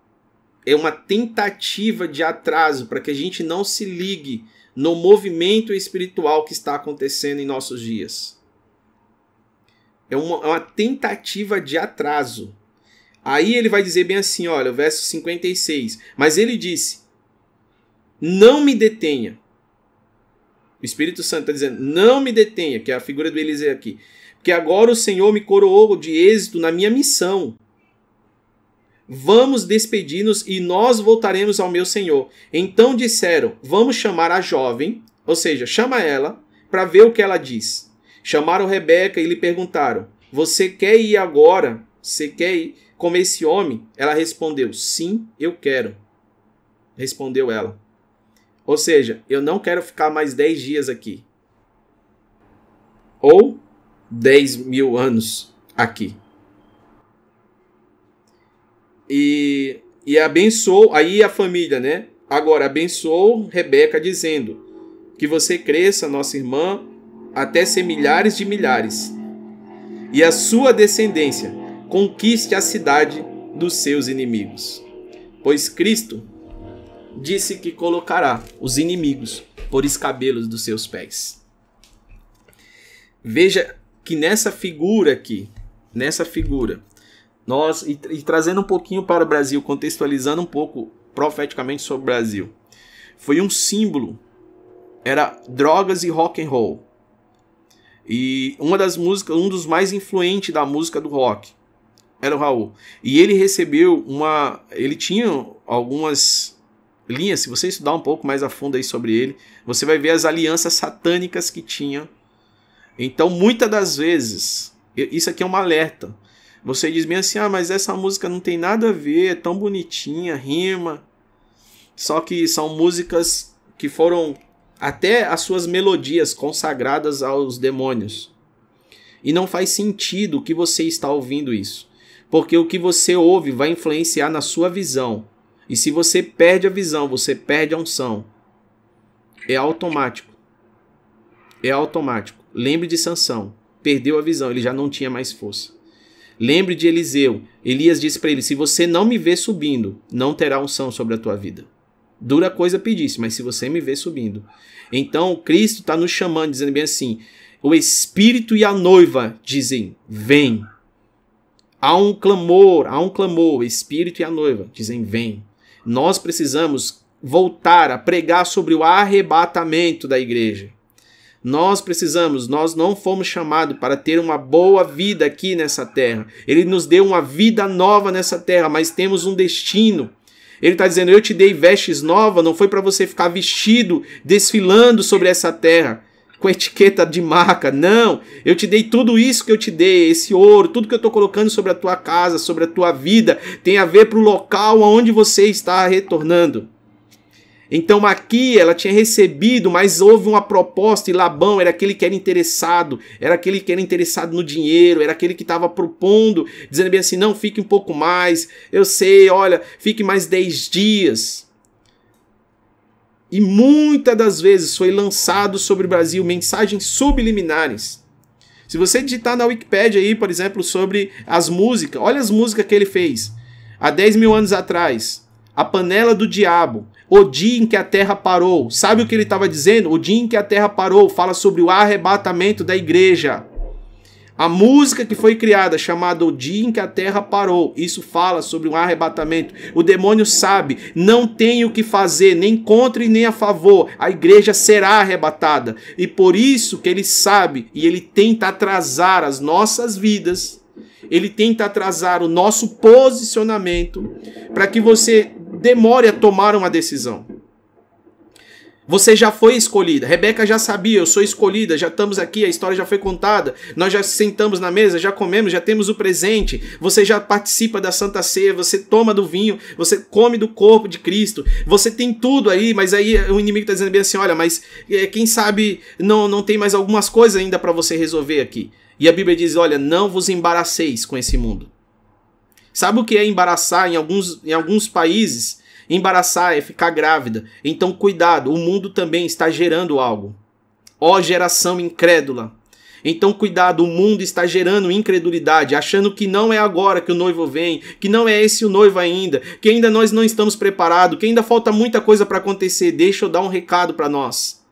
É uma tentativa de atraso para que a gente não se ligue no movimento espiritual que está acontecendo em nossos dias. É uma, é uma tentativa de atraso. Aí ele vai dizer bem assim, olha, o verso 56. Mas ele disse: Não me detenha. O Espírito Santo está dizendo: Não me detenha, que é a figura do Eliseu aqui. Porque agora o Senhor me coroou de êxito na minha missão. Vamos despedir-nos e nós voltaremos ao meu senhor. Então disseram: Vamos chamar a jovem, ou seja, chama ela, para ver o que ela diz. Chamaram Rebeca e lhe perguntaram: Você quer ir agora? Você quer ir como esse homem? Ela respondeu: Sim, eu quero. Respondeu ela. Ou seja, eu não quero ficar mais dez dias aqui. Ou dez mil anos aqui e, e abençoou aí a família, né? Agora, abençoou Rebeca dizendo que você cresça, nossa irmã, até ser milhares de milhares, e a sua descendência conquiste a cidade dos seus inimigos. Pois Cristo disse que colocará os inimigos por escabelos dos seus pés. Veja que nessa figura aqui, nessa figura, nós e, e trazendo um pouquinho para o Brasil, contextualizando um pouco profeticamente sobre o Brasil. Foi um símbolo, era drogas e rock and roll. E uma das músicas, um dos mais influentes da música do rock era o Raul. E ele recebeu uma, ele tinha algumas linhas, se você estudar um pouco mais a fundo aí sobre ele, você vai ver as alianças satânicas que tinha. Então, muitas das vezes, isso aqui é um alerta. Você diz bem assim: ah, mas essa música não tem nada a ver, é tão bonitinha, rima. Só que são músicas que foram até as suas melodias consagradas aos demônios. E não faz sentido que você está ouvindo isso. Porque o que você ouve vai influenciar na sua visão. E se você perde a visão, você perde a unção. É automático. É automático. Lembre de Sansão. Perdeu a visão, ele já não tinha mais força. Lembre de Eliseu. Elias disse para ele: Se você não me vê subindo, não terá unção sobre a tua vida. Dura coisa pedisse, mas se você me vê subindo. Então, Cristo está nos chamando, dizendo bem assim: o Espírito e a noiva dizem: Vem. Há um clamor, há um clamor, o Espírito e a noiva dizem: Vem. Nós precisamos voltar a pregar sobre o arrebatamento da igreja. Nós precisamos, nós não fomos chamados para ter uma boa vida aqui nessa terra. Ele nos deu uma vida nova nessa terra, mas temos um destino. Ele está dizendo: Eu te dei vestes novas, não foi para você ficar vestido, desfilando sobre essa terra com etiqueta de marca. Não, eu te dei tudo isso que eu te dei, esse ouro, tudo que eu estou colocando sobre a tua casa, sobre a tua vida, tem a ver para o local aonde você está retornando. Então aqui ela tinha recebido, mas houve uma proposta e Labão era aquele que era interessado, era aquele que era interessado no dinheiro, era aquele que estava propondo, dizendo bem assim: não, fique um pouco mais, eu sei, olha, fique mais 10 dias. E muitas das vezes foi lançado sobre o Brasil mensagens subliminares. Se você digitar na Wikipedia aí, por exemplo, sobre as músicas, olha as músicas que ele fez. Há 10 mil anos atrás. A panela do diabo. O dia em que a terra parou. Sabe o que ele estava dizendo? O dia em que a terra parou fala sobre o arrebatamento da igreja. A música que foi criada, chamada O Dia em que a Terra Parou, isso fala sobre um arrebatamento. O demônio sabe, não tem o que fazer, nem contra e nem a favor. A igreja será arrebatada. E por isso que ele sabe e ele tenta atrasar as nossas vidas, ele tenta atrasar o nosso posicionamento para que você demore a tomar uma decisão. Você já foi escolhida. Rebeca já sabia, eu sou escolhida, já estamos aqui, a história já foi contada. Nós já sentamos na mesa, já comemos, já temos o presente. Você já participa da Santa Ceia, você toma do vinho, você come do corpo de Cristo. Você tem tudo aí, mas aí o inimigo está dizendo bem assim: olha, mas é, quem sabe não, não tem mais algumas coisas ainda para você resolver aqui. E a Bíblia diz: olha, não vos embaraceis com esse mundo. Sabe o que é embaraçar em alguns, em alguns países? Embaraçar é ficar grávida. Então, cuidado, o mundo também está gerando algo. Ó geração incrédula. Então, cuidado, o mundo está gerando incredulidade, achando que não é agora que o noivo vem, que não é esse o noivo ainda, que ainda nós não estamos preparados, que ainda falta muita coisa para acontecer. Deixa eu dar um recado para nós.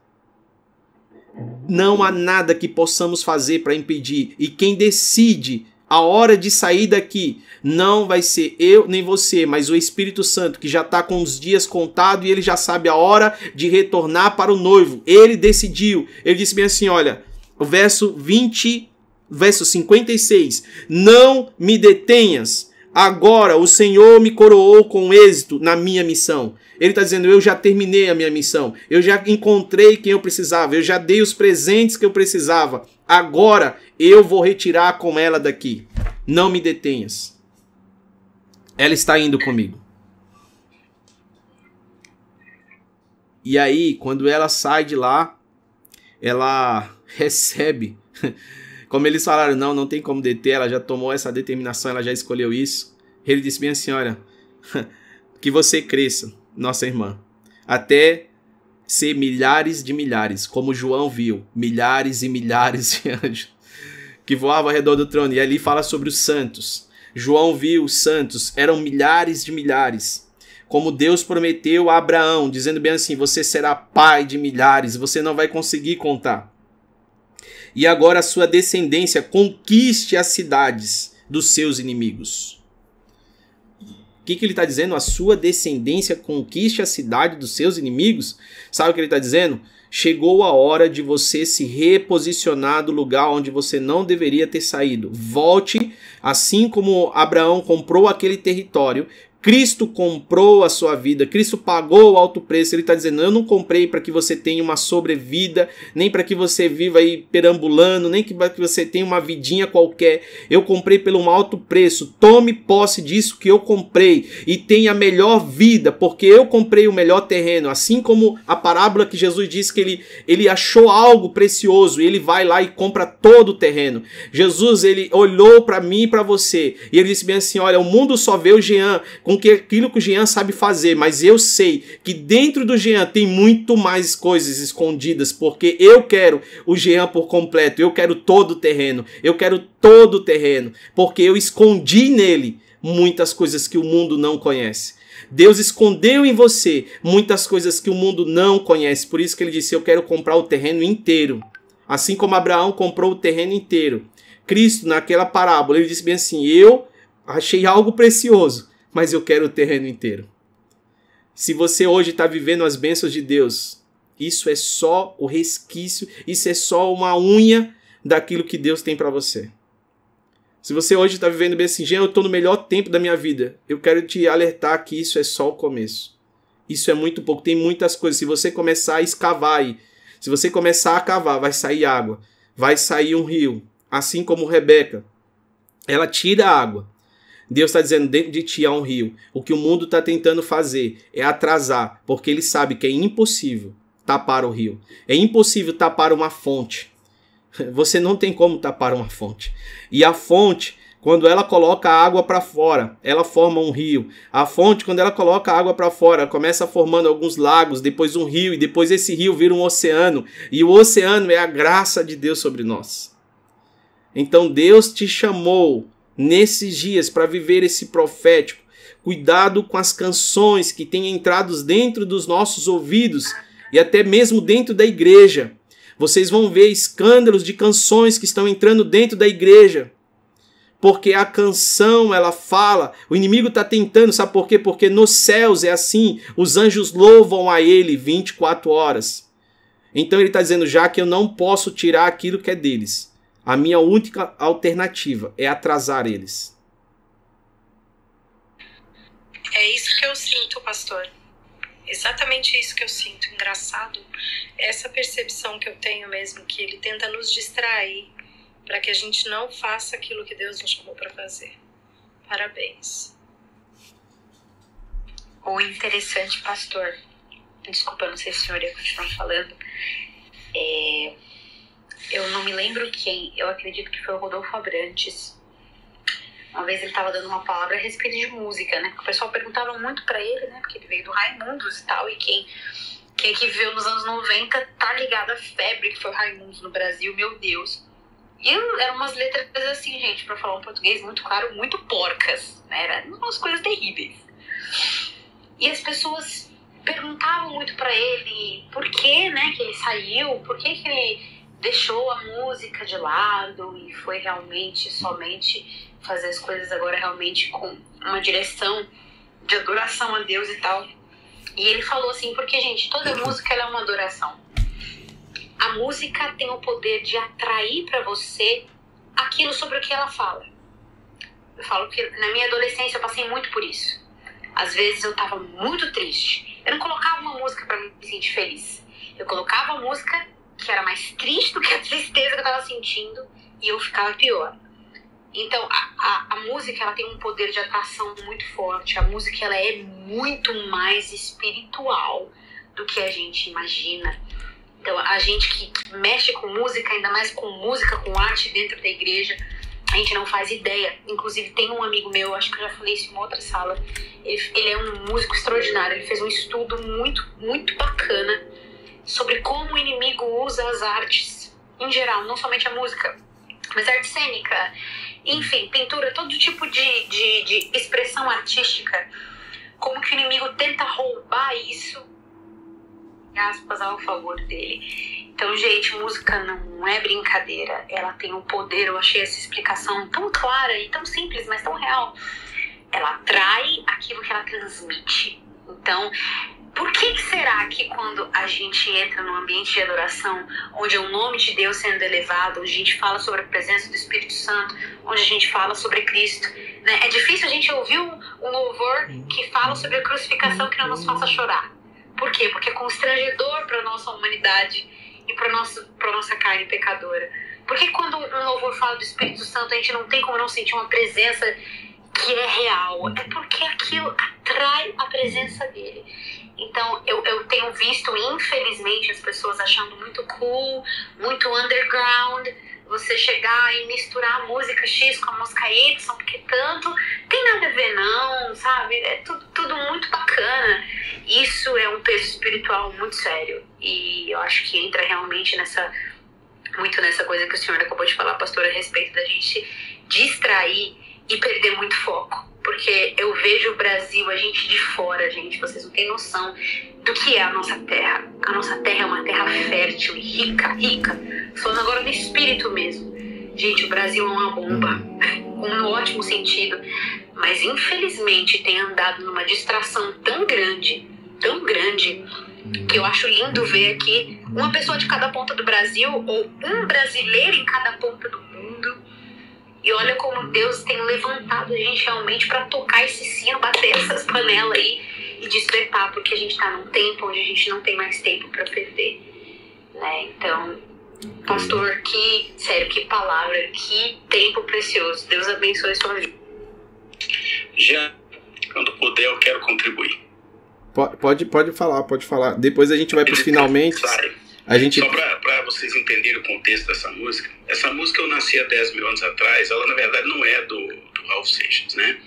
Não há nada que possamos fazer para impedir, e quem decide a hora de sair daqui não vai ser eu nem você, mas o Espírito Santo que já está com os dias contados e ele já sabe a hora de retornar para o noivo. Ele decidiu. Ele disse bem assim: olha, o verso 20, verso 56. Não me detenhas. Agora o Senhor me coroou com êxito na minha missão. Ele está dizendo: Eu já terminei a minha missão. Eu já encontrei quem eu precisava. Eu já dei os presentes que eu precisava. Agora eu vou retirar com ela daqui. Não me detenhas. Ela está indo comigo. E aí, quando ela sai de lá, ela <laughs> recebe. Como eles falaram, não, não tem como deter, ela já tomou essa determinação, ela já escolheu isso. Ele disse bem assim: olha, <laughs> que você cresça, nossa irmã, até ser milhares de milhares, como João viu, milhares e milhares de <laughs> anjos que voavam ao redor do trono. E ali fala sobre os santos. João viu os santos, eram milhares de milhares. Como Deus prometeu a Abraão, dizendo bem assim: você será pai de milhares, você não vai conseguir contar. E agora a sua descendência conquiste as cidades dos seus inimigos. O que, que ele está dizendo? A sua descendência conquiste a cidade dos seus inimigos? Sabe o que ele está dizendo? Chegou a hora de você se reposicionar do lugar onde você não deveria ter saído. Volte, assim como Abraão comprou aquele território, Cristo comprou a sua vida, Cristo pagou o alto preço. Ele está dizendo: Eu não comprei para que você tenha uma sobrevida, nem para que você viva aí perambulando, nem para que você tenha uma vidinha qualquer. Eu comprei pelo um alto preço. Tome posse disso que eu comprei e tenha a melhor vida, porque eu comprei o melhor terreno. Assim como a parábola que Jesus disse que ele, ele achou algo precioso e ele vai lá e compra todo o terreno. Jesus ele olhou para mim e para você e ele disse bem assim: Olha, o mundo só vê o Jean com com que aquilo que o Jean sabe fazer, mas eu sei que dentro do Jean tem muito mais coisas escondidas, porque eu quero o Jean por completo, eu quero todo o terreno, eu quero todo o terreno, porque eu escondi nele muitas coisas que o mundo não conhece. Deus escondeu em você muitas coisas que o mundo não conhece. Por isso que ele disse: Eu quero comprar o terreno inteiro. Assim como Abraão comprou o terreno inteiro. Cristo, naquela parábola, ele disse bem assim: Eu achei algo precioso, mas eu quero o terreno inteiro. Se você hoje está vivendo as bênçãos de Deus, isso é só o resquício, isso é só uma unha daquilo que Deus tem para você. Se você hoje está vivendo bem assim, eu estou no melhor tempo da minha vida, eu quero te alertar que isso é só o começo. Isso é muito pouco, tem muitas coisas. Se você começar a escavar aí, se você começar a cavar, vai sair água, vai sair um rio. Assim como Rebeca, ela tira a água. Deus está dizendo: dentro de ti há um rio. O que o mundo está tentando fazer é atrasar, porque ele sabe que é impossível tapar o rio. É impossível tapar uma fonte. <laughs> Você não tem como tapar uma fonte. E a fonte, quando ela coloca a água para fora, ela forma um rio. A fonte, quando ela coloca a água para fora, começa formando alguns lagos, depois um rio, e depois esse rio vira um oceano. E o oceano é a graça de Deus sobre nós. Então Deus te chamou nesses dias para viver esse profético. Cuidado com as canções que têm entrado dentro dos nossos ouvidos e até mesmo dentro da igreja. Vocês vão ver escândalos de canções que estão entrando dentro da igreja. Porque a canção, ela fala, o inimigo está tentando, sabe por quê? Porque nos céus é assim, os anjos louvam a ele 24 horas. Então ele está dizendo, já que eu não posso tirar aquilo que é deles, a minha única alternativa é atrasar eles. É isso que eu sinto, pastor. Exatamente isso que eu sinto. Engraçado, essa percepção que eu tenho mesmo, que ele tenta nos distrair para que a gente não faça aquilo que Deus nos chamou para fazer. Parabéns. O interessante, pastor, desculpa, não sei se o senhor ia continuar falando, é, eu não me lembro quem, eu acredito que foi o Rodolfo Abrantes, uma vez ele estava dando uma palavra a respeito de música, né? Porque o pessoal perguntava muito para ele, né? Porque ele veio do Raimundos e tal, e quem, quem que viveu nos anos 90 tá ligado à febre que foi o Raimundos no Brasil, meu Deus. E eram umas letras assim, gente, para falar um português muito claro, muito porcas, né? Eram umas coisas terríveis. E as pessoas perguntavam muito para ele por que, né, que ele saiu, por que, que ele deixou a música de lado e foi realmente somente fazer as coisas agora realmente com uma direção de adoração a Deus e tal. E ele falou assim, porque, gente, toda <coughs> música é uma adoração. A música tem o poder de atrair para você aquilo sobre o que ela fala. Eu falo que na minha adolescência eu passei muito por isso. Às vezes eu tava muito triste. Eu não colocava uma música para me sentir feliz. Eu colocava uma música que era mais triste do que a <laughs> tristeza que eu tava sentindo e eu ficava pior. Então, a, a, a, música ela tem um poder de atração muito forte. A música ela é muito mais espiritual do que a gente imagina. Então, a gente que, que mexe com música, ainda mais com música, com arte dentro da igreja, a gente não faz ideia. Inclusive, tem um amigo meu, acho que eu já falei isso em uma outra sala. Ele, ele é um músico extraordinário. Ele fez um estudo muito, muito bacana sobre como o inimigo usa as artes em geral, não somente a música, mas a arte cênica enfim, pintura, todo tipo de, de, de expressão artística, como que o inimigo tenta roubar isso, aspas, ao favor dele. Então, gente, música não é brincadeira, ela tem um poder, eu achei essa explicação tão clara e tão simples, mas tão real. Ela atrai aquilo que ela transmite. Então, por que, que, será que quando a gente entra num ambiente de adoração, onde é o nome de Deus sendo elevado, onde a gente fala sobre a presença do Espírito Santo, onde a gente fala sobre Cristo, né? é difícil a gente ouvir um, um louvor que fala sobre a crucificação que não nos faça chorar. Por quê? Porque é constrangedor para a nossa humanidade e para a nossa carne pecadora. Por que quando um louvor fala do Espírito Santo, a gente não tem como não sentir uma presença que é real? É porque aquilo atrai a presença dele. Então, eu, eu tenho visto, infelizmente, as pessoas achando muito cool, muito underground, você chegar e misturar a música X com a música Y, porque tanto tem nada a ver não, sabe? É tudo, tudo muito bacana. Isso é um peso espiritual muito sério. E eu acho que entra realmente nessa muito nessa coisa que o senhor acabou de falar, pastor, a respeito da gente distrair e perder muito foco porque eu vejo o Brasil, a gente de fora, gente, vocês não têm noção do que é a nossa terra. A nossa terra é uma terra fértil e rica, rica. Falando agora no espírito mesmo. Gente, o Brasil é uma bomba, <laughs> no ótimo sentido, mas infelizmente tem andado numa distração tão grande, tão grande, que eu acho lindo ver aqui uma pessoa de cada ponta do Brasil ou um brasileiro em cada ponta do mundo. E olha como Deus tem levantado a gente realmente para tocar esse sino, bater <laughs> essas panelas aí e despertar, porque a gente está num tempo onde a gente não tem mais tempo para perder. Né? Então, pastor, que sério, que palavra, que tempo precioso. Deus abençoe sua vida. Já, quando puder, eu quero contribuir. Pode, pode falar, pode falar. Depois a gente vai para os finalmente. A gente... Só para vocês entenderem o contexto dessa música. Essa música eu nasci há 10 mil anos atrás. Ela, na verdade, não é do, do Ralph Seixas, né?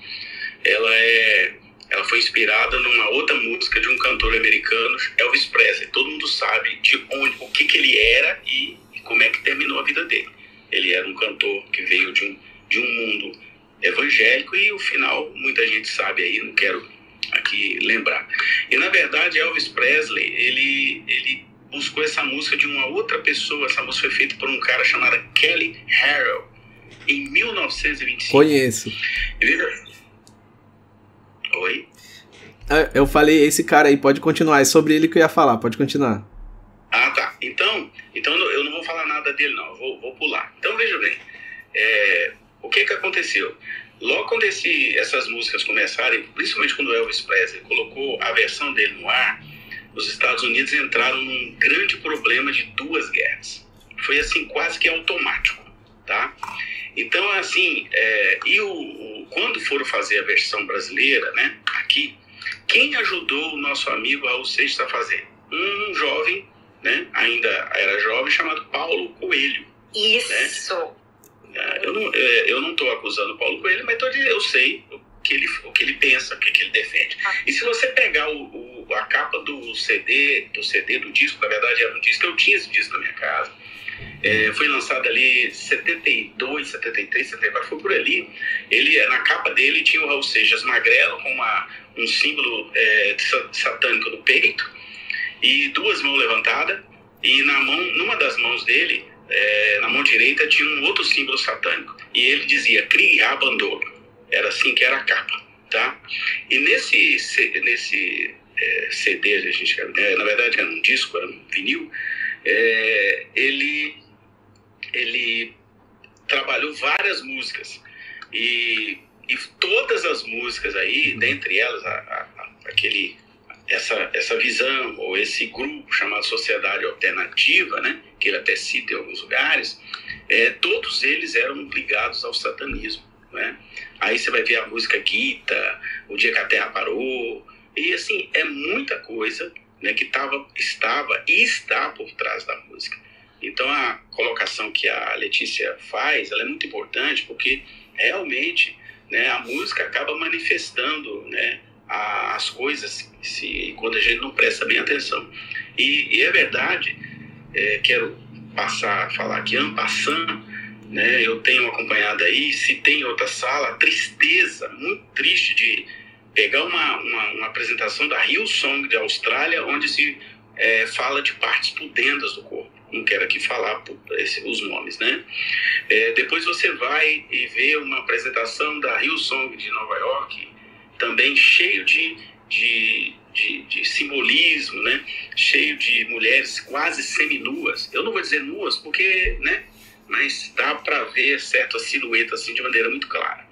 Ela é ela foi inspirada numa outra música de um cantor americano, Elvis Presley. Todo mundo sabe de onde, o que, que ele era e como é que terminou a vida dele. Ele era um cantor que veio de um, de um mundo evangélico e o final muita gente sabe aí, não quero aqui lembrar. E na verdade Elvis Presley, ele, ele buscou essa música de uma outra pessoa, essa música foi feita por um cara chamado Kelly Harrell em 1925. Conheço. Oi? Ah, eu falei, esse cara aí, pode continuar. É sobre ele que eu ia falar, pode continuar. Ah, tá. Então, então eu não vou falar nada dele, não. Eu vou, vou pular. Então, veja bem. É, o que que aconteceu? Logo quando esse, essas músicas começaram, principalmente quando Elvis Presley colocou a versão dele no ar, os Estados Unidos entraram num grande problema de duas guerras. Foi assim, quase que automático, tá? Então, assim, é, e o, o, quando foram fazer a versão brasileira, né, aqui, quem ajudou o nosso amigo Raul Seixas a fazer? Um jovem, né, ainda era jovem, chamado Paulo Coelho. Isso! Né? Eu não é, eu não estou acusando o Paulo Coelho, mas tô eu sei que ele, o que ele pensa, o que, que ele defende. Ah. E se você pegar o, o, a capa do CD, do CD, do disco, na verdade era um disco, eu tinha esse disco na minha casa, é, foi lançado ali 72, 73, 74, foi por ali. Ele, na capa dele tinha o Raul Seixas magrelo com uma, um símbolo é, satânico no peito e duas mãos levantadas. E na mão, numa das mãos dele, é, na mão direita, tinha um outro símbolo satânico. E ele dizia, crie abandono. Era assim que era a capa, tá? E nesse, nesse é, CD, a gente, é, na verdade era um disco, era um vinil, é, ele, ele trabalhou várias músicas e, e todas as músicas aí, dentre elas a, a, aquele essa, essa visão ou esse grupo chamado Sociedade Alternativa, né, que ele até cita em alguns lugares, é, todos eles eram ligados ao satanismo. Né? Aí você vai ver a música Gita, O Dia que a Terra Parou, e assim, é muita coisa né, que tava, estava e está por trás da música. Então a colocação que a Letícia faz, ela é muito importante porque realmente né, a música acaba manifestando né, as coisas se, quando a gente não presta bem atenção. E, e é verdade, é, quero passar a falar aqui, passando, né, eu tenho acompanhado aí, se tem outra sala, tristeza, muito triste de pegar uma, uma, uma apresentação da Hillsong de Austrália, onde se é, fala de partes pudendas do corpo. Não quero aqui falar os nomes, né? É, depois você vai e vê uma apresentação da Hillsong de Nova York, também cheio de, de, de, de, simbolismo, né? Cheio de mulheres quase seminuas. Eu não vou dizer nuas porque, né? Mas dá para ver certa silhueta assim de maneira muito clara.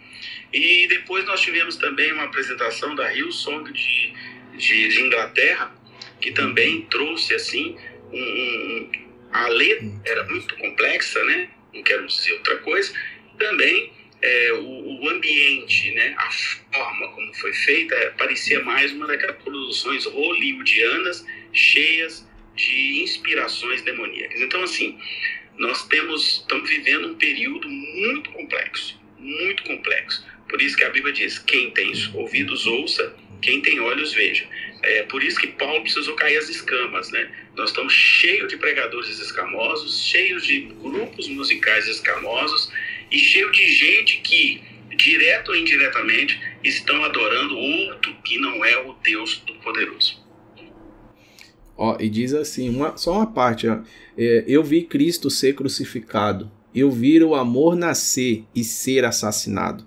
E depois nós tivemos também uma apresentação da Hillsong de, de, de Inglaterra, que também trouxe assim um, um, a letra era muito complexa, né? Não quero dizer outra coisa. Também é, o, o, ambiente, né? A forma como foi feita é, parecia mais uma daquelas produções hollywoodianas cheias de inspirações demoníacas. Então assim, nós temos estamos vivendo um período muito complexo, muito complexo por isso que a Bíblia diz: quem tem ouvidos, ouça, quem tem olhos, veja. É por isso que Paulo precisou cair as escamas, né? Nós estamos cheios de pregadores escamosos, cheios de grupos musicais escamosos e cheio de gente que, direto ou indiretamente, estão adorando outro que não é o Deus Todo-Poderoso. Ó, e diz assim, uma, só uma parte, ó, é, eu vi Cristo ser crucificado, eu vi o amor nascer e ser assassinado.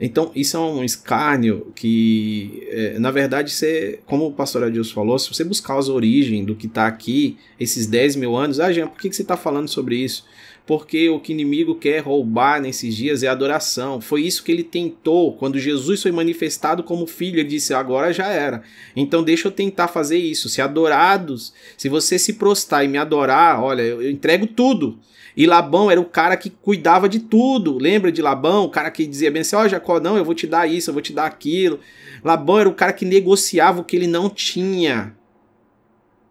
Então, isso é um escárnio que, é, na verdade, você, como o pastor Adilson falou, se você buscar as origens do que está aqui, esses 10 mil anos, ah, Jean, por que, que você está falando sobre isso? Porque o que inimigo quer roubar nesses dias é adoração. Foi isso que ele tentou. Quando Jesus foi manifestado como filho, ele disse: agora já era. Então deixa eu tentar fazer isso. Se adorados, se você se prostrar e me adorar, olha, eu entrego tudo. E Labão era o cara que cuidava de tudo. Lembra de Labão? O cara que dizia bem assim: Ó, oh, Jacó, não, eu vou te dar isso, eu vou te dar aquilo. Labão era o cara que negociava o que ele não tinha.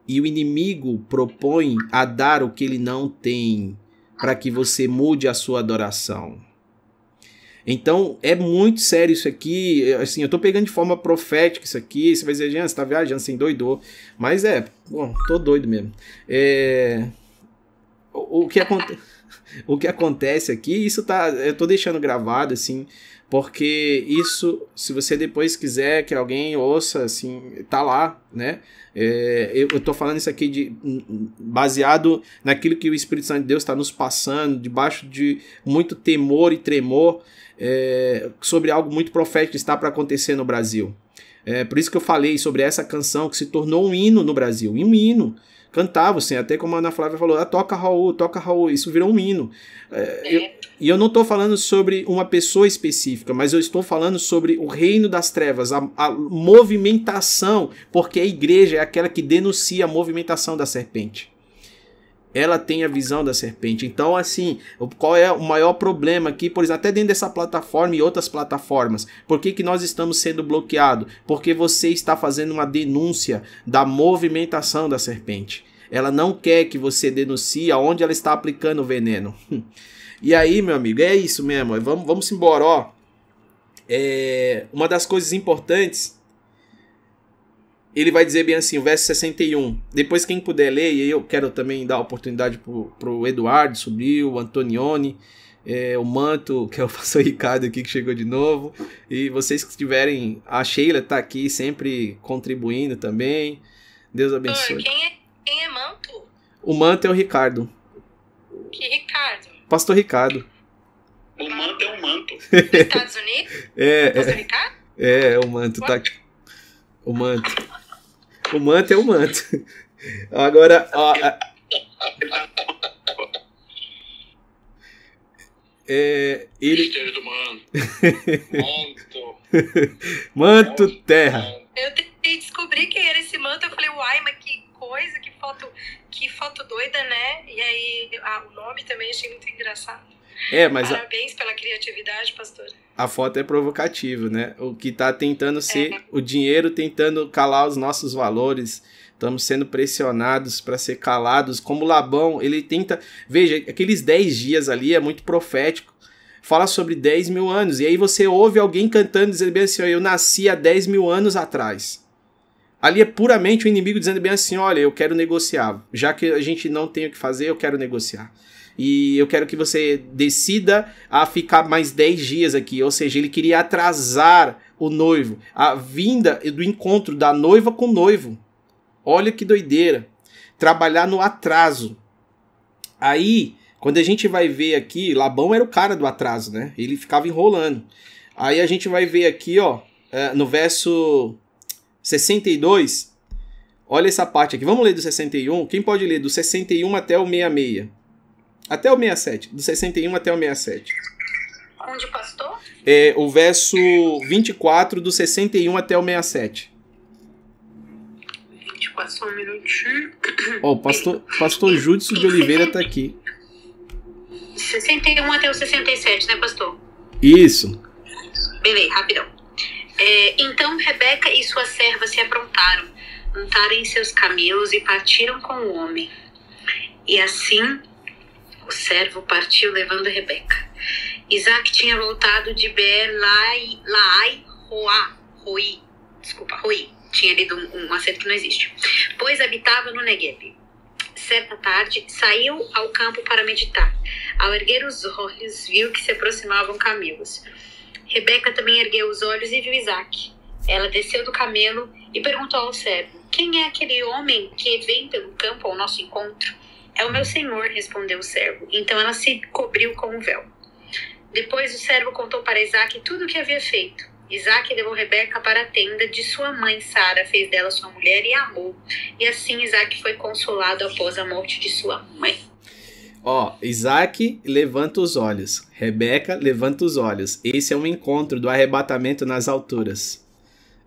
E o inimigo propõe a dar o que ele não tem, para que você mude a sua adoração. Então é muito sério isso aqui. Assim, eu tô pegando de forma profética isso aqui. Você vai dizer, Jean, você tá viajando, sem doidou. Mas é, bom, tô doido mesmo. É, o, que, aconte... <laughs> o que acontece aqui, isso tá. Eu tô deixando gravado, assim, porque isso, se você depois quiser que alguém ouça, assim, tá lá, né? É, eu, tô falando isso aqui de, baseado naquilo que o Espírito Santo de Deus está nos passando, debaixo de muito temor e tremor, é, sobre algo muito profético que está para acontecer no Brasil. É, por isso que eu falei sobre essa canção que se tornou um hino no Brasil, um hino cantavam, assim, até como a Ana Flávia falou, ah, toca Raul, toca Raul, isso virou um hino. É, eu, e eu não estou falando sobre uma pessoa específica, mas eu estou falando sobre o reino das trevas, a, a movimentação, porque a igreja é aquela que denuncia a movimentação da serpente ela tem a visão da serpente. Então, assim, qual é o maior problema aqui, por exemplo, até dentro dessa plataforma e outras plataformas? Por que, que nós estamos sendo bloqueados? Porque você está fazendo uma denúncia da movimentação da serpente. Ela não quer que você denuncie aonde ela está aplicando o veneno. <laughs> E aí, meu amigo, é isso mesmo. Vamos, vamos embora, ó. É, uma das coisas importantes ele vai dizer bem assim, o verso 61. Depois, quem puder ler, e eu quero também dar a oportunidade para o Eduardo subir, o Antonioni, é, o Manto, <laughs> que é o pastor Ricardo aqui que chegou de novo. E vocês que estiverem. A Sheila está aqui sempre contribuindo também. Deus abençoe. Quem é, quem é Manto? O Manto é o Ricardo. Que Ricardo? Pastor Ricardo. O Manto é o Manto. <laughs> Estados Unidos? É, Pastor é, Ricardo? é, o Manto tá aqui. O Manto. O manto é o manto. Agora, ó, é, ele. do manto. Manto. <laughs> manto terra. Eu tentei descobrir quem era esse manto. Eu falei, uai, mas que coisa, que foto, que foto doida, né? E aí, ah, o nome também achei muito engraçado. É, mas Parabéns a, pela criatividade, pastor. A foto é provocativa, né? O que está tentando ser é. o dinheiro tentando calar os nossos valores. Estamos sendo pressionados para ser calados. Como Labão, ele tenta. Veja, aqueles 10 dias ali é muito profético. Fala sobre 10 mil anos. E aí você ouve alguém cantando, dizendo bem assim: Eu nasci há 10 mil anos atrás. Ali é puramente o inimigo dizendo bem assim: Olha, eu quero negociar. Já que a gente não tem o que fazer, eu quero negociar e eu quero que você decida a ficar mais 10 dias aqui. Ou seja, ele queria atrasar o noivo, a vinda do encontro da noiva com o noivo. Olha que doideira. Trabalhar no atraso. Aí, quando a gente vai ver aqui, Labão era o cara do atraso, né? Ele ficava enrolando. Aí a gente vai ver aqui, ó, é, no verso 62. Olha essa parte aqui. Vamos ler do 61. Quem pode ler do 61 até o 66? Até o 67. Do 61 até o 67. Onde pastor? É o verso 24 do 61 até o 67. 24, só um minutinho. Ó, o pastor, pastor Júdice de Oliveira tá aqui. 61 até o 67, né, pastor? Isso. Beleza, rapidão. É, então Rebeca e sua serva se aprontaram, montaram em seus camelos e partiram com o homem. E assim o servo partiu levando Rebeca. Isaac tinha voltado de Ber Laai Roá, Roi, desculpa, Roi, tinha lido um, um acento que não existe, pois habitava no Negev. Certa tarde, saiu ao campo para meditar. Ao erguer os olhos, viu que se aproximavam camelos. Rebeca também ergueu os olhos e viu Isaac. Ela desceu do camelo e perguntou ao servo: Quem é aquele homem que vem pelo campo ao nosso encontro? É o meu senhor, respondeu o servo. Então ela se cobriu com o véu. Depois o servo contou para Isaac tudo o que havia feito. Isaac levou Rebeca para a tenda de sua mãe Sara, fez dela sua mulher e amou. E assim Isaac foi consolado após a morte de sua mãe. Ó, Isaac levanta os olhos, Rebeca levanta os olhos. Esse é um encontro do arrebatamento nas alturas.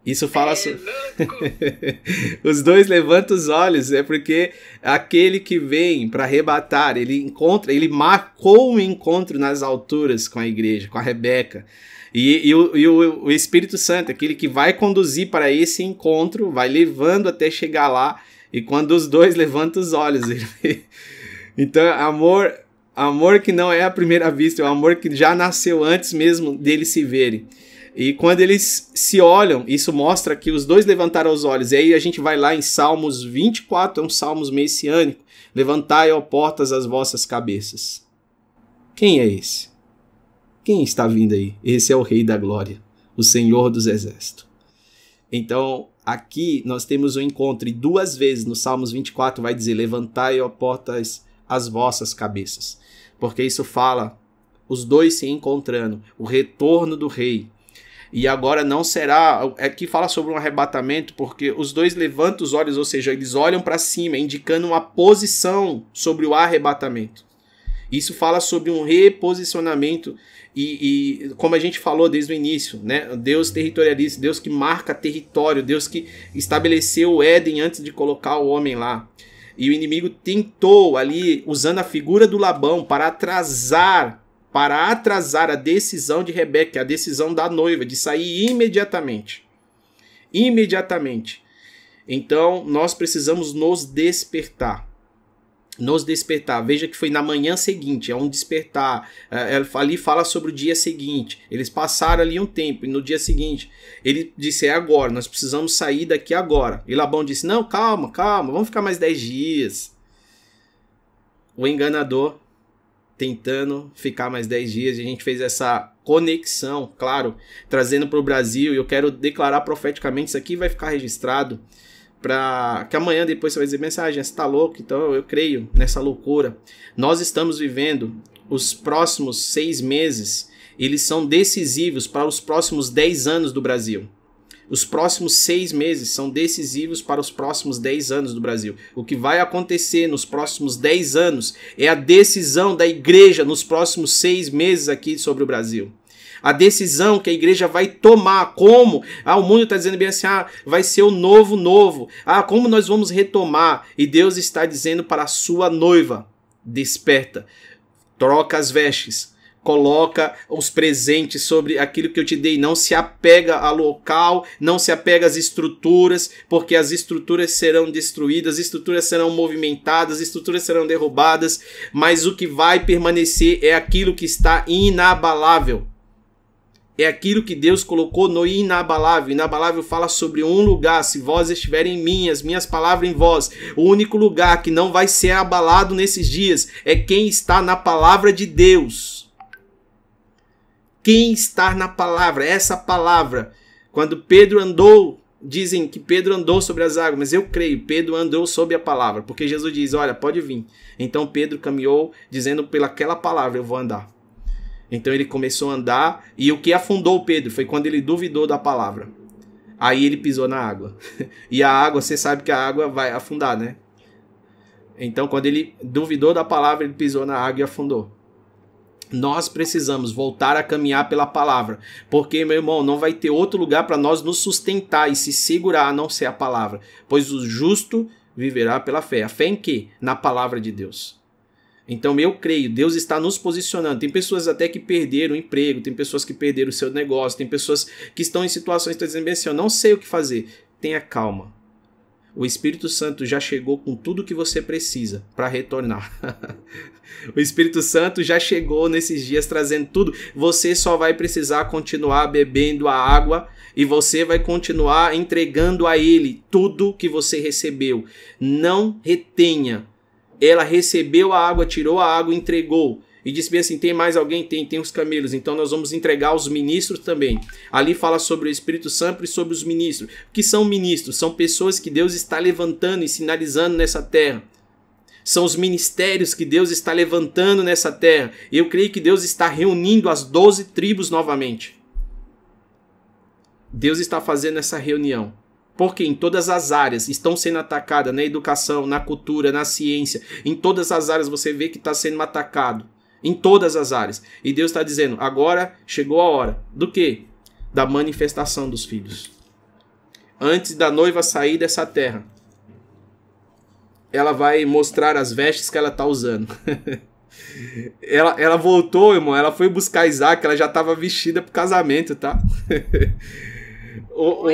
Isso fala. É <laughs> os dois levantam os olhos, é porque aquele que vem para arrebatar, ele encontra, ele marcou um encontro nas alturas com a igreja, com a Rebeca. E, e, o, e o, o, Espírito Santo, aquele que vai conduzir para esse encontro, vai levando até chegar lá. E quando os dois levantam os olhos, ele... então amor, amor que não é a primeira vista, é o amor que já nasceu antes mesmo deles se verem. E quando eles se olham, isso mostra que os dois levantaram os olhos. E aí a gente vai lá em Salmos 24, é um Salmos messiânico. Levantai, ó portas, as vossas cabeças. Quem é esse? Quem está vindo aí? Esse é o Rei da Glória, o Senhor dos Exércitos. Então, aqui nós temos um encontro, e duas vezes no Salmos 24 vai dizer: Levantai, ó portas, as vossas cabeças. Porque isso fala os dois se encontrando, o retorno do rei, e agora não será. É que fala sobre um arrebatamento, porque os dois levantam os olhos, ou seja, eles olham para cima, indicando uma posição sobre o arrebatamento. Isso fala sobre um reposicionamento e, e, como a gente falou desde o início, né? Deus territorialista, Deus que marca território, Deus que estabeleceu o Éden antes de colocar o homem lá. E o inimigo tentou ali, usando a figura do Labão, para atrasar para atrasar a decisão de Rebeca, a decisão da noiva, de sair imediatamente. Imediatamente. Então, nós precisamos nos despertar. Nos despertar. Veja que foi na manhã seguinte, é um despertar. É, ali fala sobre o dia seguinte. Eles passaram ali um tempo, e no dia seguinte, ele disse: É agora, nós precisamos sair daqui agora. E Labão disse: Não, calma, calma, vamos ficar mais 10 dias. O enganador tentando ficar mais 10 dias. E a gente fez essa conexão, claro, trazendo para o Brasil. E eu quero declarar profeticamente: isso aqui vai ficar registrado. Para que amanhã depois você vai dizer mensagem, você tá louco? Então eu creio nessa loucura. Nós estamos vivendo os próximos seis meses, eles são decisivos para os próximos 10 anos do Brasil. Os próximos seis meses são decisivos para os próximos dez anos do Brasil. O que vai acontecer nos próximos dez anos é a decisão da igreja nos próximos seis meses aqui sobre o Brasil. A decisão que a igreja vai tomar, como ah, o mundo está dizendo bem assim, ah, vai ser o novo novo, ah, como nós vamos retomar, e Deus está dizendo para a sua noiva, desperta, troca as vestes, coloca os presentes sobre aquilo que eu te dei, não se apega ao local, não se apega às estruturas, porque as estruturas serão destruídas, as estruturas serão movimentadas, as estruturas serão derrubadas, mas o que vai permanecer é aquilo que está inabalável. É aquilo que Deus colocou no inabalável. Inabalável fala sobre um lugar. Se vós estiverem em mim, as minhas palavras em vós. O único lugar que não vai ser abalado nesses dias é quem está na palavra de Deus quem está na palavra, essa palavra. Quando Pedro andou, dizem que Pedro andou sobre as águas, mas eu creio, Pedro andou sobre a palavra, porque Jesus diz: Olha, pode vir. Então Pedro caminhou dizendo pelaquela palavra: Eu vou andar. Então ele começou a andar, e o que afundou Pedro foi quando ele duvidou da palavra. Aí ele pisou na água. <laughs> E a água, você sabe que a água vai afundar, né? Então, quando ele duvidou da palavra, ele pisou na água e afundou. Nós precisamos voltar a caminhar pela palavra, porque, meu irmão, não vai ter outro lugar para nós nos sustentar e se segurar a não ser a palavra, pois o justo viverá pela fé. A fé em quê? Na palavra de Deus. Então eu creio, Deus está nos posicionando. Tem pessoas até que perderam o emprego, tem pessoas que perderam o seu negócio, tem pessoas que estão em situações que estão dizendo assim, eu não sei o que fazer. Tenha calma. O Espírito Santo já chegou com tudo que você precisa para retornar. <laughs> o Espírito Santo já chegou nesses dias trazendo tudo. Você só vai precisar continuar bebendo a água e você vai continuar entregando a Ele tudo que você recebeu. Não retenha. Ela recebeu a água, tirou a água, entregou. E disse bem assim: tem mais alguém? Tem, tem os camelos. Então nós vamos entregar os ministros também. Ali fala sobre o Espírito Santo e sobre os ministros. O que são ministros? São pessoas que Deus está levantando e sinalizando nessa terra. São os ministérios que Deus está levantando nessa terra. Eu creio que Deus está reunindo as doze tribos novamente. Deus está fazendo essa reunião. Porque em todas as áreas estão sendo atacadas, na educação, na cultura, na ciência, em todas as áreas você vê que está sendo atacado. Em todas as áreas. E Deus está dizendo: agora chegou a hora. Do que? Da manifestação dos filhos. Antes da noiva sair dessa terra, ela vai mostrar as vestes que ela está usando. <laughs> ela, ela voltou, irmão. Ela foi buscar Isaac, ela já estava vestida para o casamento, tá? <laughs> o,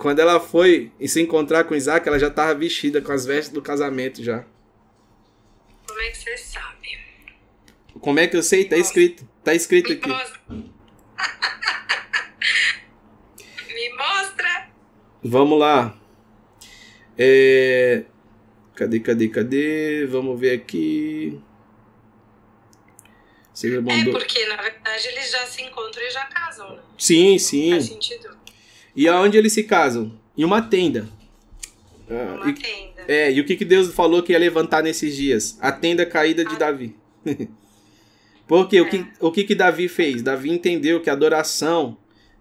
quando ela foi se encontrar com Isaac, ela já estava vestida com as vestes do casamento já. Como é que você sabe? Como é que eu sei? Tá escrito. Tá escrito aqui. Me mostra. Vamos lá. É... Cadê, cadê, cadê? Vamos ver aqui. Você mandou... É porque, na verdade, eles já se encontram e já casam, né? Sim, sim. Faz sentido. E aonde eles se casam? Em uma tenda. Ah, uma e, tenda. É, e o que, que Deus falou que ia levantar nesses dias? A tenda caída de ah. Davi. <laughs> Porque é. o, que, o que, que Davi fez? Davi entendeu que a adoração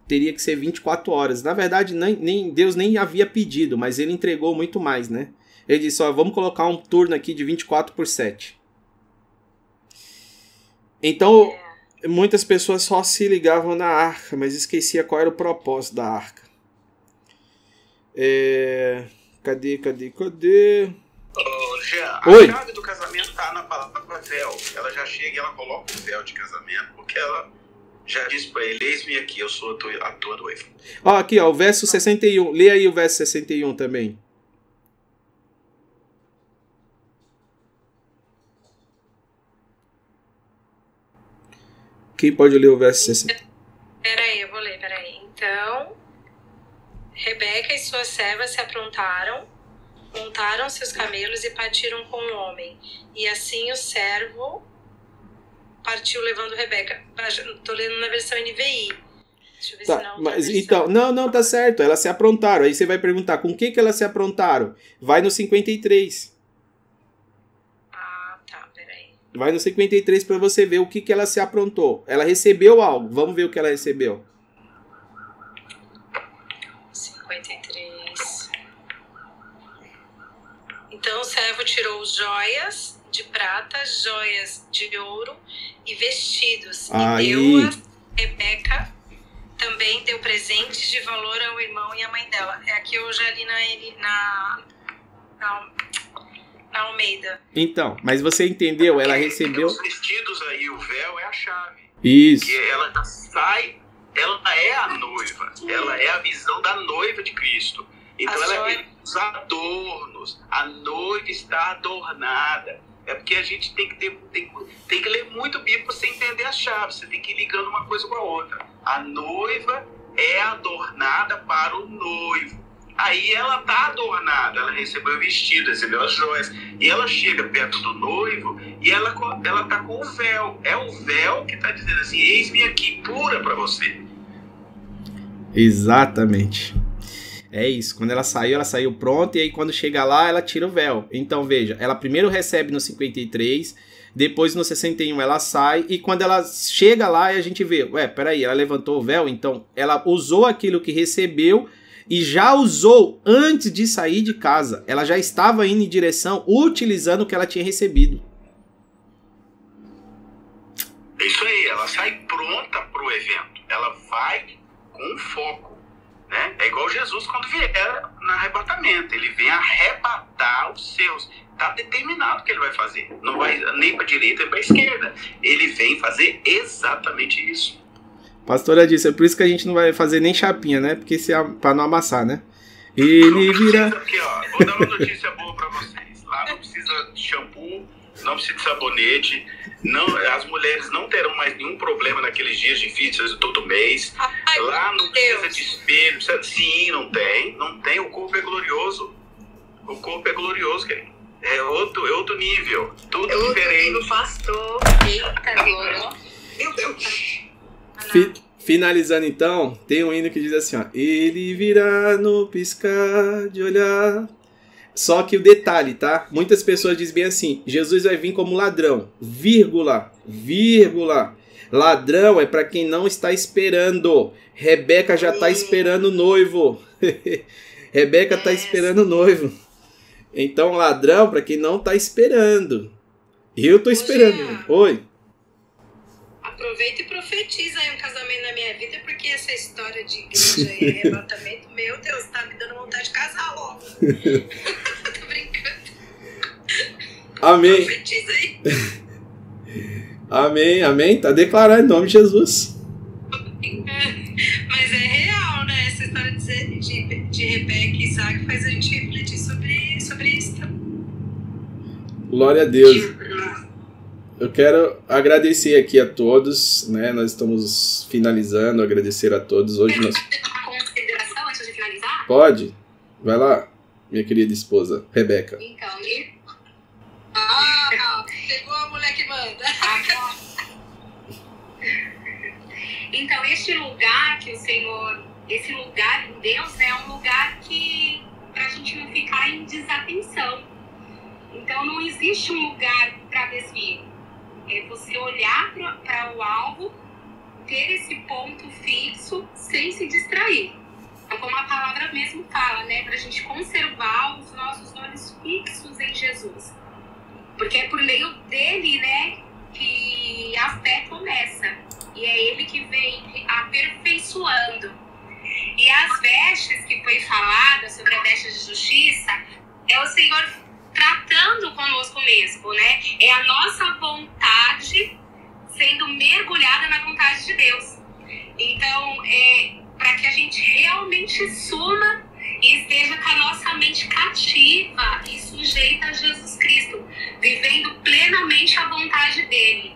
teria que ser 24 horas. Na verdade, nem, nem Deus nem havia pedido, mas ele entregou muito mais, né? Ele disse: ó, vamos colocar um turno aqui de 24 por 7. Então, é. muitas pessoas só se ligavam na arca, mas esquecia qual era o propósito da arca. É... Cadê, cadê, cadê? Ô, Jean, a Oi. chave do casamento tá na palavra véu. Ela já chega e ela coloca o véu de casamento, porque ela já diz pra ele, eis-me aqui, eu sou a tua, a tua noiva. Ó, aqui, ó, o verso 61. Lê aí o verso 61 também. Quem pode ler o verso 61? Peraí, eu vou ler, peraí. Então, Rebeca e suas servas se aprontaram montaram seus camelos e partiram com o homem. E assim o servo partiu levando Rebeca. Estou lendo na versão NVI. Deixa eu ver tá, se não. Mas, então, não, não, tá certo. Elas se aprontaram. Aí você vai perguntar com que, que elas se aprontaram? Vai no 53. Ah, tá, peraí. Vai no 53 para você ver o que, que ela se aprontou. Ela recebeu algo. Vamos ver o que ela recebeu. 53. Então o servo tirou joias de prata, joias de ouro e vestidos. Aí. E deu a Rebeca também deu presentes de valor ao irmão e à mãe dela. É aqui eu já li na, na, na, na Almeida. Então, mas você entendeu? Ela recebeu. Os vestidos aí, o véu é a chave. Isso. Que ela sai, ela é a noiva. Ela é a visão da noiva de Cristo. Então ela é os adornos. A noiva está adornada. É porque a gente tem que, ter, tem, tem que ler muito Bíblia para você entender as chaves. Você tem que ir ligando uma coisa com a outra. A noiva é adornada para o noivo. Aí ela tá adornada, ela recebeu o vestido, recebeu as joias. E ela chega perto do noivo e ela, ela tá com o véu. É o véu que está dizendo assim: eis-me aqui, pura para você. Exatamente. É isso. Quando ela saiu, ela saiu pronta e aí quando chega lá, ela tira o véu. Então veja, ela primeiro recebe no 53, depois no 61 ela sai e quando ela chega lá a gente vê, ué, peraí, ela levantou o véu, então ela usou aquilo que recebeu e já usou antes de sair de casa. Ela já estava indo em direção utilizando o que ela tinha recebido. É isso aí, ela sai pronta para o evento. Ela vai com foco. Né? É igual Jesus quando vier no arrebatamento. Ele vem arrebatar os seus. Está determinado o que ele vai fazer. Não vai nem para a direita nem para a esquerda. Ele vem fazer exatamente isso. Pastora disse, é por isso que a gente não vai fazer nem chapinha, né? Porque se é para não amassar, né? Ele vira. Aqui, ó, vou dar uma notícia boa para vocês. Lá não precisa de shampoo, não precisa de sabonete não, as mulheres não terão mais nenhum problema naqueles dias difíceis de todo mês. Ai, Lá não precisa de espelho, precisa, sim, não tem, não tem. O corpo é glorioso. O corpo é glorioso, querido. É outro, é outro nível. Tudo É outro diferente. nível, pastor. Eita, Glória. Meu Deus. Fi- finalizando então, tem um hino que diz assim, ó. Ele virá no piscar de olhar. Só que o detalhe, tá? Muitas pessoas dizem bem assim: Jesus vai vir como ladrão, vírgula, vírgula. Ladrão é para quem não está esperando. Rebeca já tá esperando o noivo. <laughs> Rebeca tá Yes. esperando o noivo. Então, ladrão para quem não tá esperando. Eu tô Ô, esperando. Oi. Aproveita e profetiza aí um casamento na minha vida, porque essa história de igreja e <laughs> arrebatamento, meu Deus, tá me dando vontade de casar logo. <laughs> Tô brincando. Amém. Profetiza aí. Amém, amém. Tá declarado em nome de Jesus. Mas é real, né? Essa história de, de, de Rebeca e Isaac faz a gente refletir sobre, sobre isso. Glória a Deus. Eu quero agradecer aqui a todos, né? Nós estamos finalizando, agradecer a todos. Hoje nós pode. Vai lá, minha querida esposa, Rebeca. Então, e- Ah, pegou a mulher que manda. Então, este lugar que o Senhor, esse lugar em Deus, né, é um lugar que para a gente não ficar em desatenção. Então, não existe um lugar para desvio. É você olhar para o alvo, ter esse ponto fixo, sem se distrair. Então, como a palavra mesmo fala, né, para a gente conservar os nossos olhos fixos em Jesus. Porque é por meio dele, né, que a fé começa. E é ele que vem aperfeiçoando. E as vestes que foi falada sobre a veste de justiça é o Senhor tratando conosco mesmo, né? É a nossa vontade sendo mergulhada na vontade de Deus. Então, é para que a gente realmente suma e esteja com a nossa mente cativa e sujeita a Jesus Cristo, vivendo plenamente a vontade dele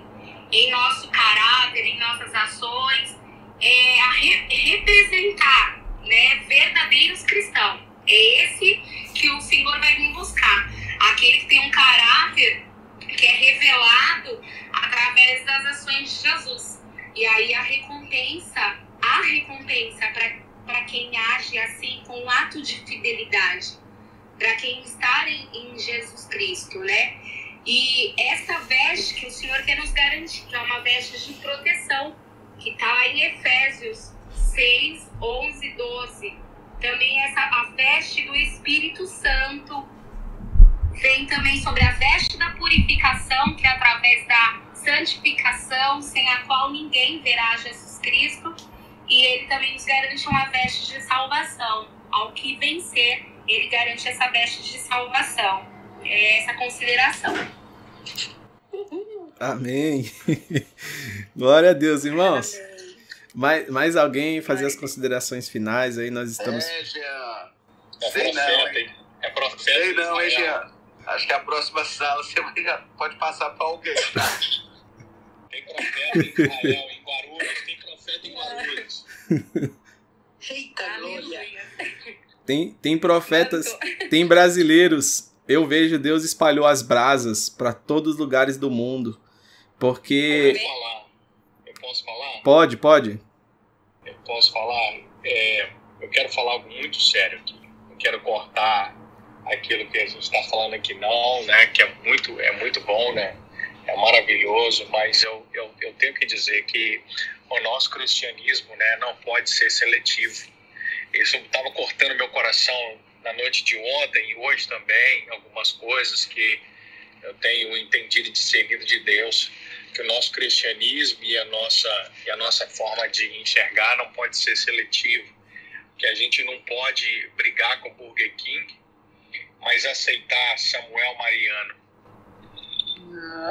em nosso caráter, em nossas ações, é a re- representar né, verdadeiros cristãos. É esse que o Senhor vai vir buscar. Aquele que tem um caráter que é revelado através das ações de Jesus. E aí a recompensa, a recompensa para quem age assim com um ato de fidelidade, para quem está em, em Jesus Cristo, né? E essa veste que o Senhor quer nos garantir, é uma veste de proteção, que está em Efésios 6, 11, 12. Também essa, a veste do Espírito Santo. Vem também sobre a veste da purificação, que é através da santificação, sem a qual ninguém verá Jesus Cristo. E ele também nos garante uma veste de salvação. Ao que vencer, ele garante essa veste de salvação. É essa consideração. Amém. <laughs> Glória a Deus, irmãos. Mais, mais alguém fazer as considerações finais aí? Nós estamos. É, Jean. É Sei não, profeta, hein? hein? É profeta. Sei não, hein. Jean? Acho que a próxima sala você pode passar para alguém. Tem profeta em Israel, em Guarulhos. Tem profeta em Guarulhos. Eita, glória. Tem, tem profetas, <laughs> tem brasileiros. Eu vejo Deus espalhou as brasas para todos os lugares do mundo. Eu Porque. Eu posso falar? Pode, pode. Eu posso falar? É, eu quero falar algo muito sério aqui. Não quero cortar aquilo que a gente está falando aqui, não, né? Que é muito, é muito bom, né? É maravilhoso, mas eu, eu, eu tenho que dizer que o nosso cristianismo, né, não pode ser seletivo. Isso estava cortando meu coração na noite de ontem e hoje também, algumas coisas que eu tenho entendido e discernido de Deus que o nosso cristianismo e a nossa e a nossa forma de enxergar não pode ser seletivo, que a gente não pode brigar com o Burger King, mas aceitar Samuel Mariano.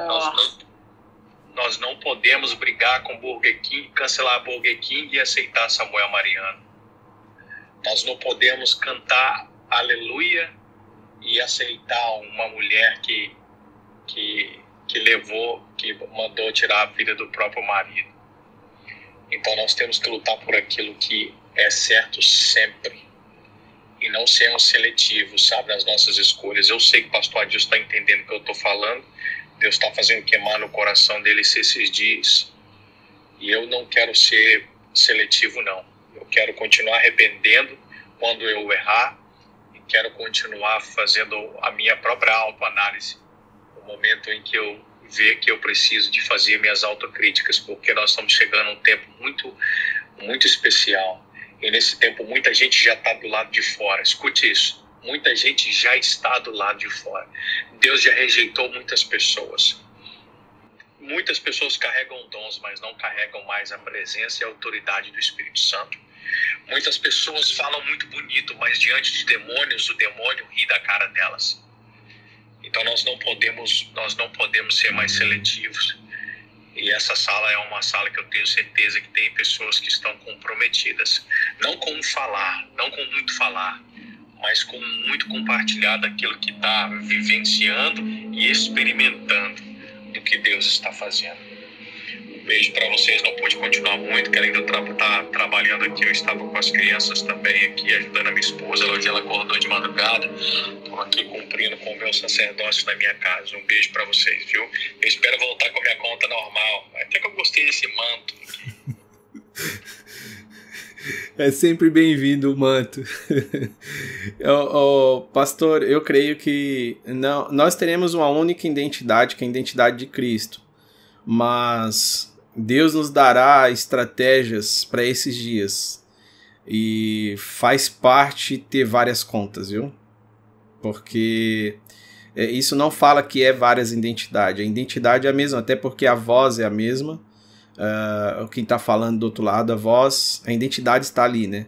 Nós não, nós não podemos brigar com Burger King, cancelar Burger King e aceitar Samuel Mariano. Nós não podemos cantar Aleluia e aceitar uma mulher que que que levou, que mandou tirar a vida do próprio marido. Então nós temos que lutar por aquilo que é certo sempre. e não sermos seletivos, sabe, nas nossas escolhas. Eu sei que o pastor Adilson está entendendo o que eu estou falando. Deus está fazendo queimar no coração dele esses dias. E eu não quero ser seletivo, não. Eu quero continuar arrependendo quando eu errar e quero continuar fazendo a minha própria autoanálise. No momento em que eu ver que eu preciso de fazer minhas autocríticas, porque nós estamos chegando a um tempo muito, muito especial e nesse tempo, muita gente já está do lado de fora. Escute isso. Muita gente já está do lado de fora. Deus já rejeitou muitas pessoas. Muitas pessoas carregam dons, mas não carregam mais a presença e a autoridade do Espírito Santo. Muitas pessoas falam muito bonito, mas diante de demônios, o demônio ri da cara delas. Então nós não podemos, nós não podemos ser mais seletivos. E essa sala é uma sala que eu tenho certeza que tem pessoas que estão comprometidas, não com falar, não com muito falar, mas com muito compartilhar daquilo que está vivenciando e experimentando do que Deus está fazendo. Um beijo para vocês, não pude continuar muito, que ainda estar tá trabalhando aqui, eu estava com as crianças também aqui, ajudando a minha esposa, hoje ela acordou de madrugada, estou aqui cumprindo com o meu sacerdócio na minha casa. Um beijo para vocês, viu? Eu espero voltar com a minha conta normal. Até que eu gostei desse manto. É sempre bem-vindo o manto. <laughs> oh, oh, pastor, eu creio que não, nós teremos uma única identidade, que é a identidade de Cristo. Mas Deus nos dará estratégias para esses dias. E faz parte ter várias contas, viu? Porque é, isso não fala que é várias identidades. A identidade é a mesma, até porque a voz é a mesma. Uh, quem está falando do outro lado, a voz, a identidade está ali, né?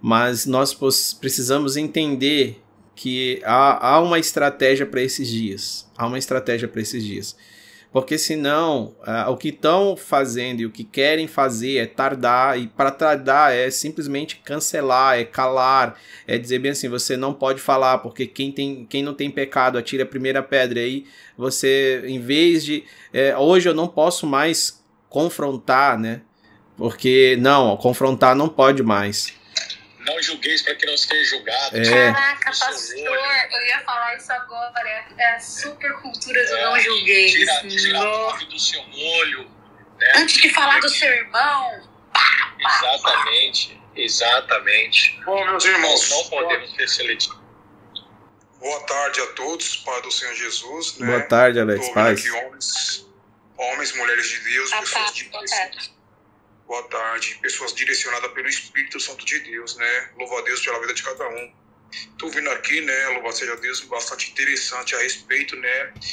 Mas nós precisamos entender que há, há uma estratégia para esses dias. Há uma estratégia para esses dias. Porque senão, uh, o que estão fazendo e o que querem fazer é tardar, e para tardar é simplesmente cancelar, é calar, é dizer bem assim, você não pode falar, porque quem, tem, quem não tem pecado atira a primeira pedra. Aí você, em vez de. É, hoje eu não posso mais confrontar, né? Porque, não, confrontar não pode mais. Não julgueis para que não seja julgado. É. Caraca, pastor, eu ia falar isso agora. É a super cultura do é, não julgueis. Tira, tira a do seu olho. Né? Antes de falar do seu irmão. Exatamente, exatamente. Bom, meus irmãos. Não, não podemos ser seletivos. Boa tarde a todos, Pai do Senhor Jesus. Né? Boa tarde, Alex. Paz. Aqui, homens, homens, mulheres de Deus, pessoas de Deus boa tarde, pessoas direcionadas pelo Espírito Santo de Deus, né? Louva a Deus pela vida de cada um. Tô vindo aqui, né? Louva seja Deus, bastante interessante a respeito, né?